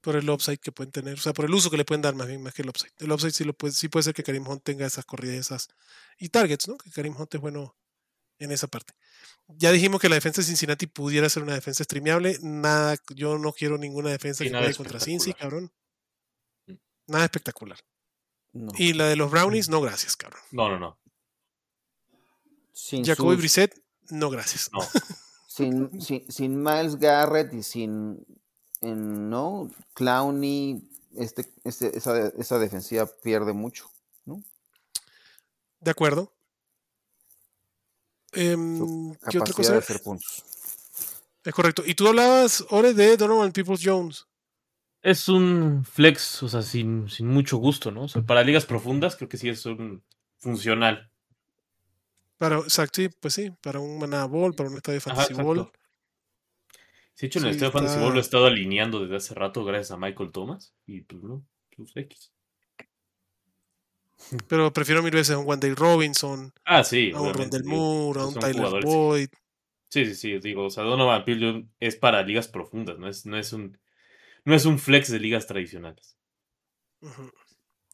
Por el upside que pueden tener, o sea, por el uso que le pueden dar más bien, más que el upside. El upside sí, lo puede, sí puede ser que Karim Hunt tenga esas corridas esas, y targets, ¿no? Que Karim Hunt es bueno en esa parte. Ya dijimos que la defensa de Cincinnati pudiera ser una defensa streameable. Nada, yo no quiero ninguna defensa Sí, que juegue contra Cincy, cabrón. Mm. Nada espectacular. No. Y la de los Brownies, no gracias, cabrón. No, no, no. Sin, Jacoby sus- Brissett, no gracias. No. sin, sin, sin Miles Garrett y sin en, ¿no? Clowney, este, este, esa, esa defensiva pierde mucho, ¿no? De acuerdo. Em, ¿Qué otra cosa? de hacer puntos. Es correcto. Y tú hablabas, Ore, de Donovan Peoples Jones. Es un flex, o sea, sin, sin mucho gusto, ¿no? O sea, para ligas profundas creo que sí es un funcional. Para, exacto, sí, pues sí, para un Maná Ball, para un estadio Ajá, Fantasy Ball. Sí, de hecho, en el Sí, Estadio Fantasy está- Ball lo he estado alineando desde hace rato gracias a Michael Thomas. Y pues no, pues X. Pero prefiero mil veces a un Wendell Robinson, Ah, sí, a un. Rondell Moore, a pues un Tyler Boyd. Sí, sí, sí, digo, o sea, Donovan Pilgrim es para ligas profundas, no es, no es un no es un flex de ligas tradicionales. Ujú.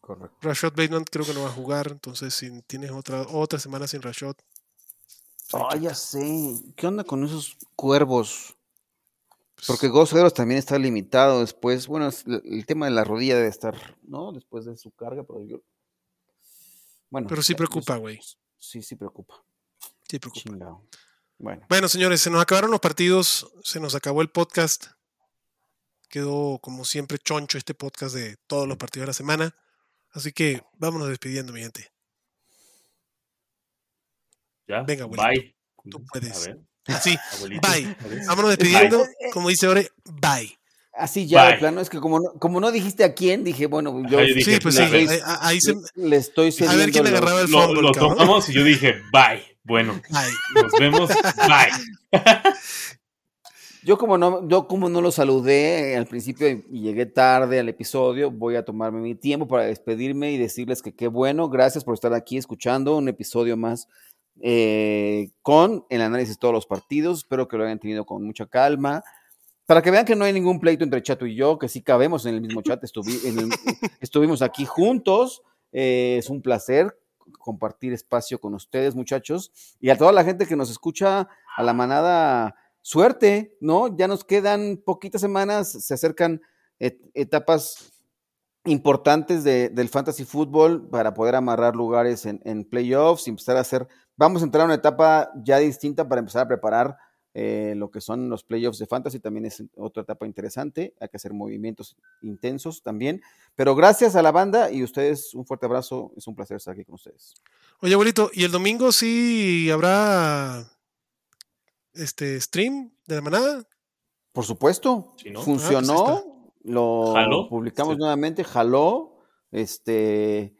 Correcto. Rashad Bateman creo que no va a jugar, entonces si tienes otra otra semana sin Rashad. Ah, ya sé. ¿Qué onda con esos cuervos? Porque Ghost Edwards también está limitado después. Bueno, es el, el tema de la rodilla debe estar, ¿no? Después de su carga, pero yo. Bueno. Pero sí ya, preocupa, güey. Sí, sí preocupa. Sí, preocupa. Chingado. Bueno. Bueno, señores, se nos acabaron los partidos, se nos acabó el podcast. Quedó como siempre choncho este podcast de todos los partidos de la semana. Así que vámonos despidiendo, mi gente. ¿Ya? Venga, abuelito, Bye. tú puedes. A ver, Así, abuelito. bye. Vámonos despidiendo. Bye. Como dice Ore, bye. Así ya, de Bye. plano, es que como no, como no dijiste a quién, dije, bueno, yo dije, Sí, pues sí. Ahí, ahí se- le estoy a ver quién los- agarraba el Lo, fumble, lo tomamos y yo dije, bye. Bueno, Bye. nos vemos. Bye. Yo como no, yo como no lo saludé al principio y llegué tarde al episodio, voy a tomarme mi tiempo para despedirme y decirles que qué bueno, gracias por estar aquí escuchando un episodio más eh, con el análisis de todos los partidos. Espero que lo hayan tenido con mucha calma. Para que vean que no hay ningún pleito entre Chato y yo, que sí cabemos en el mismo chat, estuvi- en el- estuvimos aquí juntos. eh, es un placer compartir espacio con ustedes, muchachos. Y a toda la gente que nos escucha, a la manada, suerte, ¿no? Ya nos quedan poquitas semanas, se acercan et- etapas importantes de- del fantasy fútbol para poder amarrar lugares en, en playoffs y empezar a hacer, vamos a entrar a una etapa ya distinta para empezar a preparar eh, lo que son los playoffs de fantasy, también es otra etapa interesante, hay que hacer movimientos intensos también, pero gracias a la banda y ustedes un fuerte abrazo, es un placer estar aquí con ustedes. Oye, abuelito, ¿y el domingo sí habrá este stream de la manada? Por supuesto, funcionó, Ah, pues lo ¿Jaló? publicamos Sí. nuevamente, jaló, este,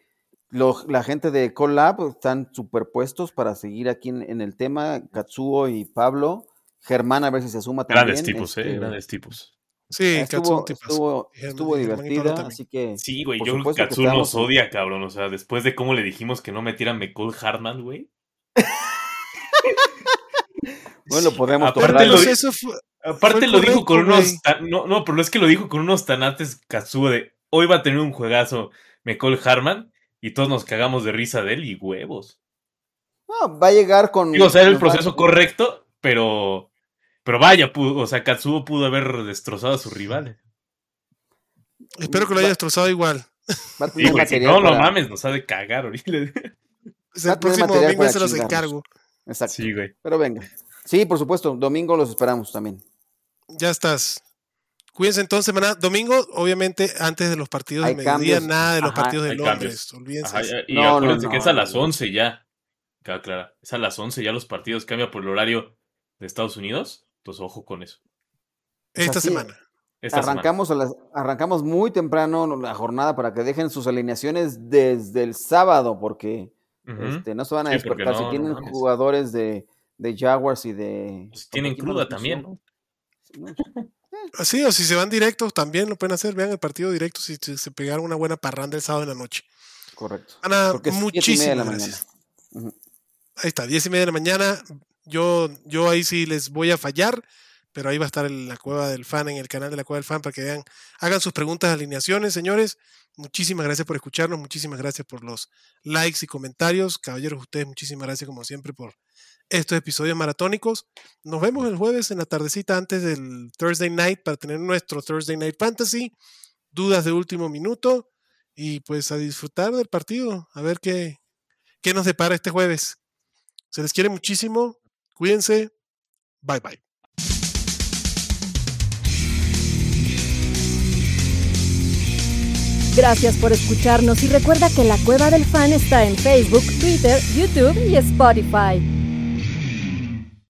lo- la gente de Collab están superpuestos para seguir aquí en, en el tema, Katsuo y Pablo, Germán a ver si se suma también. Grandes tipos, eh, este, grandes tipos. Sí, estuvo, tipazo. estuvo, estuvo Pablo divertida, así que Sí, güey, yo creo que Katsu nos estamos odia, cabrón. O sea, después de cómo le dijimos que no metieran McCall Hartman, güey. bueno, podemos Aparte tocar- lo- eso fue- Aparte lo dijo con unos... tan- no, no, pero no es que lo dijo con unos tanates Katsuo de hoy va a tener un juegazo McCall Hartman y todos nos cagamos de risa de él y huevos. No, va a llegar con... Digo, o sea, era el va- proceso correcto, pero... Pero vaya, pudo- o sea, Katsuo pudo haber destrozado a sus rivales. espero que lo haya destrozado igual. va a Sí, tener güey, si no, no para- mames, nos ha de cagar ahorita. Pues el próximo domingo se los encargo. Exacto, Sí, güey. pero venga. Sí, por supuesto, domingo los esperamos también. Ya estás. Cuídense entonces, maná. Domingo, obviamente, antes de los partidos Hay de mediodía, cambios. nada de los Ajá. partidos de Hay Londres. Olvídense. Ajá, y No, acuérdense no, que es a las no. 11 ya. Queda clara. Es a las 11 ya los partidos cambia por el horario de Estados Unidos. Entonces, ojo con eso. Esta así- semana. Esta semana. arrancamos, a las- arrancamos muy temprano la jornada para que dejen sus alineaciones desde el sábado, porque este, no se van a Sí, despertar. no, si no tienen jugadores de, de Jaguars y de. Pues tienen ¿cómo cruda también, ¿no? No, Así, o si se van directos, también lo pueden hacer. Vean el partido directo si si se pegaron una buena parranda el sábado en la noche. Correcto. Ana, Porque es siete y media de la muchísimas mañana. gracias. Ahí está, 10 y media de la mañana. Yo, yo ahí sí les voy a fallar, pero ahí va a estar el- la cueva del fan en el canal de la cueva del fan para que vean, hagan sus preguntas, alineaciones, señores. Muchísimas gracias por escucharnos, muchísimas gracias por los likes y comentarios. Caballeros, ustedes, muchísimas gracias como siempre por estos episodios maratónicos. Nos vemos el jueves en la tardecita antes del Thursday Night para tener nuestro Thursday Night Fantasy. Dudas de último minuto y pues a disfrutar del partido, a ver qué, qué nos depara este jueves. Se les quiere muchísimo. Cuídense. Bye bye. Gracias por escucharnos y recuerda que la Cueva del Fan está en Facebook, Twitter, YouTube y Spotify.